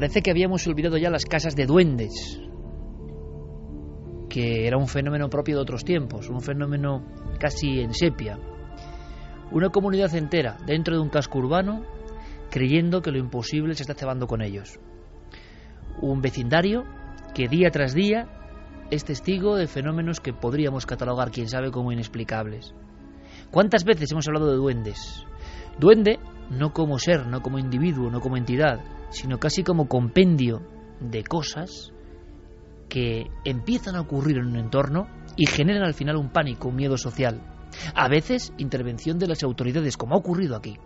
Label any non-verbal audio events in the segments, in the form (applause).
Parece que habíamos olvidado ya las casas de duendes, que era un fenómeno propio de otros tiempos, un fenómeno casi en sepia. Una comunidad entera dentro de un casco urbano creyendo que lo imposible se está cebando con ellos. Un vecindario que día tras día es testigo de fenómenos que podríamos catalogar, quién sabe, como inexplicables. ¿Cuántas veces hemos hablado de duendes? Duende no como ser, no como individuo, no como entidad, sino casi como compendio de cosas que empiezan a ocurrir en un entorno y generan al final un pánico, un miedo social. A veces intervención de las autoridades, como ha ocurrido aquí.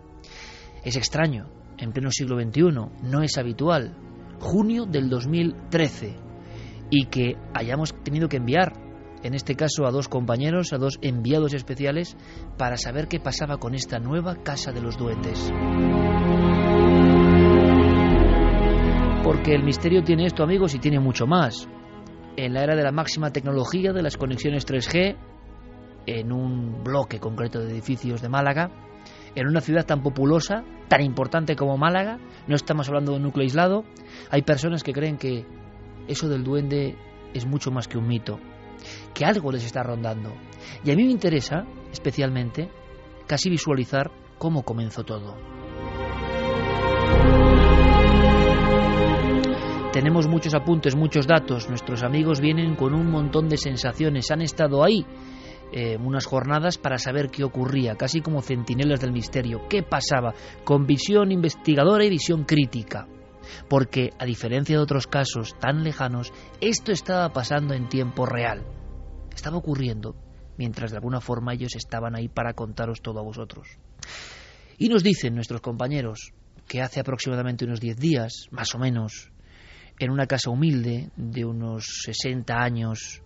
Es extraño, en pleno siglo XXI, no es habitual. Junio del 2013 y que hayamos tenido que enviar, en este caso a dos compañeros, a dos enviados especiales, para saber qué pasaba con esta nueva Casa de los Duendes. Porque el misterio tiene esto, amigos, y tiene mucho más. En la era de la máxima tecnología, de las conexiones 3G, en un bloque concreto de edificios de Málaga, en una ciudad tan populosa, tan importante como Málaga, no estamos hablando de un núcleo aislado, hay personas que creen que eso del duende es mucho más que un mito, que algo les está rondando. Y a mí me interesa, especialmente, casi visualizar cómo comenzó todo. Tenemos muchos apuntes, muchos datos. Nuestros amigos vienen con un montón de sensaciones. Han estado ahí eh, unas jornadas para saber qué ocurría, casi como centinelas del misterio. ¿Qué pasaba? Con visión investigadora y visión crítica. Porque, a diferencia de otros casos tan lejanos, esto estaba pasando en tiempo real. Estaba ocurriendo mientras de alguna forma ellos estaban ahí para contaros todo a vosotros. Y nos dicen nuestros compañeros que hace aproximadamente unos 10 días, más o menos, en una casa humilde de unos 60 años,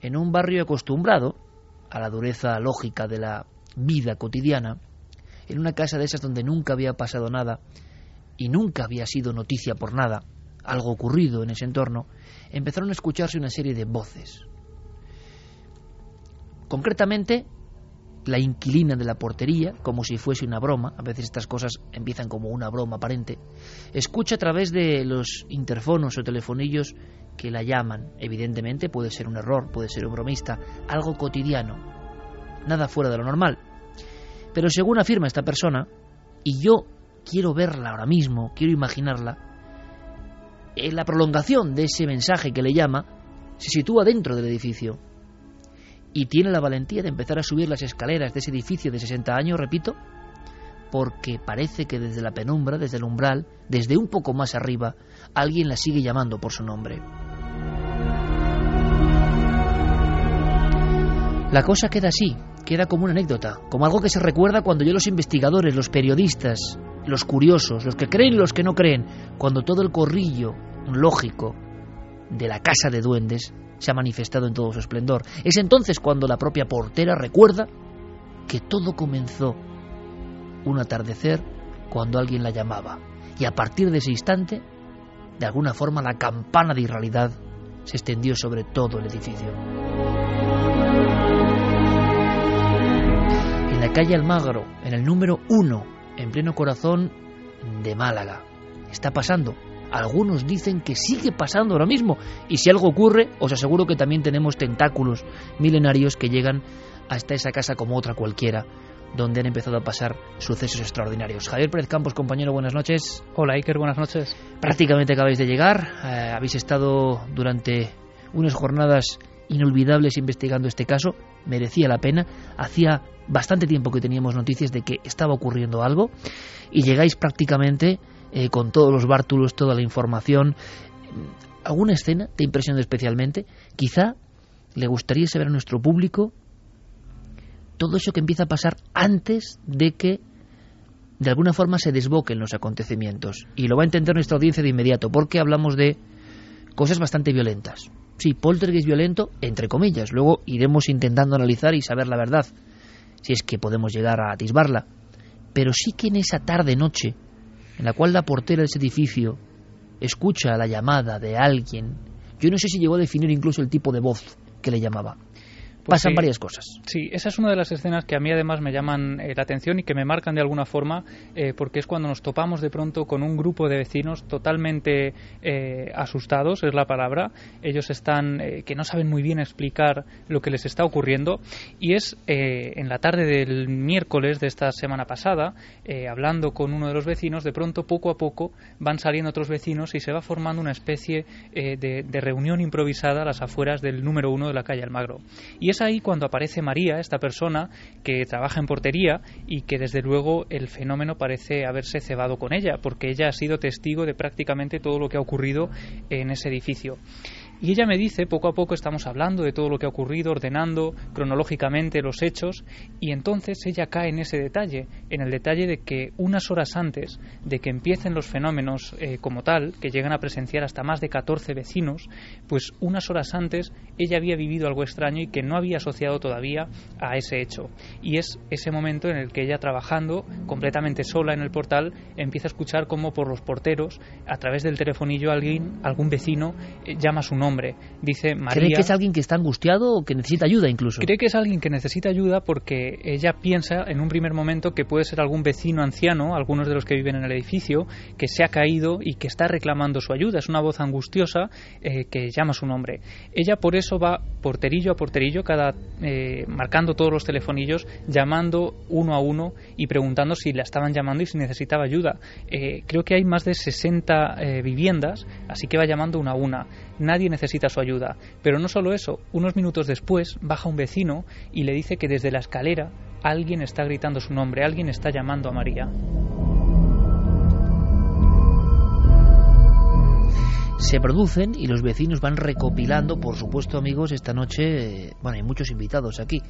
en un barrio acostumbrado a la dureza lógica de la vida cotidiana, en una casa de esas donde nunca había pasado nada y nunca había sido noticia por nada, algo ocurrido en ese entorno, empezaron a escucharse una serie de voces. Concretamente, la inquilina de la portería, como si fuese una broma, a veces estas cosas empiezan como una broma aparente, escucha a través de los interfonos o telefonillos que la llaman. Evidentemente puede ser un error, puede ser un bromista, algo cotidiano, nada fuera de lo normal. Pero según afirma esta persona, y yo quiero verla ahora mismo, quiero imaginarla, en la prolongación de ese mensaje que le llama se sitúa dentro del edificio y tiene la valentía de empezar a subir las escaleras de ese edificio de 60 años, repito, porque parece que desde la penumbra, desde el umbral, desde un poco más arriba, alguien la sigue llamando por su nombre. La cosa queda así, queda como una anécdota, como algo que se recuerda cuando ya los investigadores, los periodistas, los curiosos, los que creen y los que no creen, cuando todo el corrillo lógico de la casa de duendes se ha manifestado en todo su esplendor. Es entonces cuando la propia portera recuerda que todo comenzó un atardecer cuando alguien la llamaba. Y a partir de ese instante, de alguna forma, la campana de irrealidad se extendió sobre todo el edificio. En la calle Almagro, en el número uno, en pleno corazón de Málaga, está pasando algunos dicen que sigue pasando ahora mismo. Y si algo ocurre, os aseguro que también tenemos tentáculos milenarios que llegan hasta esa casa como otra cualquiera, donde han empezado a pasar sucesos extraordinarios. Javier Pérez Campos, compañero, buenas noches. Hola Iker, buenas noches. Prácticamente acabáis de llegar. Eh, habéis estado durante unas jornadas inolvidables investigando este caso. Merecía la pena. Hacía bastante tiempo que teníamos noticias de que estaba ocurriendo algo y llegáis prácticamente eh, con todos los bártulos, toda la información. ¿Alguna escena te impresionó especialmente? Quizá le gustaría saber a nuestro público todo eso que empieza a pasar antes de que de alguna forma se desboquen los acontecimientos. Y lo va a entender nuestra audiencia de inmediato, porque hablamos de cosas bastante violentas. Sí, poltergeist violento, entre comillas. Luego iremos intentando analizar y saber la verdad, si es que podemos llegar a atisbarla. Pero sí que en esa tarde-noche en la cual la portera de ese edificio escucha la llamada de alguien. Yo no sé si llegó a definir incluso el tipo de voz que le llamaba. Pues pasan varias cosas. Sí, esa es una de las escenas que a mí además me llaman eh, la atención y que me marcan de alguna forma, eh, porque es cuando nos topamos de pronto con un grupo de vecinos totalmente eh, asustados, es la palabra. Ellos están, que no saben muy bien explicar lo que les está ocurriendo, y es en la tarde del miércoles de esta semana pasada, hablando con uno de los vecinos, de pronto poco a poco van saliendo otros vecinos y se va formando una especie de, de, reunión improvisada a las afueras del número uno de la calle Almagro. Y es ahí cuando aparece María, esta persona que trabaja en portería y que desde luego el fenómeno parece haberse cebado con ella, porque ella ha sido testigo de prácticamente todo lo que ha ocurrido en ese edificio. Y ella me dice, poco a poco estamos hablando de todo lo que ha ocurrido, ordenando cronológicamente los hechos, y entonces ella cae en ese detalle, en el detalle de que unas horas antes de que empiecen los fenómenos eh, como tal, que llegan a presenciar hasta más de 14 vecinos, pues unas horas antes ella había vivido algo extraño y que no había asociado todavía a ese hecho. Y es ese momento en el que ella trabajando completamente sola en el portal empieza a escuchar como por los porteros, a través del telefonillo alguien, algún vecino, eh, llama su nombre nombre. Dice María. ¿Cree que es alguien que está angustiado o que necesita ayuda incluso? Cree que es alguien que necesita ayuda porque ella piensa en un primer momento que puede ser algún vecino anciano, algunos de los que viven en el edificio, que se ha caído y que está reclamando su ayuda. Es una voz angustiosa eh, que llama su nombre. Ella por eso va porterillo a porterillo, cada eh, marcando todos los telefonillos, llamando uno a uno y preguntando si la estaban llamando y si necesitaba ayuda. Eh, creo que hay más de 60 viviendas, así que va llamando una a una. Nadie necesita su ayuda. Pero no solo eso, unos minutos después baja un vecino y le dice que desde la escalera alguien está gritando su nombre, alguien está llamando a María. se producen y los vecinos van recopilando, por supuesto amigos, esta noche, eh, bueno, hay muchos invitados aquí,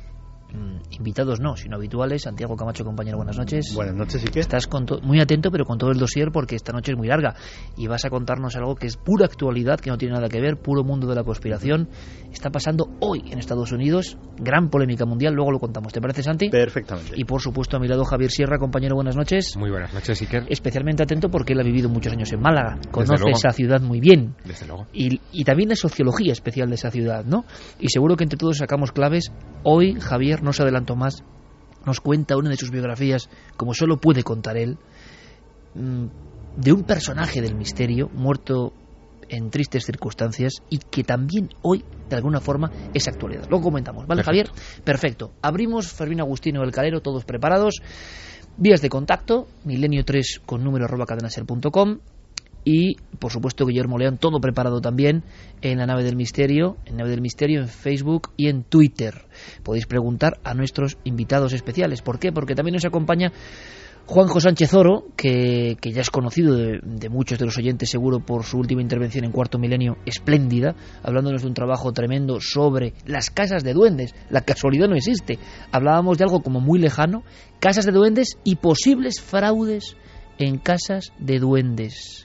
invitados no, sino habituales. Santiago Camacho, compañero, buenas noches. Buenas noches, ¿y qué? Estás muy atento, pero con todo el dossier, porque esta noche es muy larga. Y vas a contarnos algo que es pura actualidad, que no tiene nada que ver, puro mundo de la conspiración. Está pasando hoy en Estados Unidos, gran polémica mundial, luego lo contamos. ¿Te parece, Santi? Perfectamente. Y por supuesto, a mi lado, Javier Sierra, compañero, buenas noches. Muy buenas noches, Iker. Especialmente atento porque él ha vivido muchos años en Málaga, conoce esa ciudad muy bien. Desde luego. Y, y también la sociología especial de esa ciudad, ¿no? Y seguro que entre todos sacamos claves. Hoy, Javier, no se adelantó más, nos cuenta una de sus biografías, como solo puede contar él, mm, de un personaje del misterio muerto en tristes circunstancias y que también hoy, de alguna forma, es actualidad. Lo comentamos, ¿vale, Javier? Perfecto. Abrimos Fermín Agustino del Calero, todos preparados. Vías de contacto, milenio3 con número arroba cadenaser.com y por supuesto Guillermo León, todo preparado también en la nave del misterio, en nave del misterio en Facebook y en Twitter. Podéis preguntar a nuestros invitados especiales. ¿Por qué? Porque también nos acompaña Juanjo Sánchez Oro, que, ya es conocido de, de, muchos de los oyentes seguro por su última intervención en Cuarto Milenio, espléndida, hablándonos de un trabajo tremendo sobre las casas de duendes. La casualidad no existe. Hablábamos de algo como muy lejano, casas de duendes y posibles fraudes en casas de duendes.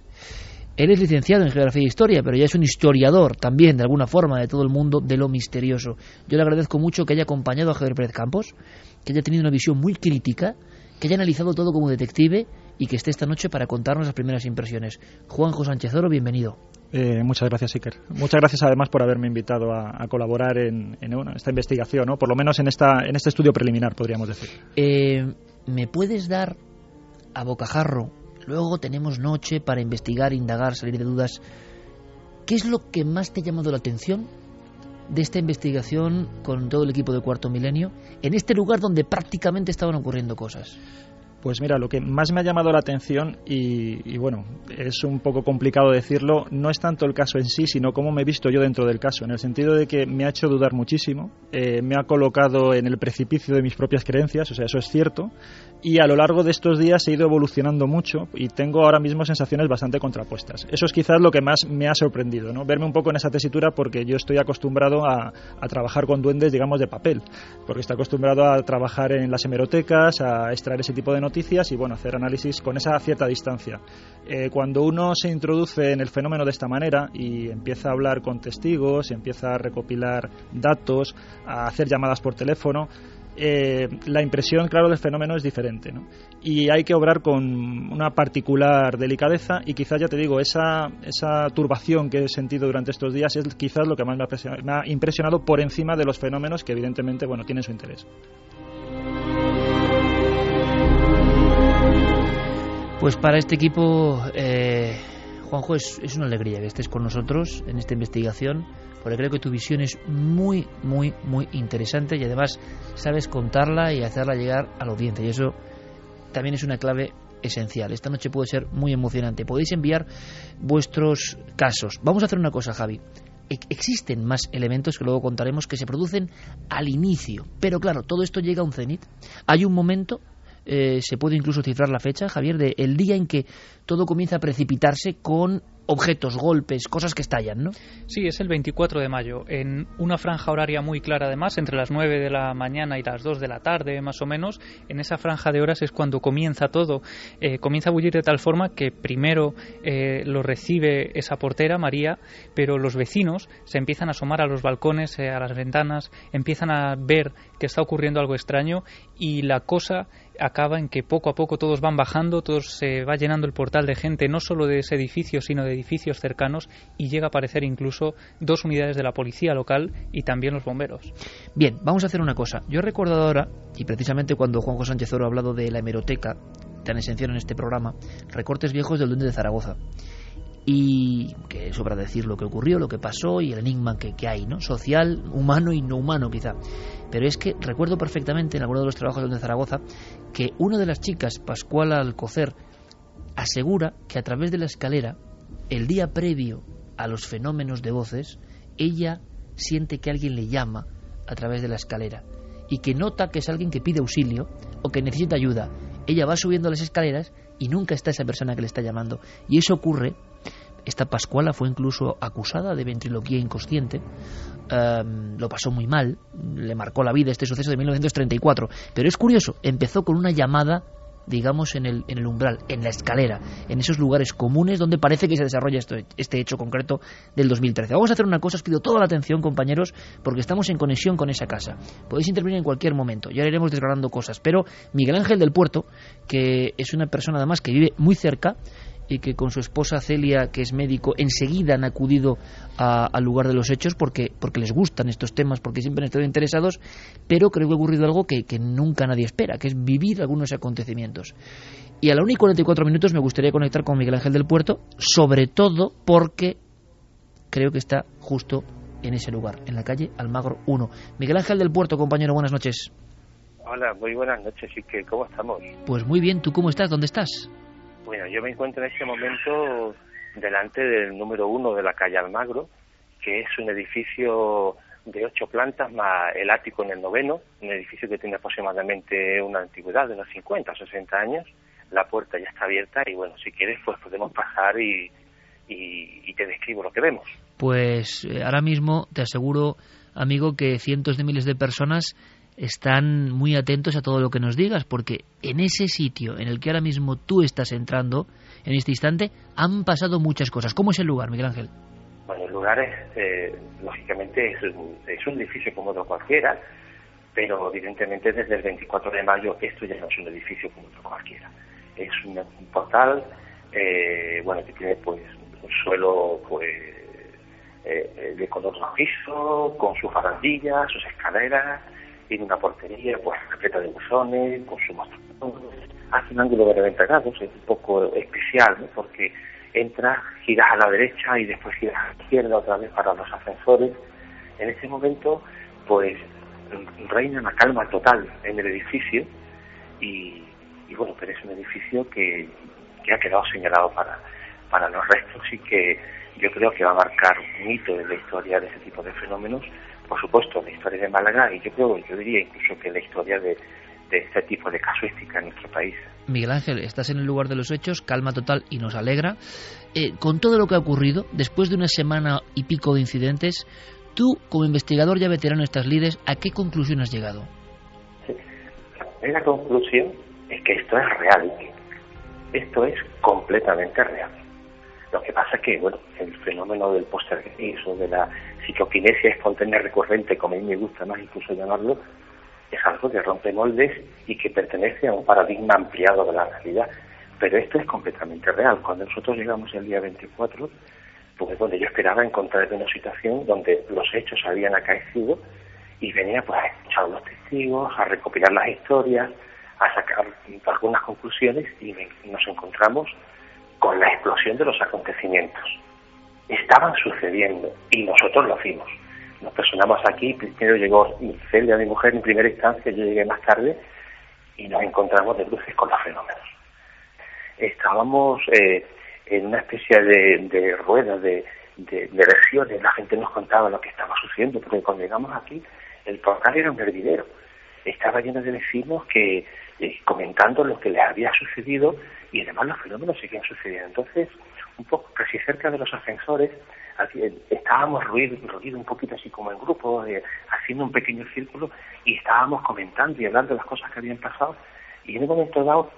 Él es licenciado en Geografía e Historia, pero ya es un historiador también, de alguna forma, de todo el mundo de lo misterioso. Yo le agradezco mucho que haya acompañado a Javier Pérez Campos, que haya tenido una visión muy crítica, que haya analizado todo como detective y que esté esta noche para contarnos las primeras impresiones. Juanjo Sánchez Oro, bienvenido. Eh, muchas gracias, Iker. Muchas gracias además por haberme invitado a, colaborar en, esta investigación, ¿no? por lo menos en, esta, en este estudio preliminar, podríamos decir. Eh, ¿Me puedes dar a bocajarro Luego tenemos noche para investigar, indagar, salir de dudas. ¿Qué es lo que más te ha llamado la atención de esta investigación con todo el equipo de Cuarto Milenio en este lugar donde prácticamente estaban ocurriendo cosas? Pues mira, lo que más me ha llamado la atención, y, bueno, es un poco complicado decirlo, no es tanto el caso en sí, sino cómo me he visto yo dentro del caso, en el sentido de que me ha hecho dudar muchísimo, eh, me ha colocado en el precipicio de mis propias creencias, o sea, eso es cierto, y a lo largo de estos días he ido evolucionando mucho y tengo ahora mismo sensaciones bastante contrapuestas. Eso es quizás lo que más me ha sorprendido, ¿no? Verme un poco en esa tesitura porque yo estoy acostumbrado a, trabajar con duendes, digamos, de papel, porque estoy acostumbrado a trabajar en las hemerotecas, a extraer ese tipo de noticias y bueno, hacer análisis con esa cierta distancia. Eh, cuando uno se introduce en el fenómeno de esta manera y empieza a hablar con testigos, empieza a recopilar datos, a hacer llamadas por teléfono, eh, la impresión, claro, del fenómeno es diferente. ¿no? Y hay que obrar con una particular delicadeza y quizás, ya te digo, esa, esa turbación que he sentido durante estos días es quizás lo que más me ha, me ha impresionado por encima de los fenómenos que evidentemente bueno, tienen su interés. Pues para este equipo, eh, Juanjo, es, es, una alegría que estés con nosotros en esta investigación, porque creo que tu visión es muy, muy, muy interesante y además sabes contarla y hacerla llegar a la audiencia. Y eso también es una clave esencial. Esta noche puede ser muy emocionante. Podéis enviar vuestros casos. Vamos a hacer una cosa, Javi. Existen más elementos que luego contaremos que se producen al inicio. Pero claro, todo esto llega a un cenit. Hay un momento eh, se puede incluso cifrar la fecha, Javier, de día en que todo comienza a precipitarse con objetos, golpes, cosas que estallan, ¿no? Sí, es el 24 de mayo, en una franja horaria muy clara además, entre las 9 de la mañana y las 2 de la tarde más o menos, en esa franja de horas es cuando comienza todo, eh, comienza a bullir de tal forma que primero eh, lo recibe esa portera, María, pero los vecinos se empiezan a asomar a los balcones, a las ventanas, empiezan a ver que está ocurriendo algo extraño y la cosa acaba en que poco a poco todos van bajando, todos se va llenando el portal de gente, no solo de ese edificio, sino de edificios cercanos, y llega a aparecer incluso dos unidades de la policía local y también los bomberos. Bien, vamos a hacer una cosa. Yo he recordado ahora, y precisamente cuando Juanjo Sánchez Oro ha hablado de la hemeroteca, tan esencial en este programa, recortes viejos del Duende de Zaragoza y que sobra decir lo que ocurrió, lo que pasó y el enigma que, hay, ¿no? Social, humano y no humano quizá. Pero es que recuerdo perfectamente en alguno de los trabajos de Zaragoza que una de las chicas, Pascuala Alcocer, asegura que a través de la escalera, el día previo a los fenómenos de voces, ella siente que alguien le llama a través de la escalera y que nota que es alguien que pide auxilio o que necesita ayuda. Ella va subiendo las escaleras y nunca está esa persona que le está llamando. Y eso ocurre esta Pascuala fue incluso acusada de ventriloquía inconsciente. Em, lo pasó muy mal, le marcó la vida este suceso de 1934. Pero es curioso, empezó con una llamada digamos, en el, en el umbral, en la escalera, en esos lugares comunes donde parece que se desarrolla este hecho concreto del 2013. Vamos a hacer una cosa, os pido toda la atención, compañeros, porque estamos en conexión con esa casa. Podéis intervenir en cualquier momento, ya iremos desgranando cosas, pero Miguel Ángel del Puerto, que es una persona además que vive muy cerca, y que con su esposa Celia, que es médico, enseguida han acudido al lugar de los hechos porque, porque les gustan estos temas, porque siempre han estado interesados, pero creo que ha ocurrido algo que, nunca nadie espera, que es vivir algunos acontecimientos. Y a la 1 y 44 minutos me gustaría conectar con Miguel Ángel del Puerto, sobre todo porque creo que está justo en ese lugar, en la calle Almagro 1. Miguel Ángel del Puerto, compañero, buenas noches. Hola, muy buenas noches, y que ¿cómo estamos? Pues muy bien, ¿tú cómo estás? ¿Dónde estás? Bueno, yo me encuentro en este momento delante del número uno de la calle Almagro, que es un edificio de ocho plantas más el ático en el noveno, un edificio que tiene aproximadamente una antigüedad de unos 50 o 60 años. La puerta ya está abierta y bueno, si quieres pues podemos pasar y, y, te describo lo que vemos. Pues eh, ahora mismo te aseguro, amigo, que cientos de miles de personas están muy atentos a todo lo que nos digas, porque en ese sitio en el que ahora mismo tú estás entrando, en este instante, han pasado muchas cosas. ¿Cómo es el lugar, Miguel Ángel? Bueno, el lugar es, eh, lógicamente, es un, es un edificio como otro cualquiera, pero evidentemente desde el 24 de mayo esto ya no es un edificio como otro cualquiera. Es un, portal, eh, bueno, que tiene pues un suelo pues eh, de color rojizo, con sus barandillas, sus escaleras, tiene una portería pues repleta de buzones, con su hace un ángulo de 90 grados, es un poco especial, porque entras, giras a la derecha y después giras a la izquierda otra vez para los ascensores. En ese momento, pues reina una calma total en el edificio y, bueno, pero es un edificio que, que, ha quedado señalado para, para los restos y que yo creo que va a marcar un hito en la historia de ese tipo de fenómenos, por supuesto, la historia de Málaga y yo creo, yo diría incluso que la historia de, de este tipo de casuística en nuestro país. Miguel Ángel, estás en el lugar de los hechos, calma total y nos alegra. Eh, con todo lo que ha ocurrido, después de una semana y pico de incidentes, tú, como investigador ya veterano de estas lides, ¿a qué conclusión has llegado? La primera conclusión es que esto es real, esto es completamente real. Lo que pasa es que, bueno, el fenómeno del poltergeist o de la psicoquinesia espontánea recurrente, como a mí me gusta más incluso llamarlo, es algo que rompe moldes y que pertenece a un paradigma ampliado de la realidad. Pero esto es completamente real. Cuando nosotros llegamos el día 24, pues donde yo esperaba encontrarme una situación donde los hechos habían acaecido y venía pues a escuchar a los testigos, a recopilar las historias, a sacar algunas conclusiones y nos encontramos con la explosión de los acontecimientos. Estaban sucediendo y nosotros lo hicimos nos personamos aquí, primero llegó Celia, mi mujer, en primera instancia, yo llegué más tarde y nos encontramos de luces con los fenómenos. Estábamos eh, en una especie de, de rueda de, de, lesiones, la gente nos contaba lo que estaba sucediendo, porque cuando llegamos aquí, el portal era un hervidero, estaba lleno de vecinos que eh, comentando lo que les había sucedido y además los fenómenos seguían sucediendo. Entonces, un poco casi cerca de los ascensores, estábamos ruido, un poquito así como en grupo, eh, haciendo un pequeño círculo y estábamos comentando y hablando de las cosas que habían pasado y en un momento dado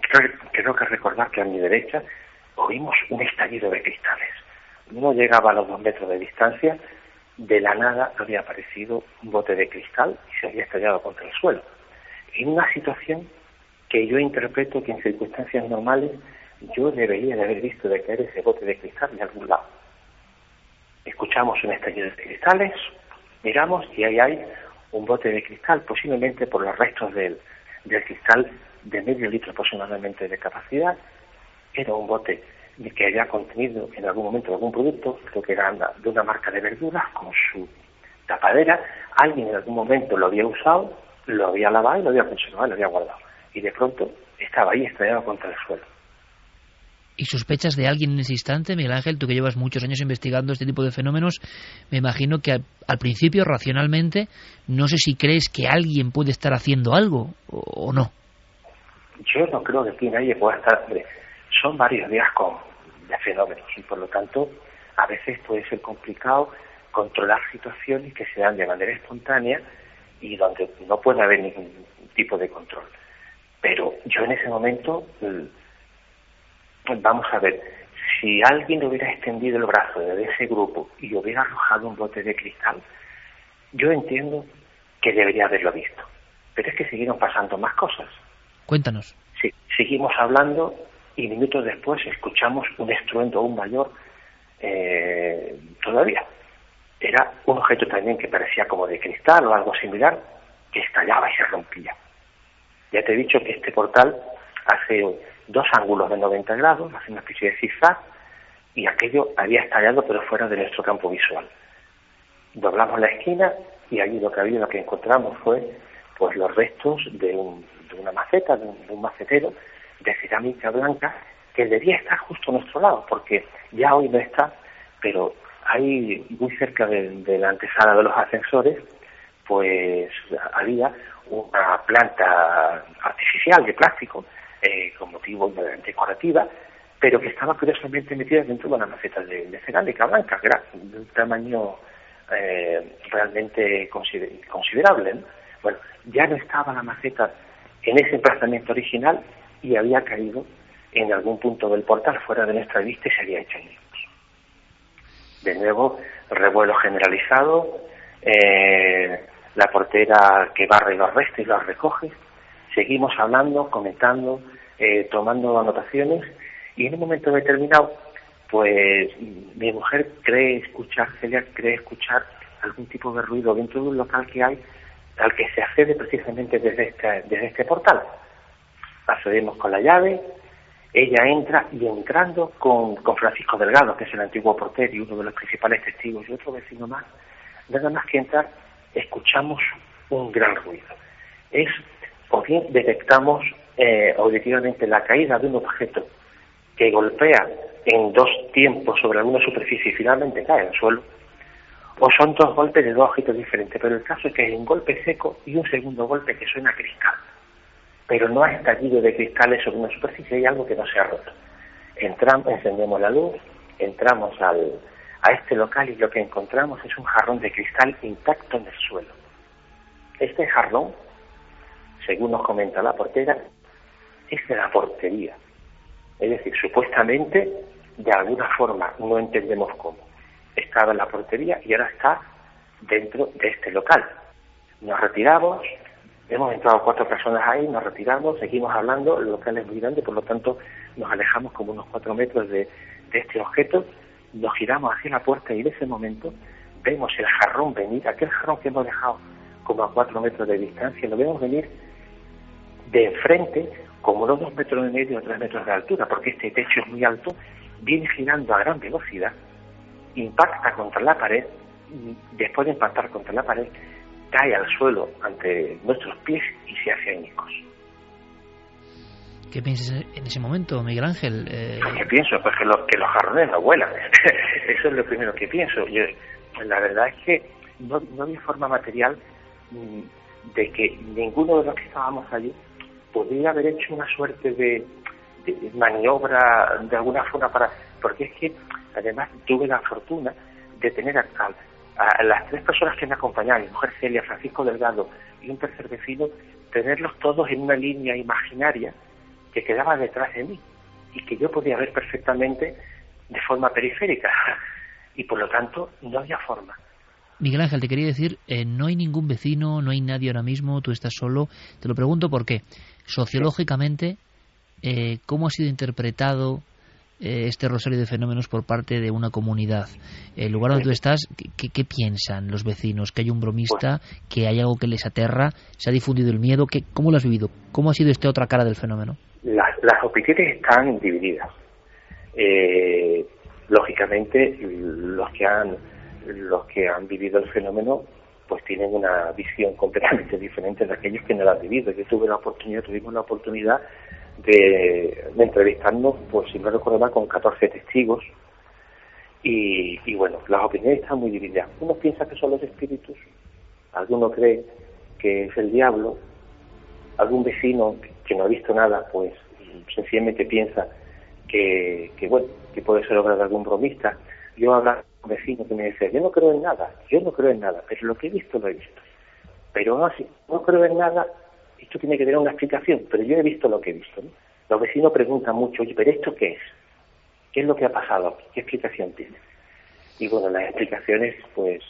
creo, creo que recordar que a mi derecha oímos un estallido de cristales. No llegaba a los dos metros de distancia, de la nada había aparecido un bote de cristal y se había estallado contra el suelo. En una situación que yo interpreto que en circunstancias normales yo debería de haber visto de caer ese bote de cristal de algún lado escuchamos un estallido de cristales, miramos y ahí hay un bote de cristal, posiblemente por los restos del, del cristal de medio litro aproximadamente de capacidad. Era un bote que había contenido en algún momento algún producto, creo que era de una marca de verduras, con su tapadera. Alguien en algún momento lo había usado, lo había lavado y lo había conservado, lo había guardado. Y de pronto estaba ahí estrellado contra el suelo. ¿Y sospechas de alguien en ese instante, Miguel Ángel? Tú que llevas muchos años investigando este tipo de fenómenos, me imagino que al, principio, racionalmente, no sé si crees que alguien puede estar haciendo algo o, no. Yo no creo que aquí nadie pueda estar. Son varios días con, de fenómenos y por lo tanto a veces puede ser complicado controlar situaciones que se dan de manera espontánea y donde no puede haber ningún tipo de control. Pero yo en ese momento vamos a ver, si alguien hubiera extendido el brazo de ese grupo y hubiera arrojado un bote de cristal, yo entiendo que debería haberlo visto. Pero es que siguieron pasando más cosas. Cuéntanos. Sí, seguimos hablando y minutos después escuchamos un estruendo aún mayor eh, todavía. Era un objeto también que parecía como de cristal o algo similar, que estallaba y se rompía. Ya te he dicho que este portal hace dos ángulos de 90 grados, hace una especie de zigzag, y aquello había estallado pero fuera de nuestro campo visual. Doblamos la esquina y allí lo que había, lo que encontramos fue pues los restos de, una maceta, de un, macetero de cerámica blanca que debía estar justo a nuestro lado, porque ya hoy no está, pero ahí muy cerca de, de la antesala de los ascensores, pues había una planta artificial de plástico eh, con motivo decorativa, pero que estaba curiosamente metida dentro de una maceta de, cerámica blanca, de un tamaño eh, realmente considerable. Bueno, ya no estaba la maceta en ese emplazamiento original y había caído en algún punto del portal fuera de nuestra vista y se había hecho añicos. De nuevo, revuelo generalizado, eh, la portera que barre los restos y los recoge. Seguimos hablando, comentando, eh, tomando anotaciones y en un momento determinado, pues mi mujer cree escuchar, Celia cree escuchar algún tipo de ruido dentro de un local que hay al que se accede precisamente desde este, desde este portal. Accedemos con la llave, ella entra y entrando con, con Francisco Delgado, que es el antiguo portero y uno de los principales testigos, y otro vecino más, nada más que entrar, escuchamos un gran ruido. Es, o bien detectamos eh, auditivamente la caída de un objeto que golpea en dos tiempos sobre alguna superficie y finalmente cae al suelo, o son dos golpes de dos objetos diferentes, pero el caso es que hay un golpe seco y un segundo golpe que suena cristal, pero no ha estallido de cristales sobre una superficie, hay algo que no se ha roto. Entramos, encendemos la luz, entramos al, a este local y lo que encontramos es un jarrón de cristal intacto en el suelo. Este jarrón, según nos comenta la portera, es de la portería. Es decir, supuestamente, de alguna forma, no entendemos cómo, estaba en la portería y ahora está dentro de este local. Nos retiramos, hemos entrado cuatro personas ahí, nos retiramos, seguimos hablando, el local es muy grande, por lo tanto nos alejamos como unos cuatro metros de, este objeto nos giramos hacia la puerta y en ese momento vemos el jarrón venir, aquel jarrón que hemos dejado como a cuatro metros de distancia, lo vemos venir de enfrente, como unos dos metros y medio o tres metros de altura, porque este techo es muy alto, viene girando a gran velocidad, impacta contra la pared, después de impactar contra la pared, cae al suelo ante nuestros pies y se hace añicos. ¿Qué piensas en ese momento, Miguel Ángel? Eh... ¿Qué pienso? Pues que, que los jarrones no vuelan. (laughs) Eso es lo primero que pienso. Yo, la verdad es que no, no había forma material mm, de que ninguno de los que estábamos allí podría haber hecho una suerte de, de maniobra de alguna forma para... Porque es que además tuve la fortuna de tener a, a, las tres personas que me acompañaban, mi mujer Celia, Francisco Delgado y un tercer vecino, tenerlos todos en una línea imaginaria que quedaba detrás de mí y que yo podía ver perfectamente de forma periférica (laughs) y por lo tanto no había forma. Miguel Ángel, te quería decir, eh, no hay ningún vecino, no hay nadie ahora mismo, tú estás solo. Te lo pregunto porque sociológicamente, eh, ¿cómo ha sido interpretado este rosario de fenómenos por parte de una comunidad? El lugar donde tú estás, ¿qué, ¿qué, piensan los vecinos? ¿Que hay un bromista? ¿Que hay algo que les aterra? ¿Se ha difundido el miedo? ¿Qué, ¿Cómo lo has vivido? ¿Cómo ha sido esta otra cara del fenómeno? Las, las opiniones están divididas. Eh, lógicamente, los que han los que han vivido el fenómeno pues tienen una visión completamente (laughs) diferente de aquellos que no lo han vivido. Yo tuve la oportunidad, tuvimos la oportunidad de, de entrevistarnos, pues si no recuerdo mal, con 14 testigos. Y, y bueno, las opiniones están muy divididas. Uno piensa que son los espíritus, alguno cree que es el diablo, algún vecino que no ha visto nada, pues sencillamente piensa que, que bueno, que puede ser obra de algún bromista. Yo hablaba con un vecino que me decía, yo no creo en nada, yo no creo en nada, pero lo que he visto lo he visto. Pero no así, no creo en nada, esto tiene que tener una explicación, pero yo he visto lo que he visto. ¿no? Los vecinos preguntan mucho, oye, pero ¿esto qué es? ¿Qué es lo que ha pasado aquí? ¿Qué explicación tiene? Y bueno, las explicaciones, pues,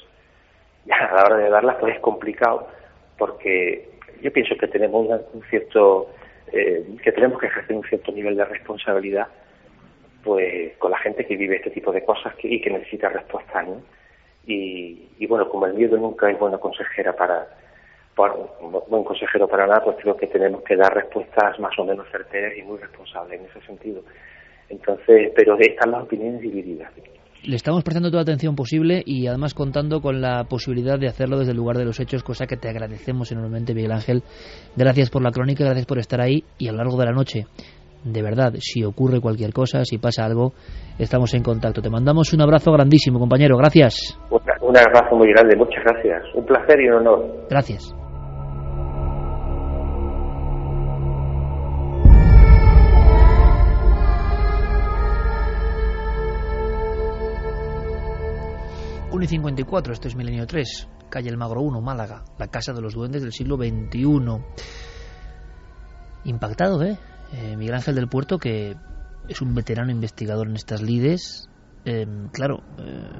ya (laughs) a la hora de darlas, pues es complicado, porque yo pienso que tenemos una, un cierto, eh, que tenemos que ejercer un cierto nivel de responsabilidad pues con la gente que vive este tipo de cosas que, y que necesita respuestas, ¿no? Y, y, bueno, como el miedo nunca es buena consejera para, para, buen consejero para nada, pues creo que tenemos que dar respuestas más o menos certeras y muy responsables en ese sentido. Entonces, pero están las opiniones divididas. Le estamos prestando toda la atención posible y además contando con la posibilidad de hacerlo desde el lugar de los hechos, cosa que te agradecemos enormemente, Miguel Ángel. Gracias por la crónica, gracias por estar ahí y a lo largo de la noche de verdad, si ocurre cualquier cosa, si pasa algo, estamos en contacto. Te mandamos un abrazo grandísimo, compañero. Gracias. Un abrazo muy grande, muchas gracias. Un placer y un honor. Gracias. 1 y 54, esto es Milenio 3, calle El Magro 1, Málaga, la casa de los duendes del siglo XXI. Impactado, ¿eh? eh Miguel Ángel del Puerto, que es un veterano investigador en estas lides. Em, claro, eh,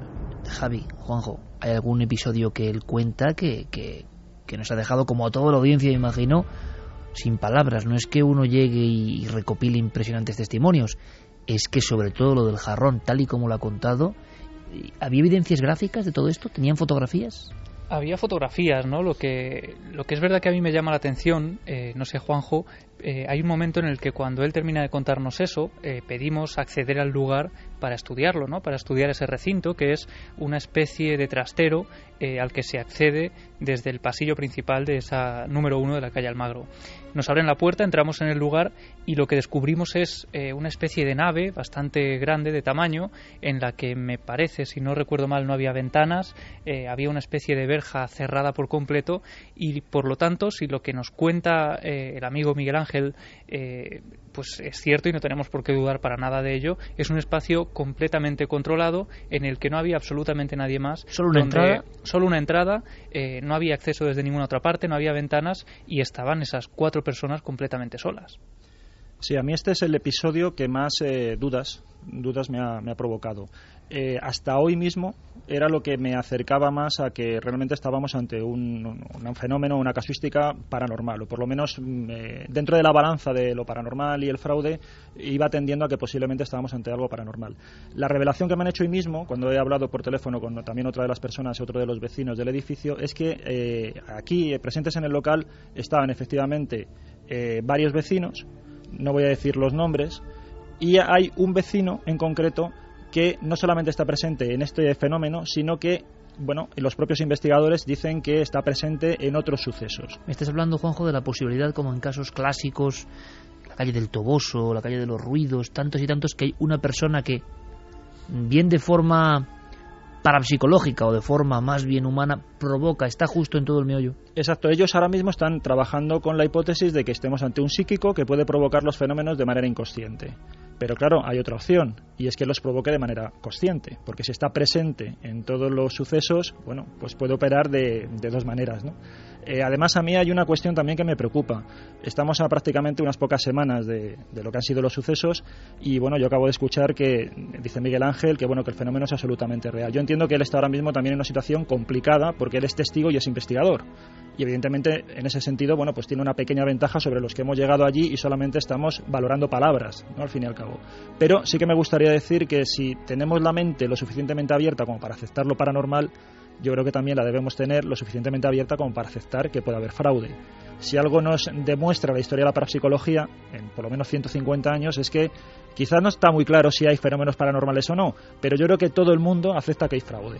Javi, Juanjo, ¿hay algún episodio que él cuenta que, que, que nos ha dejado, como a toda la audiencia, imagino, sin palabras? No es que uno llegue y recopile impresionantes testimonios, es que sobre todo lo del jarrón, tal y como lo ha contado, ¿había evidencias gráficas de todo esto? ¿Tenían fotografías? Había fotografías, ¿no? Lo que, lo que es verdad que a mí me llama la atención, eh, no sé, Juanjo, eh, hay un momento en el que cuando él termina de contarnos eso, eh, pedimos acceder al lugar para estudiarlo, ¿no? Para estudiar ese recinto, que es una especie de trastero al que se accede desde el pasillo principal de esa número uno de la calle Almagro. Nos abren la puerta, entramos en el lugar y lo que descubrimos es una especie de nave bastante grande de tamaño, en la que me parece, si no recuerdo mal, no había ventanas, había una especie de cerrada por completo y por lo tanto si lo que nos cuenta eh, el amigo Miguel Ángel eh, pues es cierto y no tenemos por qué dudar para nada de ello. Es un espacio completamente controlado en el que no había absolutamente nadie más. Solo una entrada solo una entrada eh, no había acceso desde ninguna otra parte no había ventanas y estaban esas cuatro personas completamente solas. Sí, a mí este es el episodio que más dudas, dudas me ha, me ha provocado. Eh, hasta hoy mismo era lo que me acercaba más a que realmente estábamos ante un, fenómeno, una casuística paranormal, o por lo menos mm, eh, dentro de la balanza de lo paranormal y el fraude iba tendiendo a que posiblemente estábamos ante algo paranormal. La revelación que me han hecho hoy mismo, cuando he hablado por teléfono con también otra de las personas otro de los vecinos del edificio, es que eh, aquí, presentes en el local, estaban efectivamente varios vecinos, no voy a decir los nombres, y hay un vecino en concreto que no solamente está presente en este fenómeno, sino que bueno, los propios investigadores dicen que está presente en otros sucesos. Me estás hablando, Juanjo, de la posibilidad, como en casos clásicos, la calle del Toboso, la calle de los ruidos, tantos y tantos, que hay una persona que, bien de forma parapsicológica o de forma más bien humana, provoca, está justo en todo el meollo. Exacto, ellos ahora mismo están trabajando con la hipótesis de que estemos ante un psíquico que puede provocar los fenómenos de manera inconsciente. Pero claro, hay otra opción, y es que los provoque de manera consciente, porque si está presente en todos los sucesos, bueno, pues puede operar de, dos maneras, ¿no? Eh, además, a mí hay una cuestión también que me preocupa. Estamos a prácticamente unas pocas semanas de, lo que han sido los sucesos, y bueno, yo acabo de escuchar que, dice Miguel Ángel, que bueno, que el fenómeno es absolutamente real. Yo entiendo que él está ahora mismo también en una situación complicada, porque él es testigo y es investigador y evidentemente en ese sentido bueno pues tiene una pequeña ventaja sobre los que hemos llegado allí y solamente estamos valorando palabras ¿no? al fin y al cabo pero sí que me gustaría decir que si tenemos la mente lo suficientemente abierta como para aceptar lo paranormal yo creo que también la debemos tener lo suficientemente abierta como para aceptar que puede haber fraude si algo nos demuestra la historia de la parapsicología en por lo menos 150 años es que quizás no está muy claro si hay fenómenos paranormales o no pero yo creo que todo el mundo acepta que hay fraude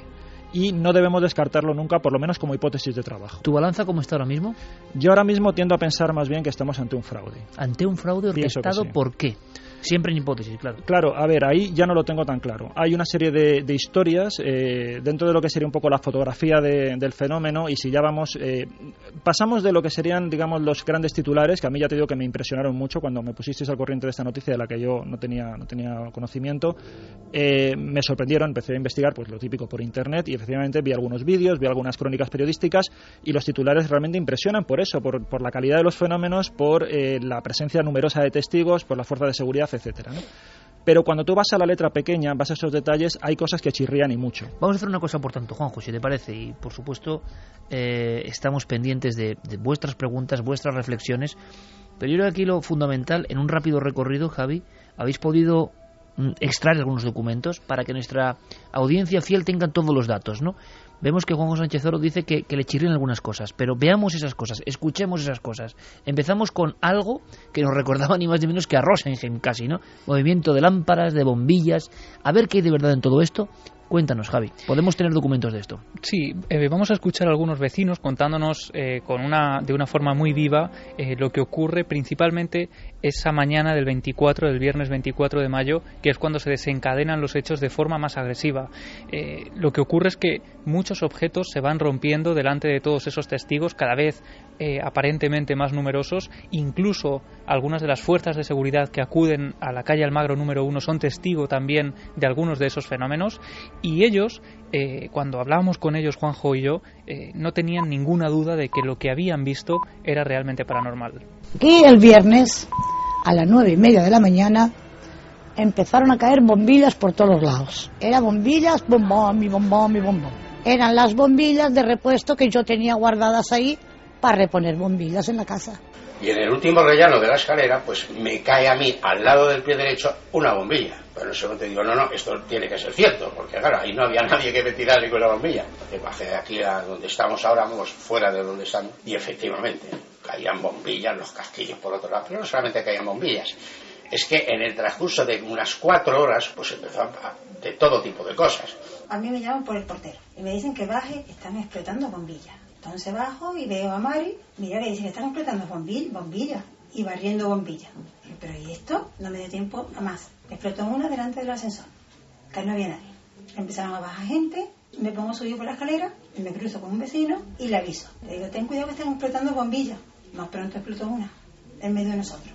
y no debemos descartarlo nunca, por lo menos como hipótesis de trabajo. ¿Tu balanza cómo está ahora mismo? Yo ahora mismo tiendo a pensar más bien que estamos ante un fraude. ¿Ante un fraude orquestado por qué? Siempre en hipótesis, claro. Claro, a ver, ahí ya no lo tengo tan claro. Hay una serie de, historias eh, dentro de lo que sería un poco la fotografía del fenómeno y si ya vamos, eh, pasamos de lo que serían, digamos, los grandes titulares, que a mí ya te digo que me impresionaron mucho cuando me pusisteis al corriente de esta noticia de la que yo no tenía, no tenía conocimiento, eh, me sorprendieron, empecé a investigar pues lo típico por internet y efectivamente vi algunos vídeos, vi algunas crónicas periodísticas y los titulares realmente impresionan por eso, por, por la calidad de los fenómenos, por la presencia numerosa de testigos, por la fuerza de seguridad etcétera. Pero cuando tú vas a la letra pequeña, vas a esos detalles, hay cosas que chirrían y mucho. Vamos a hacer una cosa por tanto, Juanjo, si te parece, y por supuesto eh, estamos pendientes de, vuestras preguntas, vuestras reflexiones, pero yo creo que aquí lo fundamental, en un rápido recorrido, Javi, habéis podido mm, extraer algunos documentos para que nuestra audiencia fiel tenga todos los datos, ¿no? Vemos que Juan José Sánchez Oro dice que, le chirrían algunas cosas, pero veamos esas cosas, escuchemos esas cosas. Empezamos con algo que nos recordaba ni más ni menos que a Rosenheim casi, ¿no? Movimiento de lámparas, de bombillas. A ver qué hay de verdad en todo esto Cuéntanos, Javi, ¿podemos tener documentos de esto? Sí, eh, vamos a escuchar a algunos vecinos contándonos eh, con una, de una forma muy viva eh, lo que ocurre principalmente esa mañana del 24, del viernes 24 de mayo, que es cuando se desencadenan los hechos de forma más agresiva. lo que ocurre es que muchos objetos se van rompiendo delante de todos esos testigos, cada vez eh, aparentemente más numerosos, incluso algunas de las fuerzas de seguridad que acuden a la calle Almagro número uno son testigo también de algunos de esos fenómenos y ellos, eh, cuando hablábamos con ellos, Juanjo y yo, eh, no tenían ninguna duda de que lo que habían visto era realmente paranormal. Y el viernes, a las nueve y media de la mañana, empezaron a caer bombillas por todos los lados. Eran bombillas, bombón, y bombón, y bombón. Eran las bombillas de repuesto que yo tenía guardadas ahí para reponer bombillas en la casa. Y en el último rellano de la escalera, pues me cae a mí, al lado del pie derecho, una bombilla. Pero en ese momento digo, no, no, esto tiene que ser cierto, porque claro, ahí no había nadie que me tirara con la bombilla. Entonces bajé de aquí a donde estamos ahora, vamos fuera de donde estamos, y efectivamente, caían bombillas, los casquillos por otro lado, pero no solamente caían bombillas, es que en el transcurso de unas cuatro horas, pues empezó a, de todo tipo de cosas. A mí me llaman por el portero y me dicen que baje, están explotando bombillas. Entonces bajo y veo a Mari, mira, le dicen que están explotando bombillas, bombillas y barriendo bombillas. Pero ¿y esto? No me dio tiempo a más. Explotó una delante del ascensor, que no había nadie. Empezaron a bajar gente, me pongo a subir por la escalera, me cruzo con un vecino y le aviso. Le digo, ten cuidado que están explotando bombillas. Más pronto explotó una, en medio de nosotros.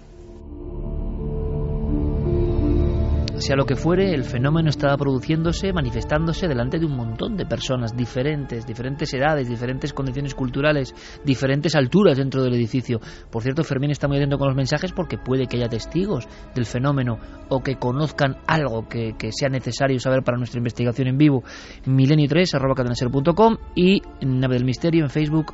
Sea lo que fuere, el fenómeno estaba produciéndose, manifestándose delante de un montón de personas diferentes, diferentes edades, diferentes condiciones culturales, diferentes alturas dentro del edificio. Por cierto, Fermín está muy atento con los mensajes porque puede que haya testigos del fenómeno o que conozcan algo que, sea necesario saber para nuestra investigación en vivo. Milenio3, arroba y Nave del Misterio en Facebook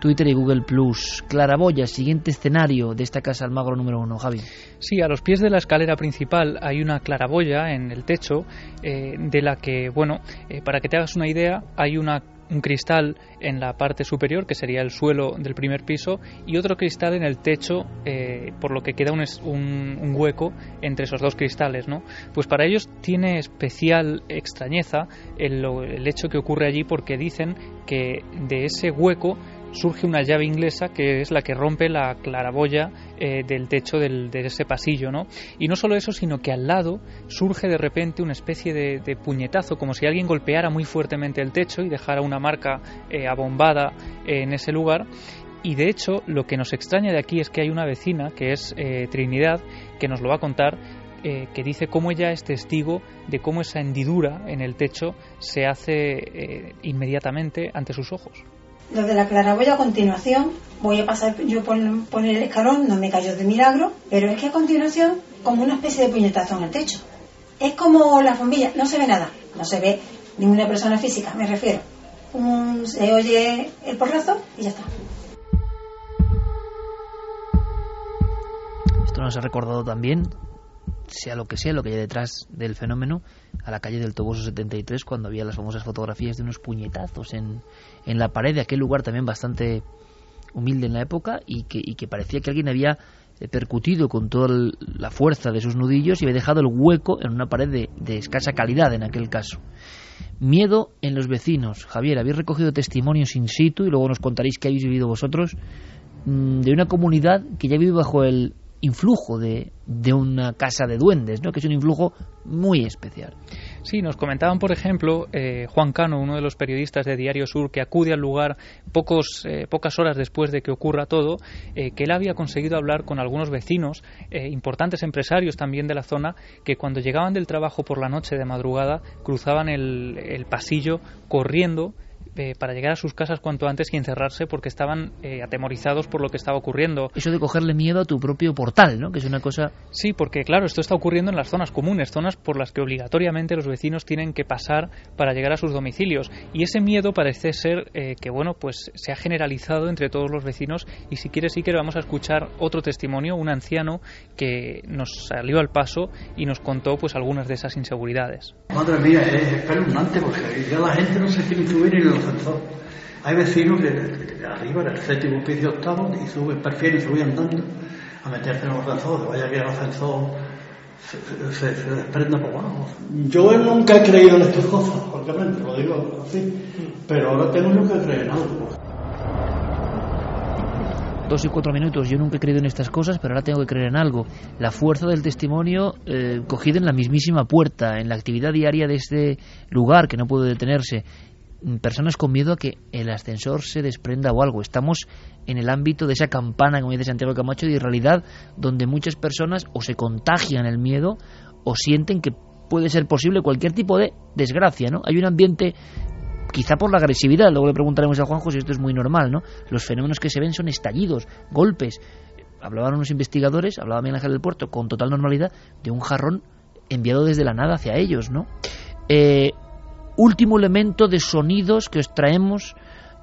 Twitter y Google Plus. Claraboya, siguiente escenario de esta casa Almagro número uno, Javi. Sí, a los pies de la escalera principal hay una claraboya en el techo, eh, de la que, bueno, eh, para que te hagas una idea, hay una un cristal en la parte superior, que sería el suelo del primer piso, y otro cristal en el techo, eh, por lo que queda un, un, hueco entre esos dos cristales. ¿no? Pues para ellos tiene especial extrañeza el, el hecho que ocurre allí porque dicen que de ese hueco surge una llave inglesa que es la que rompe la claraboya eh, del techo de ese pasillo, ¿no? Y no solo eso, sino que al lado surge de repente una especie de, puñetazo, como si alguien golpeara muy fuertemente el techo y dejara una marca eh, abombada en ese lugar. Y de hecho, lo que nos extraña de aquí es que hay una vecina, que es eh, Trinidad, que nos lo va a contar que dice cómo ella es testigo de cómo esa hendidura en el techo se hace inmediatamente ante sus ojos. Lo de la claraboya a continuación, voy a pasar yo por el escalón, no me cayó de milagro, pero es que a continuación, como una especie de puñetazo en el techo. Es como la bombilla, no se ve nada, no se ve ninguna persona física, me refiero. se oye el porrazo y ya está. Esto nos ha recordado también sea lo que sea, lo que hay detrás del fenómeno, a la calle del Toboso 73, cuando había las famosas fotografías de unos puñetazos en, en la pared de aquel lugar también bastante humilde en la época y que, y que parecía que alguien había percutido con toda la fuerza de sus nudillos y había dejado el hueco en una pared de, de escasa calidad en aquel caso. Miedo en los vecinos. Javier, habéis recogido testimonios in situ y luego nos contaréis qué habéis vivido vosotros mm, de una comunidad que ya vive bajo el influjo de, de, una casa de duendes, ¿no? que es un influjo muy especial. Sí, nos comentaban, por ejemplo, eh, Juan Cano, uno de los periodistas de Diario Sur, que acude al lugar pocos, eh, pocas horas después de que ocurra todo, eh, que él había conseguido hablar con algunos vecinos, importantes empresarios también de la zona, que cuando llegaban del trabajo por la noche de madrugada cruzaban el, el pasillo corriendo eh, para llegar a sus casas cuanto antes y encerrarse porque estaban eh, atemorizados por lo que estaba ocurriendo. Eso de cogerle miedo a tu propio portal, ¿no? Que es una cosa... Sí, porque claro, esto está ocurriendo en las zonas comunes, zonas por las que obligatoriamente los vecinos tienen que pasar para llegar a sus domicilios. Y ese miedo parece ser eh, que, bueno, pues se ha generalizado entre todos los vecinos y si quieres, sí que vamos a escuchar otro testimonio, un anciano que nos salió al paso y nos contó pues algunas de esas inseguridades. Madre mía, es espeluznante porque ya la gente no se quiere subir ni los hay vecinos que, arriba, en el séptimo piso octavo, y suben, prefieren subir andando a meterse en el ascensor, vaya que el ascensor se, se, desprenda por abajo. Yo nunca he creído en estas cosas, obviamente, lo digo así, pero ahora tengo yo que creer en algo. Dos y cuatro minutos, yo nunca he creído en estas cosas, pero ahora tengo que creer en algo. La fuerza del testimonio eh, cogido en la mismísima puerta, en la actividad diaria de este lugar que no puede detenerse personas con miedo a que el ascensor se desprenda o algo. Estamos en el ámbito de esa campana, como dice Santiago Camacho, de realidad donde muchas personas o se contagian el miedo o sienten que puede ser posible cualquier tipo de desgracia, ¿no? Hay un ambiente quizá por la agresividad, luego le preguntaremos a Juanjo si esto es muy normal, ¿no? Los fenómenos que se ven son estallidos, golpes. Hablaban unos investigadores, hablaba Miguel Ángel del Puerto, con total normalidad, de un jarrón enviado desde la nada hacia ellos, ¿no? Eh, último elemento de sonidos que os traemos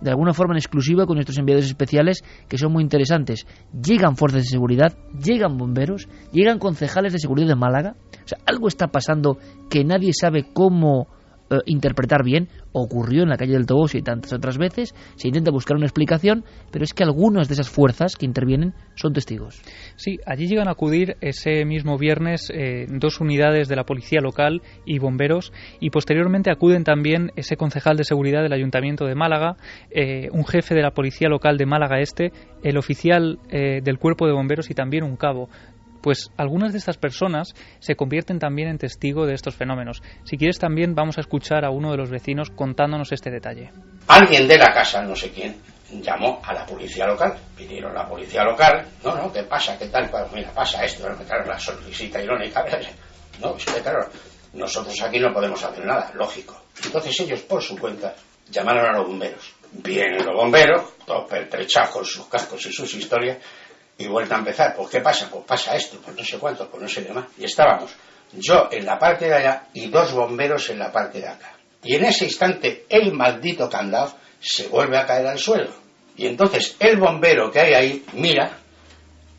de alguna forma en exclusiva con nuestros enviados especiales que son muy interesantes. Llegan fuerzas de seguridad, llegan bomberos, llegan concejales de seguridad de Málaga. O sea, algo está pasando que nadie sabe cómo eh, interpretar bien. Ocurrió en la calle del Toboso y tantas otras veces. Se intenta buscar una explicación, pero es que algunas de esas fuerzas que intervienen son testigos. Sí, allí llegan a acudir ese mismo viernes eh, dos unidades de la policía local y bomberos y posteriormente acuden también ese concejal de seguridad del Ayuntamiento de Málaga, eh, un jefe de la policía local de Málaga Este, el oficial del cuerpo de bomberos y también un cabo pues algunas de estas personas se convierten también en testigo de estos fenómenos. Si quieres también vamos a escuchar a uno de los vecinos contándonos este detalle. Alguien de la casa, no sé quién, llamó a la policía local. Vinieron la policía local, no, no, ¿qué pasa? ¿Qué tal? Pues mira, pasa esto, ¿no? claro, la sonrisita irónica. (laughs) No, es que claro, nosotros aquí no podemos hacer nada, lógico. Entonces ellos, por su cuenta, llamaron a los bomberos. Vienen los bomberos, todos pertrechajos, sus cascos y sus historias, y vuelta a empezar. Pues ¿qué pasa? Pues pasa esto, pues no sé cuánto, pues no sé qué más. Y estábamos yo en la parte de allá y dos bomberos en la parte de acá. Y en ese instante el maldito candado se vuelve a caer al suelo. Y entonces el bombero que hay ahí mira,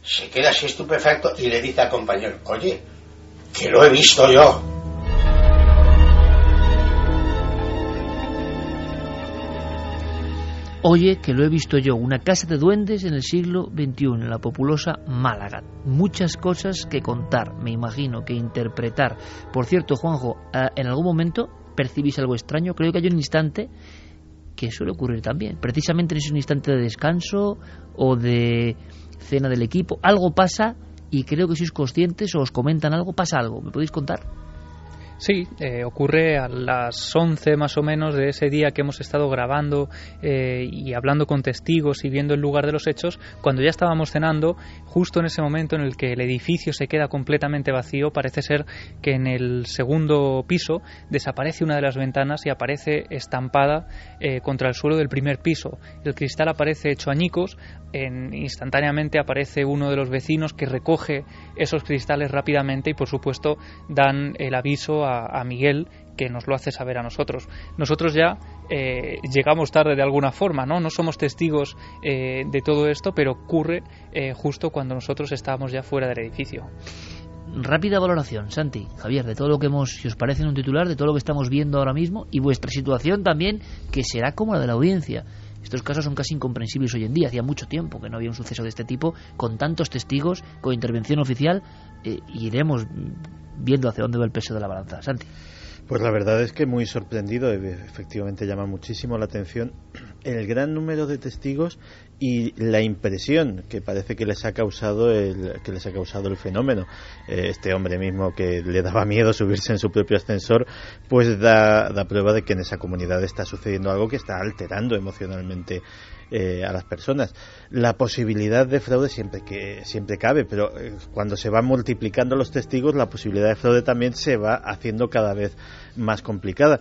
se queda así estupefacto y le dice al compañero, oye, que lo he visto yo. Oye, que lo he visto yo, una casa de duendes en el siglo XXI, en la populosa Málaga. Muchas cosas que contar, me imagino, que interpretar. Por cierto, Juanjo, ah, ¿en algún momento percibís algo extraño? Creo que hay un instante que suele ocurrir también. Precisamente en ese instante de descanso o de cena del equipo, algo pasa y creo que sois conscientes o os comentan algo, pasa algo. ¿Me podéis contar? Sí, eh, ocurre a las 11 más o menos de ese día que hemos estado grabando eh, y hablando con testigos y viendo el lugar de los hechos, cuando ya estábamos cenando, justo en ese momento en el que el edificio se queda completamente vacío, parece ser que en el segundo piso desaparece una de las ventanas y aparece estampada eh, contra el suelo del primer piso. El cristal aparece hecho añicos, en, instantáneamente aparece uno de los vecinos que recoge esos cristales rápidamente y por supuesto dan el aviso a, Miguel que nos lo hace saber a nosotros. Nosotros ya eh, llegamos tarde de alguna forma, ¿no? No somos testigos eh, de todo esto, pero ocurre eh, justo cuando nosotros estábamos ya fuera del edificio. Rápida valoración, Santi, Javier, de todo lo que hemos, si os parece en un titular, de todo lo que estamos viendo ahora mismo y vuestra situación también, que será como la de la audiencia. Estos casos son casi incomprensibles hoy en día. Hacía mucho tiempo que no había un suceso de este tipo, con tantos testigos, con intervención oficial, y iremos viendo hacia dónde va el peso de la balanza. Santi. Pues la verdad es que muy sorprendido, efectivamente llama muchísimo la atención el gran número de testigos y la impresión que parece que les ha causado el que les ha causado el fenómeno. Eh, este hombre mismo que le daba miedo subirse en su propio ascensor, pues da, da prueba de que en esa comunidad está sucediendo algo que está alterando emocionalmente eh, a las personas. La posibilidad de fraude siempre que siempre cabe, pero eh, cuando se van multiplicando los testigos, la posibilidad de fraude también se va haciendo cada vez más complicada.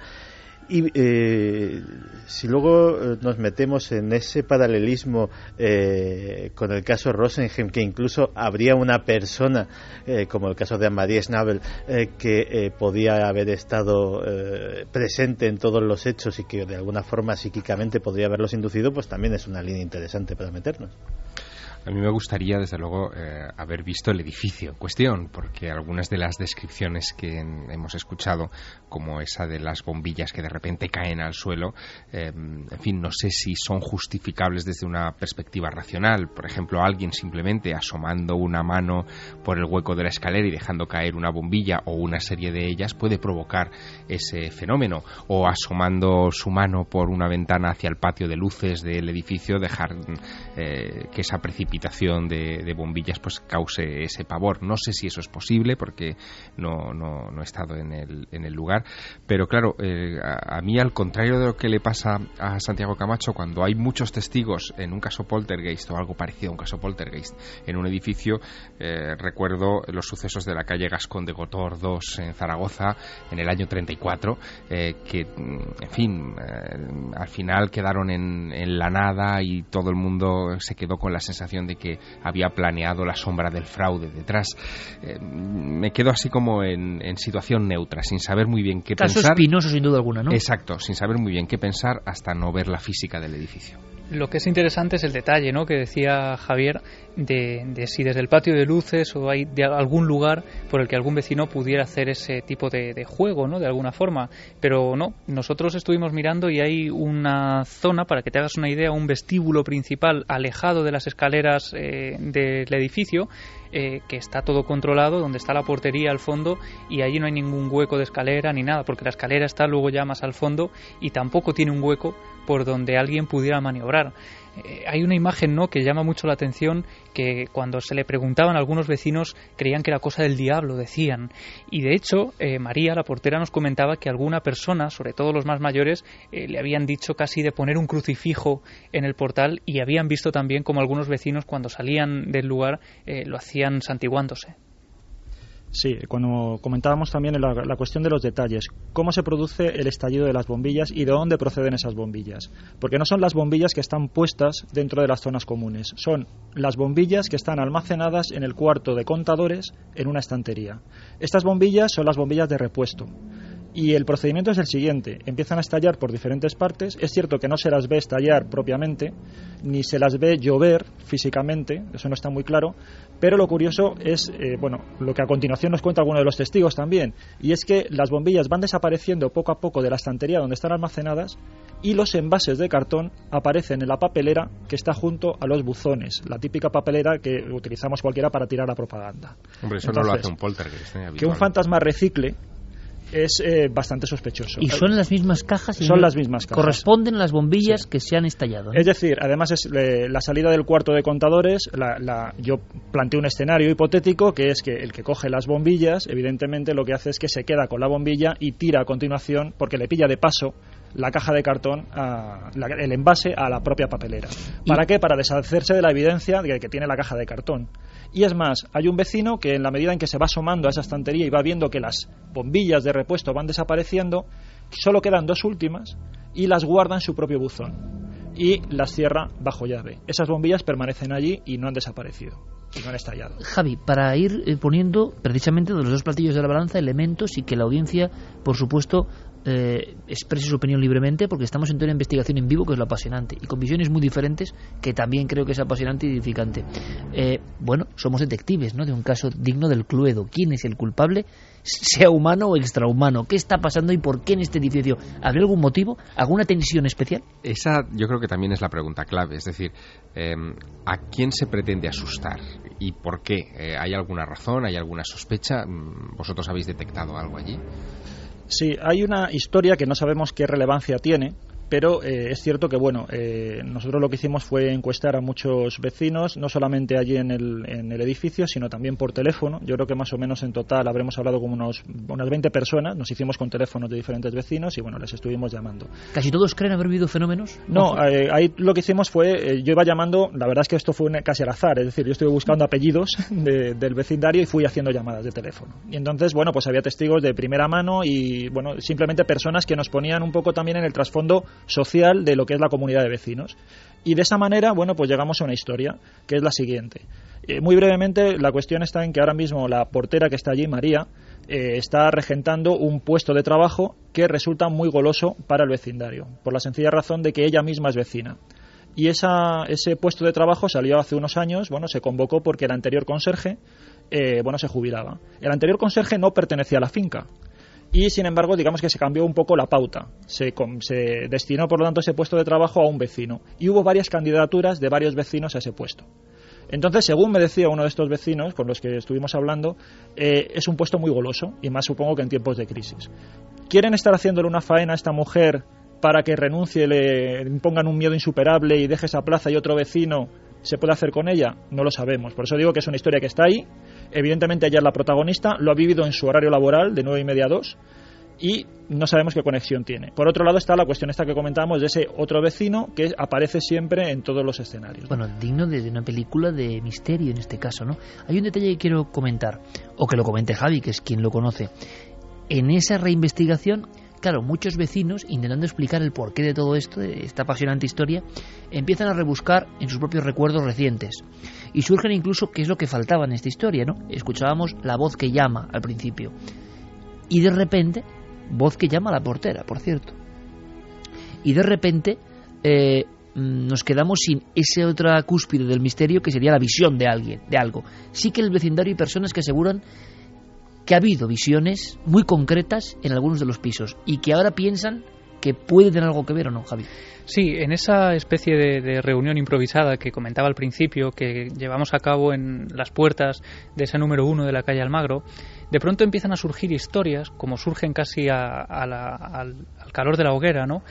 Y eh, si luego eh, nos metemos en ese paralelismo eh, con el caso Rosenheim, que incluso habría una persona, como el caso de Anne-Marie Schnabel, que podía haber estado presente en todos los hechos y que de alguna forma psíquicamente podría haberlos inducido, pues también es una línea interesante para meternos. A mí me gustaría, desde luego, eh, haber visto el edificio en cuestión, porque algunas de las descripciones que hemos escuchado, como esa de las bombillas que de repente caen al suelo, em, en fin, no sé si son justificables desde una perspectiva racional. Por ejemplo, alguien simplemente asomando una mano por el hueco de la escalera y dejando caer una bombilla o una serie de ellas puede provocar ese fenómeno. O asomando su mano por una ventana hacia el patio de luces del edificio, dejar eh, que esa precipitación de, bombillas pues cause ese pavor. No sé si eso es posible porque no, no, no he estado en el, en el lugar, pero claro, eh, a, mí al contrario de lo que le pasa a Santiago Camacho, cuando hay muchos testigos en un caso poltergeist o algo parecido a un caso poltergeist en un edificio, eh, recuerdo los sucesos de la calle Gascón de Gotor 2 en Zaragoza en el año 34, eh, que, mm, en fin, al final quedaron en, en la nada y todo el mundo se quedó con la sensación de que había planeado la sombra del fraude detrás. me quedo así como en, en situación neutra, sin saber muy bien qué Caso pensar. espinoso, sin duda alguna, ¿no? Exacto, sin saber muy bien qué pensar hasta no ver la física del edificio. Lo que es interesante es el detalle, ¿no? Que decía Javier de, si desde el patio de luces o hay de algún lugar por el que algún vecino pudiera hacer ese tipo de, juego, ¿no? De alguna forma. Pero no, nosotros estuvimos mirando y hay una zona, para que te hagas una idea, un vestíbulo principal alejado de las escaleras eh, del edificio eh, que está todo controlado, donde está la portería al fondo y allí no hay ningún hueco de escalera ni nada, porque la escalera está luego ya más al fondo y tampoco tiene un hueco por donde alguien pudiera maniobrar. Eh, hay una imagen ¿no? que llama mucho la atención que cuando se le preguntaban a algunos vecinos creían que era cosa del diablo, decían. Y de hecho, eh, María, la portera, nos comentaba que alguna persona, sobre todo los más mayores, eh, le habían dicho casi de poner un crucifijo en el portal y habían visto también como algunos vecinos cuando salían del lugar lo hacían santiguándose. Sí, cuando comentábamos también la, la, cuestión de los detalles, cómo se produce el estallido de las bombillas y de dónde proceden esas bombillas. Porque no son las bombillas que están puestas dentro de las zonas comunes, son las bombillas que están almacenadas en el cuarto de contadores en una estantería. Estas bombillas son las bombillas de repuesto. Y el procedimiento es el siguiente, empiezan a estallar por diferentes partes, es cierto que no se las ve estallar propiamente, ni se las ve llover físicamente, eso no está muy claro, pero lo curioso es, eh, bueno, lo que a continuación nos cuenta alguno de los testigos también, y es que las bombillas van desapareciendo poco a poco de la estantería donde están almacenadas y los envases de cartón aparecen en la papelera que está junto a los buzones, la típica papelera que utilizamos cualquiera para tirar la propaganda. Hombre, eso no lo hace un poltergeist. ¿eh? Que un fantasma recicle es eh, bastante sospechoso. ¿Y son las mismas cajas? son las mismas cajas. Corresponden a las bombillas que se han estallado. Es decir, además es eh, la salida del cuarto de contadores, la, yo planteé un escenario hipotético que es que el que coge las bombillas, evidentemente lo que hace es que se queda con la bombilla y tira a continuación, porque le pilla de paso la caja de cartón, el envase a la propia papelera. ¿Para qué? Para deshacerse de la evidencia de que tiene la caja de cartón. Y es más, hay un vecino que en la medida en que se va asomando a esa estantería y va viendo que las bombillas de repuesto van desapareciendo, solo quedan dos últimas y las guarda en su propio buzón y las cierra bajo llave. Esas bombillas permanecen allí y no han desaparecido y no han estallado. Javi, para ir eh, poniendo precisamente de los dos platillos de la balanza elementos y que la audiencia, por supuesto, eh, exprese su opinión libremente porque estamos en toda una investigación en vivo que es lo apasionante y con visiones muy diferentes que también creo que es apasionante y edificante. Eh, bueno, somos detectives ¿no? de un caso digno del Cluedo. ¿Quién es el culpable? Sea humano o extrahumano. ¿Qué está pasando y por qué en este edificio? ¿Habría algún motivo? ¿Alguna tensión especial? Esa yo creo que también es la pregunta clave. Es decir, em, ¿a quién se pretende asustar? ¿Y por qué? Eh, ¿Hay alguna razón? ¿Hay alguna sospecha? Mm, ¿Vosotros habéis detectado algo allí? Sí, hay una historia que no sabemos qué relevancia tiene, pero eh, es cierto que bueno eh, nosotros lo que hicimos fue encuestar a muchos vecinos no solamente allí en el, en el edificio sino también por teléfono. Yo creo que más o menos en total habremos hablado con unos unas 20 personas nos hicimos con teléfonos de diferentes vecinos y bueno les estuvimos llamando. Casi todos creen haber vivido fenómenos no eh, ahí lo que hicimos fue yo iba llamando la verdad es que esto fue casi al azar es decir yo estuve buscando apellidos (laughs) del vecindario y fui haciendo llamadas de teléfono. Y entonces bueno pues había testigos de primera mano y bueno simplemente personas que nos ponían un poco también en el trasfondo social de lo que es la comunidad de vecinos. Y de esa manera, bueno, pues llegamos a una historia, que es la siguiente. Eh, muy brevemente, la cuestión está en que ahora mismo la portera que está allí, María, eh, está regentando un puesto de trabajo que resulta muy goloso para el vecindario, por la sencilla razón de que ella misma es vecina. Y ese puesto de trabajo salió hace unos años, bueno, se convocó porque el anterior conserje, eh, bueno, se jubilaba. El anterior conserje no pertenecía a la finca, y sin embargo digamos que se cambió un poco la pauta. Se, se, destinó por lo tanto ese puesto de trabajo a un vecino y hubo varias candidaturas de varios vecinos a ese puesto. Entonces, según me decía uno de estos vecinos con los que estuvimos hablando, eh, es un puesto muy goloso y más supongo que en tiempos de crisis. ¿Quieren estar haciéndole una faena a esta mujer para que renuncie, le impongan un miedo insuperable y deje esa plaza y otro vecino se puede hacer con ella? No lo sabemos. Por eso digo que es una historia que está ahí. Evidentemente ella es la protagonista, lo ha vivido en su horario laboral de nueve y media a 2 y no sabemos qué conexión tiene. Por otro lado está la cuestión esta que comentábamos de ese otro vecino que aparece siempre en todos los escenarios. Bueno, digno de una película de misterio en este caso, ¿no? Hay un detalle que quiero comentar, o que lo comente Javi, que es quien lo conoce. En esa reinvestigación, claro, muchos vecinos, intentando explicar el porqué de todo esto, de esta apasionante historia, empiezan a rebuscar en sus propios recuerdos recientes. Y surgen incluso qué es lo que faltaba en esta historia, ¿no? Escuchábamos la voz que llama al principio. Y de repente voz que llama a la portera, por cierto. Y de repente eh, nos quedamos sin esa otra cúspide del misterio que sería la visión de alguien, de algo. Sí que el vecindario hay personas que aseguran que ha habido visiones muy concretas en algunos de los pisos y que ahora piensan que puede tener algo que ver o no, Javi. Sí, en esa especie de, reunión improvisada que comentaba al principio, que llevamos a cabo en las puertas de ese número uno de la calle Almagro, de pronto empiezan a surgir historias, como surgen casi al, al calor de la hoguera, ¿no?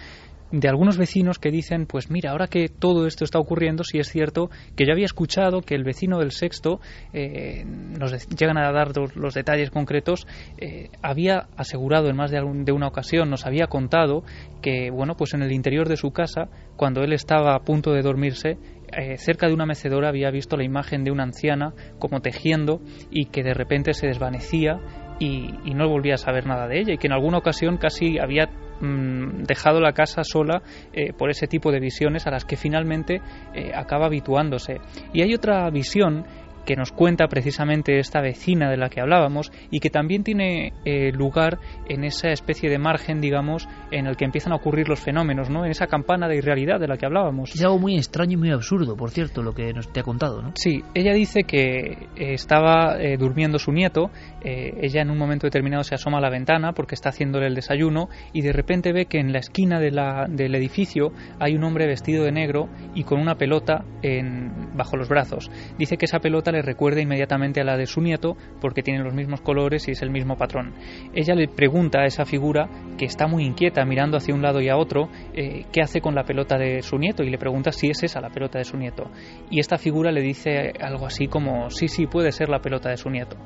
De algunos vecinos que dicen, pues mira, ahora que todo esto está ocurriendo, sí es cierto que yo había escuchado que el vecino del sexto, eh, nos llegan a dar los, detalles concretos, eh, había asegurado en más de, de, una ocasión, nos había contado que, bueno, pues en el interior de su casa, cuando él estaba a punto de dormirse, eh, cerca de una mecedora había visto la imagen de una anciana como tejiendo y que de repente se desvanecía y, no volvía a saber nada de ella y que en alguna ocasión casi había Mm, dejado la casa sola eh, por ese tipo de visiones a las que finalmente eh, acaba habituándose. Y hay otra visión que nos cuenta precisamente esta vecina de la que hablábamos y que también tiene eh, lugar en esa especie de margen, digamos, en el que empiezan a ocurrir los fenómenos, ¿no? En esa campana de irrealidad de la que hablábamos. Es algo muy extraño y muy absurdo, por cierto, lo que nos te ha contado, ¿no? Sí, ella dice que eh, estaba eh, durmiendo su nieto, ella en un momento determinado se asoma a la ventana porque está haciéndole el desayuno y de repente ve que en la esquina de la, del edificio hay un hombre vestido de negro y con una pelota en, bajo los brazos. Dice que esa pelota le recuerda inmediatamente a la de su nieto porque tienen los mismos colores y es el mismo patrón. Ella le pregunta a esa figura que está muy inquieta mirando hacia un lado y a otro eh, qué hace con la pelota de su nieto y le pregunta si es esa la pelota de su nieto. Y esta figura le dice algo así como sí, sí, puede ser la pelota de su nieto.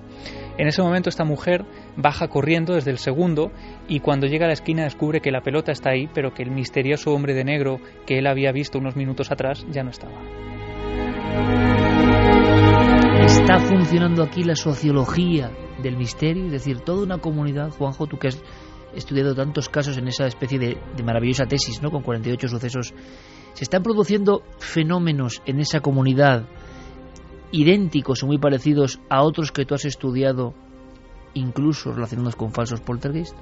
En ese momento esta mujer baja corriendo desde el segundo y cuando llega a la esquina descubre que la pelota está ahí, pero que el misterioso hombre de negro que él había visto unos minutos atrás ya no estaba. Está funcionando aquí la sociología del misterio, es decir, toda una comunidad, Juanjo, tú que has estudiado tantos casos en esa especie de, maravillosa tesis, ¿no? Con 48 sucesos, se están produciendo fenómenos en esa comunidad idénticos o muy parecidos a otros que tú has estudiado, incluso relacionados con falsos poltergeist.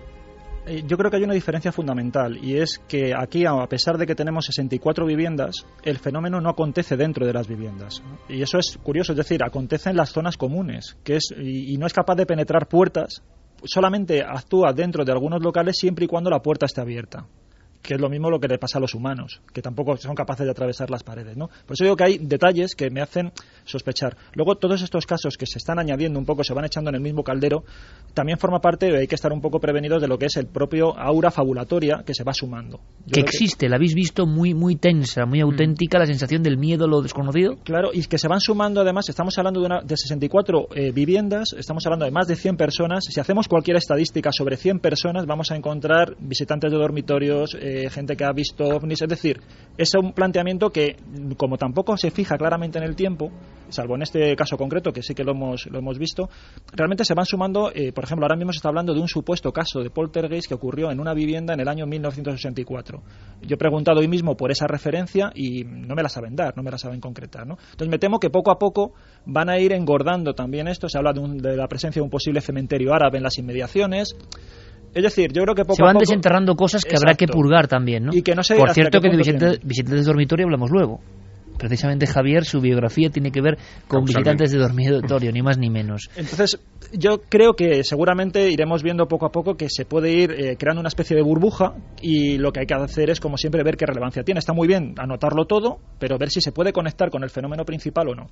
Eh, yo creo que hay una diferencia fundamental y es que aquí, a pesar de que tenemos 64 viviendas, el fenómeno no acontece dentro de las viviendas. Y eso es curioso, es decir, acontece en las zonas comunes que es, y no es capaz de penetrar puertas, solamente actúa dentro de algunos locales siempre y cuando la puerta esté abierta que es lo mismo lo que le pasa a los humanos, que tampoco son capaces de atravesar las paredes. ¿no? Por eso digo que hay detalles que me hacen sospechar. Luego, todos estos casos que se están añadiendo un poco, se van echando en el mismo caldero, también forma parte, hay que estar un poco prevenidos de lo que es el propio aura fabulatoria que se va sumando. que existe, la habéis visto muy, muy tensa, muy mm. auténtica, la sensación del miedo, lo desconocido. Claro, y que se van sumando además, estamos hablando de, una, de 64 eh, viviendas, estamos hablando de más de 100 personas. Si hacemos cualquier estadística sobre 100 personas, vamos a encontrar visitantes de dormitorios, eh, gente que ha visto ovnis, es decir, es un planteamiento que, como tampoco se fija claramente en el tiempo, salvo en este caso concreto, que sí que lo hemos, lo hemos visto, realmente se van sumando, eh, por ejemplo, ahora mismo se está hablando de un supuesto caso de poltergeist que ocurrió en una vivienda en el año 1964. Yo he preguntado hoy mismo por esa referencia y no me la saben dar, no me la saben concretar. ¿no? Entonces me temo que poco a poco van a ir engordando también esto, se habla de, de la presencia de un posible cementerio árabe en las inmediaciones, es decir, yo creo que poco Se van desenterrando cosas que habrá que purgar también, ¿no? Y que no sé Por cierto, que de visitantes, de dormitorio hablamos luego. Precisamente Javier, su biografía tiene que ver con visitantes de dormitorio, ni más ni menos. Entonces, yo creo que seguramente iremos viendo poco a poco que se puede ir eh, creando una especie de burbuja y lo que hay que hacer es, como siempre, ver qué relevancia tiene. Está muy bien anotarlo todo, pero ver si se puede conectar con el fenómeno principal o no.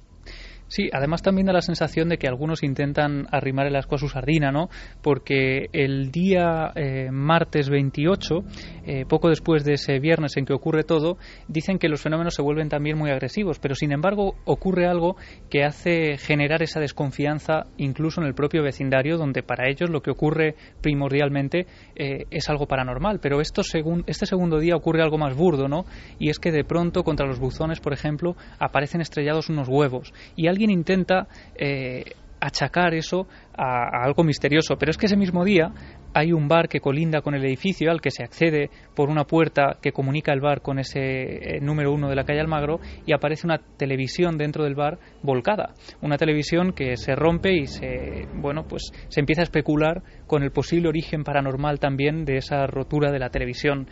Sí, además también da la sensación de que algunos intentan arrimar el asco a su sardina, ¿no? Porque el día eh, martes 28, eh, poco después de ese viernes en que ocurre todo, dicen que los fenómenos se vuelven también muy agresivos, pero sin embargo ocurre algo que hace generar esa desconfianza incluso en el propio vecindario, donde para ellos lo que ocurre primordialmente eh, es algo paranormal. Pero esto este segundo día ocurre algo más burdo, ¿no? Y es que de pronto contra los buzones, por ejemplo, aparecen estrellados unos huevos y alguien intenta eh, achacar eso a, algo misterioso, pero es que ese mismo día hay un bar que colinda con el edificio al que se accede por una puerta que comunica el bar con ese eh, número uno de la calle Almagro y aparece una televisión dentro del bar volcada, una televisión que se rompe y se bueno pues se empieza a especular con el posible origen paranormal también de esa rotura de la televisión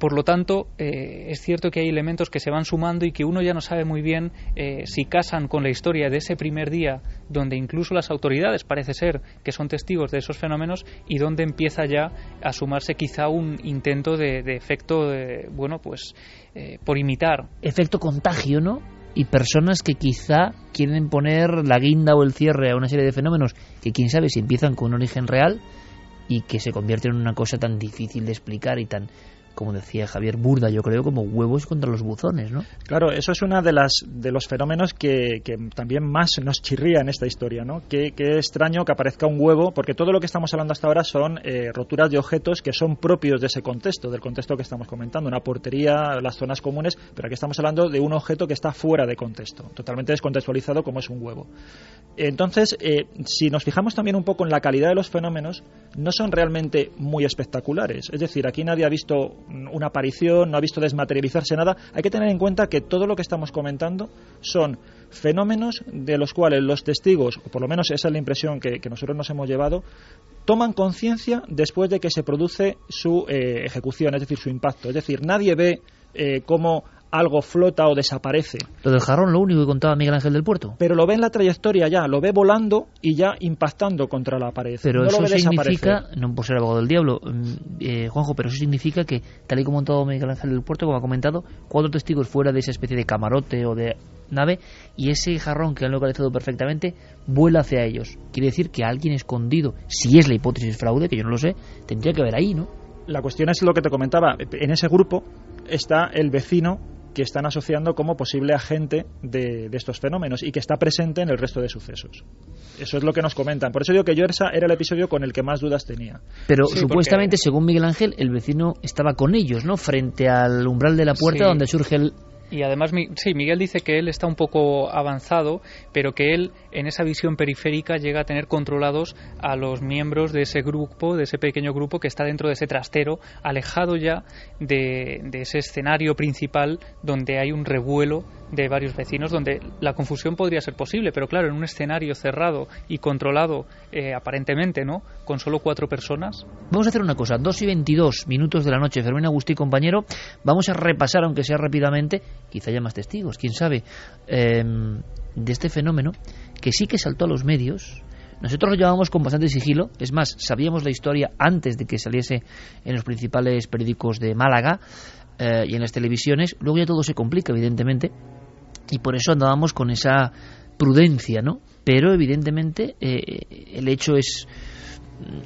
por lo tanto, eh, es cierto que hay elementos que se van sumando y que uno ya no sabe muy bien eh, si casan con la historia de ese primer día, donde incluso las autoridades parece ser que son testigos de esos fenómenos, y donde empieza ya a sumarse quizá un intento de, efecto, bueno, pues eh, por imitar. Efecto contagio, ¿no? y personas que quizá quieren poner la guinda o el cierre a una serie de fenómenos que quién sabe si empiezan con un origen real y que se convierten en una cosa tan difícil de explicar y tan como decía Javier Burda, yo creo, como huevos contra los buzones, ¿no? Claro, eso es uno de, las, de los fenómenos que, también más nos chirría en esta historia, ¿no? Qué, extraño que aparezca un huevo, porque todo lo que estamos hablando hasta ahora son eh, roturas de objetos que son propios de ese contexto, del contexto que estamos comentando, una portería, las zonas comunes, pero aquí estamos hablando de un objeto que está fuera de contexto, totalmente descontextualizado como es un huevo. Entonces, eh, si nos fijamos también un poco en la calidad de los fenómenos, no son realmente muy espectaculares. Es decir, aquí nadie ha visto una aparición, no ha visto desmaterializarse nada. Hay que tener en cuenta que todo lo que estamos comentando son fenómenos de los cuales los testigos, o por lo menos esa es la impresión que, nosotros nos hemos llevado, toman conciencia después de que se produce su eh, ejecución, es decir, su impacto. Es decir, nadie ve eh, cómo algo flota o desaparece. Lo del jarrón, lo único que contaba Miguel Ángel del Puerto. Pero lo ve en la trayectoria ya, lo ve volando y ya impactando contra la pared. Pero eso significa, no por ser abogado del diablo, mm, eh, Juanjo, pero eso significa que, tal y como ha contado Miguel Ángel del Puerto, como ha comentado, cuatro testigos fuera de esa especie de camarote o de nave y ese jarrón que han localizado perfectamente vuela hacia ellos. Quiere decir que alguien escondido, si es la hipótesis fraude, que yo no lo sé, tendría que haber ahí, ¿no? La cuestión es lo que te comentaba. En ese grupo está el vecino que están asociando como posible agente de, estos fenómenos y que está presente en el resto de sucesos. Eso es lo que nos comentan. Por eso digo que yo era el episodio con el que más dudas tenía. Pero supuestamente, según Miguel Ángel, el vecino estaba con ellos, ¿no? Frente al umbral de la puerta donde surge el, y además, sí, Miguel dice que él está un poco avanzado, pero que él en esa visión periférica llega a tener controlados a los miembros de ese grupo, de ese pequeño grupo que está dentro de ese trastero, alejado ya de, de ese escenario principal donde hay un revuelo de varios vecinos donde la confusión podría ser posible, pero claro, en un escenario cerrado y controlado eh, aparentemente, ¿no? Con solo cuatro personas. Vamos a hacer una cosa, dos y veintidós minutos de la noche, Fermín Agustí, compañero, vamos a repasar, aunque sea rápidamente, quizá haya más testigos, quién sabe, em, de este fenómeno que sí que saltó a los medios, nosotros lo llevábamos con bastante sigilo, es más, sabíamos la historia antes de que saliese en los principales periódicos de Málaga eh, y en las televisiones, luego ya todo se complica, evidentemente, y por eso andábamos con esa prudencia, ¿no? Pero evidentemente eh, el hecho es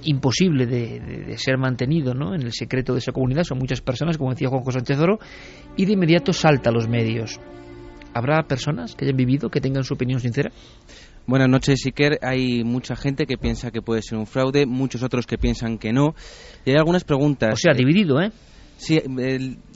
imposible de, ser mantenido ¿no? en el secreto de esa comunidad, son muchas personas, como decía Juanjo Sánchez Oro, y de inmediato salta a los medios. ¿Habrá personas que hayan vivido, que tengan su opinión sincera? Buenas noches, Iker. Hay mucha gente que piensa que puede ser un fraude, muchos otros que piensan que no. Y hay algunas preguntas. O sea, dividido, ¿eh? Sí,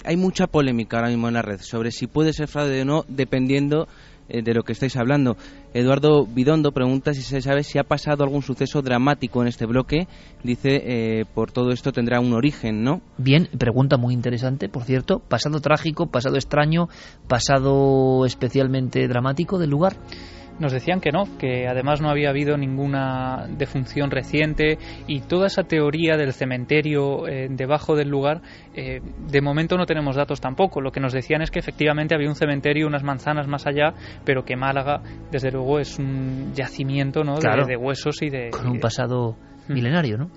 hay mucha polémica ahora mismo en la red sobre si puede ser fraude o no, dependiendo de lo que estáis hablando. Eduardo Bidondo pregunta si se sabe si ha pasado algún suceso dramático en este bloque. Dice, eh, por todo esto tendrá un origen, ¿no? Bien, pregunta muy interesante, por cierto. ¿Pasado trágico, pasado extraño, pasado especialmente dramático del lugar? Nos decían que no, que además no había habido ninguna defunción reciente y toda esa teoría del cementerio eh, debajo del lugar, eh, de momento no tenemos datos tampoco. Lo que nos decían es que efectivamente había un cementerio unas manzanas más allá, pero que Málaga, desde luego, es un yacimiento ¿no? de, huesos y de... Con un pasado milenario, ¿no?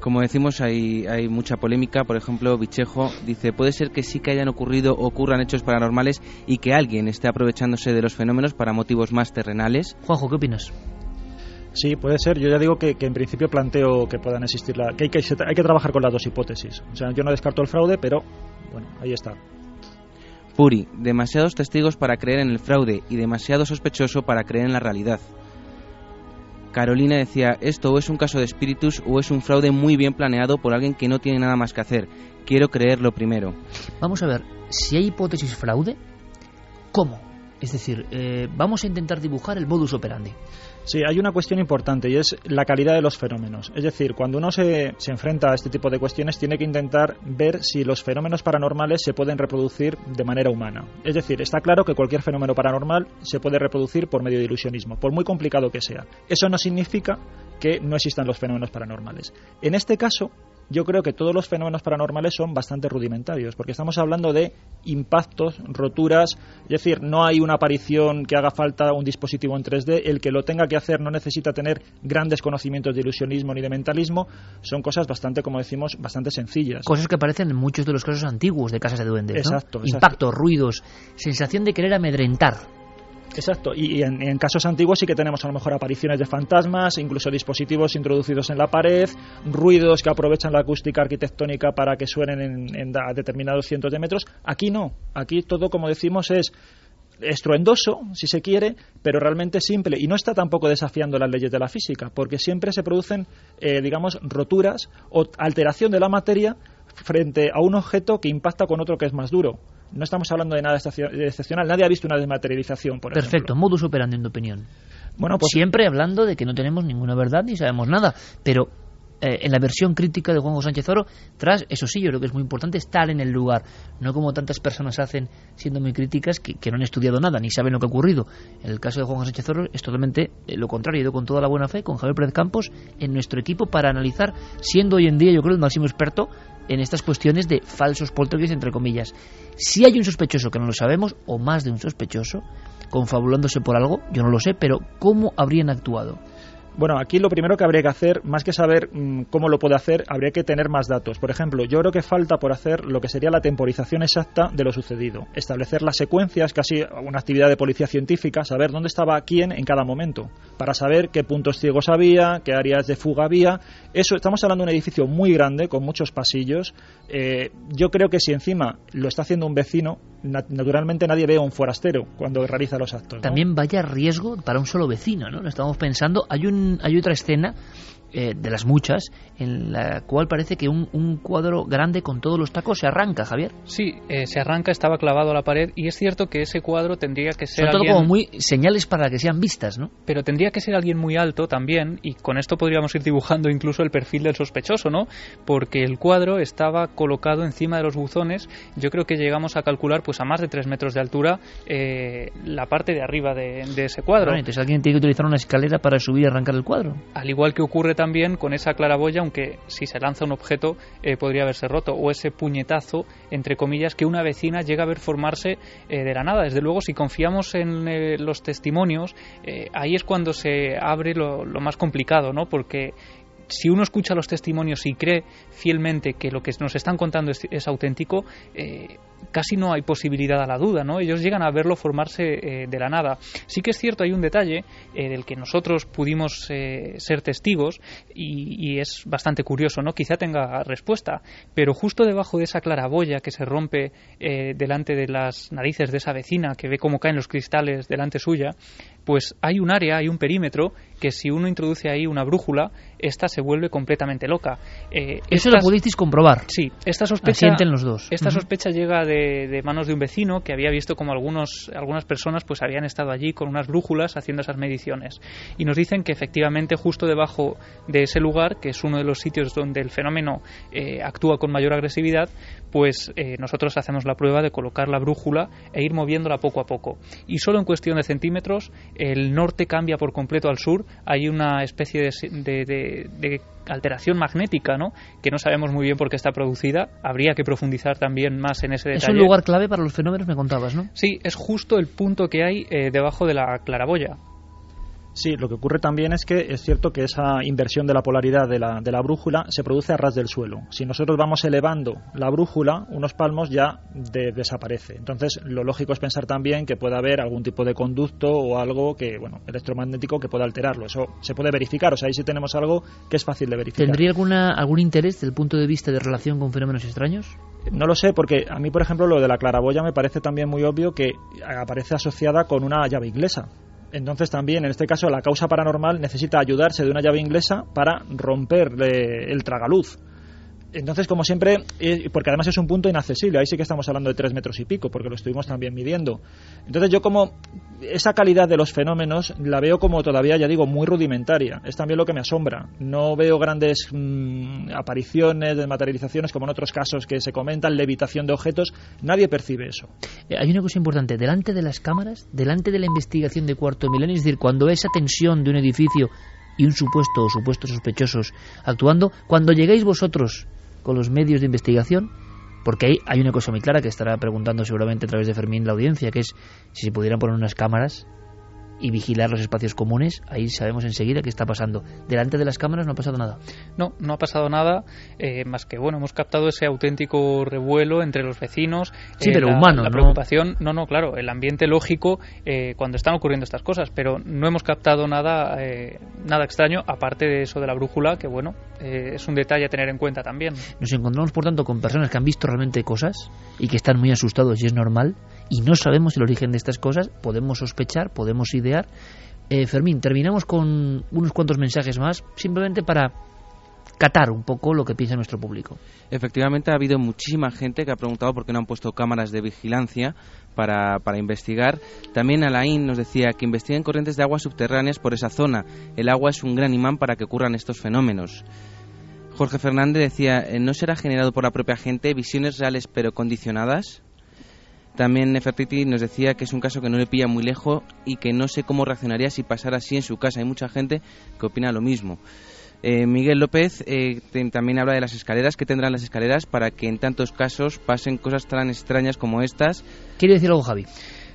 Como decimos, hay, hay mucha polémica. Por ejemplo, Bichejo dice, puede ser que sí que hayan ocurrido o ocurran hechos paranormales y que alguien esté aprovechándose de los fenómenos para motivos más terrenales. Juanjo, ¿qué opinas? Sí, puede ser. Yo ya digo que, que en principio planteo que puedan existir, la, que, hay que hay que trabajar con las dos hipótesis. O sea, yo no descarto el fraude, pero bueno, ahí está. Puri, demasiados testigos para creer en el fraude y demasiado sospechoso para creer en la realidad. Carolina decía, esto o es un caso de espíritus o es un fraude muy bien planeado por alguien que no tiene nada más que hacer. Quiero creerlo primero. Vamos a ver, si hay hipótesis fraude, ¿cómo? Es decir, eh, vamos a intentar dibujar el modus operandi. Sí, hay una cuestión importante y es la calidad de los fenómenos. Es decir, cuando uno se, se, enfrenta a este tipo de cuestiones, tiene que intentar ver si los fenómenos paranormales se pueden reproducir de manera humana. Es decir, está claro que cualquier fenómeno paranormal se puede reproducir por medio de ilusionismo, por muy complicado que sea. Eso no significa que no existan los fenómenos paranormales. En este caso, yo creo que todos los fenómenos paranormales son bastante rudimentarios, porque estamos hablando de impactos, roturas, es decir, no hay una aparición que haga falta un dispositivo en 3D, el que lo tenga que hacer no necesita tener grandes conocimientos de ilusionismo ni de mentalismo, son cosas bastante, como decimos, bastante sencillas. Cosas que aparecen en muchos de los casos antiguos de casas de duendes, exacto, ¿no? Impactos, ruidos, sensación de querer amedrentar. Exacto, y en, casos antiguos sí que tenemos a lo mejor apariciones de fantasmas, incluso dispositivos introducidos en la pared, ruidos que aprovechan la acústica arquitectónica para que suenen en, en a determinados cientos de metros. Aquí no, aquí todo, como decimos, es estruendoso, si se quiere, pero realmente simple. Y no está tampoco desafiando las leyes de la física, porque siempre se producen, eh, digamos, roturas o alteración de la materia frente a un objeto que impacta con otro que es más duro. No estamos hablando de nada excepcional. Nadie ha visto una desmaterialización, por Perfecto, ejemplo. modus operandi en tu opinión. Bueno, pues, Siempre hablando de que no tenemos ninguna verdad ni sabemos nada, pero eh, en la versión crítica de Juan Sánchez Oro, tras, eso sí, yo creo que es muy importante estar en el lugar, no como tantas personas hacen siendo muy críticas que, que no han estudiado nada ni saben lo que ha ocurrido. En el caso de Juan Sánchez Oro es totalmente eh, lo contrario, he ido con toda la buena fe, con Javier Pérez Campos, en nuestro equipo para analizar, siendo hoy en día yo creo el máximo experto en estas cuestiones de falsos poltergeist, entre comillas. Si hay un sospechoso que no lo sabemos, o más de un sospechoso, confabulándose por algo, yo no lo sé, pero ¿cómo habrían actuado? Bueno, aquí lo primero que habría que hacer, más que saber mmm, cómo lo puede hacer, habría que tener más datos. Por ejemplo, yo creo que falta por hacer lo que sería la temporización exacta de lo sucedido. Establecer las secuencias, casi una actividad de policía científica, saber dónde estaba quién en cada momento, para saber qué puntos ciegos había, qué áreas de fuga había. Eso, estamos hablando de un edificio muy grande, con muchos pasillos. Eh, yo creo que si encima lo está haciendo un vecino, naturalmente nadie ve a un forastero cuando realiza los actos. También vaya riesgo para un solo vecino, ¿no? Estamos pensando. Hay, un, hay otra escena eh, de las muchas, en la cual parece que un, un, cuadro grande con todos los tacos se arranca, Javier. Sí, eh, se arranca, estaba clavado a la pared y es cierto que ese cuadro tendría que ser. Son todo alguien... como muy señales para que sean vistas, ¿no? Pero tendría que ser alguien muy alto también y con esto podríamos ir dibujando incluso el perfil del sospechoso, ¿no? Porque el cuadro estaba colocado encima de los buzones. Yo creo que llegamos a calcular pues a más de 3 metros de altura eh, la parte de arriba de, de ese cuadro. Bueno, entonces alguien tiene que utilizar una escalera para subir y arrancar el cuadro. Al igual que ocurre también con esa claraboya, aunque si se lanza un objeto eh, podría haberse roto, o ese puñetazo, entre comillas, que una vecina llega a ver formarse eh, de la nada. Desde luego, si confiamos en eh, los testimonios, ahí es cuando se abre lo, lo más complicado, ¿no? Porque si uno escucha los testimonios y cree fielmente que lo que nos están contando es, auténtico, eh, casi no hay posibilidad a la duda, ¿no? Ellos llegan a verlo formarse eh, de la nada. Sí que es cierto, hay un detalle eh, del que nosotros pudimos ser testigos y, y, es bastante curioso, ¿no? Quizá tenga respuesta, pero justo debajo de esa claraboya que se rompe delante de las narices de esa vecina que ve cómo caen los cristales delante suya, pues hay un área, hay un perímetro que si uno introduce ahí una brújula, esta se vuelve completamente loca. Eh, Eso estas, lo pudisteis comprobar. Sí, esta sospecha. Los dos. Esta uh -huh. sospecha llega de, de, manos de un vecino que había visto como algunos, algunas personas pues habían estado allí con unas brújulas haciendo esas mediciones. Y nos dicen que efectivamente justo debajo de ese lugar, que es uno de los sitios donde el fenómeno eh, actúa con mayor agresividad, pues eh, nosotros hacemos la prueba de colocar la brújula e ir moviéndola poco a poco. Y solo en cuestión de centímetros el norte cambia por completo al sur, hay una especie de, de, de, de, alteración magnética, ¿no? Que no sabemos muy bien por qué está producida, habría que profundizar también más en ese detalle. Es un lugar clave para los fenómenos, me contabas, ¿no? Sí, es justo el punto que hay eh, debajo de la claraboya. Sí, lo que ocurre también es que es cierto que esa inversión de la polaridad de la, de la brújula se produce a ras del suelo. Si nosotros vamos elevando la brújula, unos palmos ya desaparece. Entonces, lo lógico es pensar también que puede haber algún tipo de conducto o algo que, bueno, electromagnético que pueda alterarlo. Eso se puede verificar. O sea, ahí sí tenemos algo que es fácil de verificar. ¿Tendría alguna, algún interés desde el punto de vista de relación con fenómenos extraños? No lo sé, porque a mí, por ejemplo, lo de la claraboya me parece también muy obvio que aparece asociada con una llave inglesa. Entonces también, en este caso, la causa paranormal necesita ayudarse de una llave inglesa para romper el tragaluz. Entonces, como siempre, eh, porque además es un punto inaccesible, ahí sí que estamos hablando de tres metros y pico, porque lo estuvimos también midiendo. Entonces, yo como esa calidad de los fenómenos la veo como todavía, ya digo, muy rudimentaria. Es también lo que me asombra. No veo grandes mm, apariciones, materializaciones, como en otros casos que se comentan, levitación de objetos. Nadie percibe eso. Eh, hay una cosa importante. Delante de las cámaras, delante de la investigación de cuarto milenio, es decir, cuando esa tensión de un edificio y un supuesto o supuestos sospechosos actuando, cuando lleguéis vosotros con los medios de investigación? Porque ahí hay una cosa muy clara que estará preguntando seguramente a través de Fermín la audiencia, que es si se pudieran poner unas cámaras y vigilar los espacios comunes, ahí sabemos enseguida qué está pasando. Delante de las cámaras no ha pasado nada. No, no ha pasado nada, eh, más que bueno, hemos captado ese auténtico revuelo entre los vecinos. Sí, pero humano, la preocupación, no, no, claro, el ambiente lógico eh, cuando están ocurriendo estas cosas, pero no hemos captado nada, eh, nada extraño, aparte de eso de la brújula, que bueno, es un detalle a tener en cuenta también. Nos encontramos, por tanto, con personas que han visto realmente cosas y que están muy asustados y es normal y no sabemos el origen de estas cosas, podemos sospechar, podemos idear. Eh, Fermín, terminamos con unos cuantos mensajes más, simplemente para catar un poco lo que piensa nuestro público. Efectivamente, ha habido muchísima gente que ha preguntado por qué no han puesto cámaras de vigilancia para, para investigar. También Alain nos decía que investiguen corrientes de aguas subterráneas por esa zona. El agua es un gran imán para que ocurran estos fenómenos. Jorge Fernández decía, eh, ¿no será generado por la propia gente visiones reales pero condicionadas? También Nefertiti nos decía que es un caso que no le pilla muy lejos y que no sé cómo reaccionaría si pasara así en su casa. Hay mucha gente que opina lo mismo. Eh, Miguel López eh, también habla de las escaleras. ¿Qué tendrán las escaleras para que en tantos casos pasen cosas tan extrañas como estas? ¿Quiere decir algo, Javi?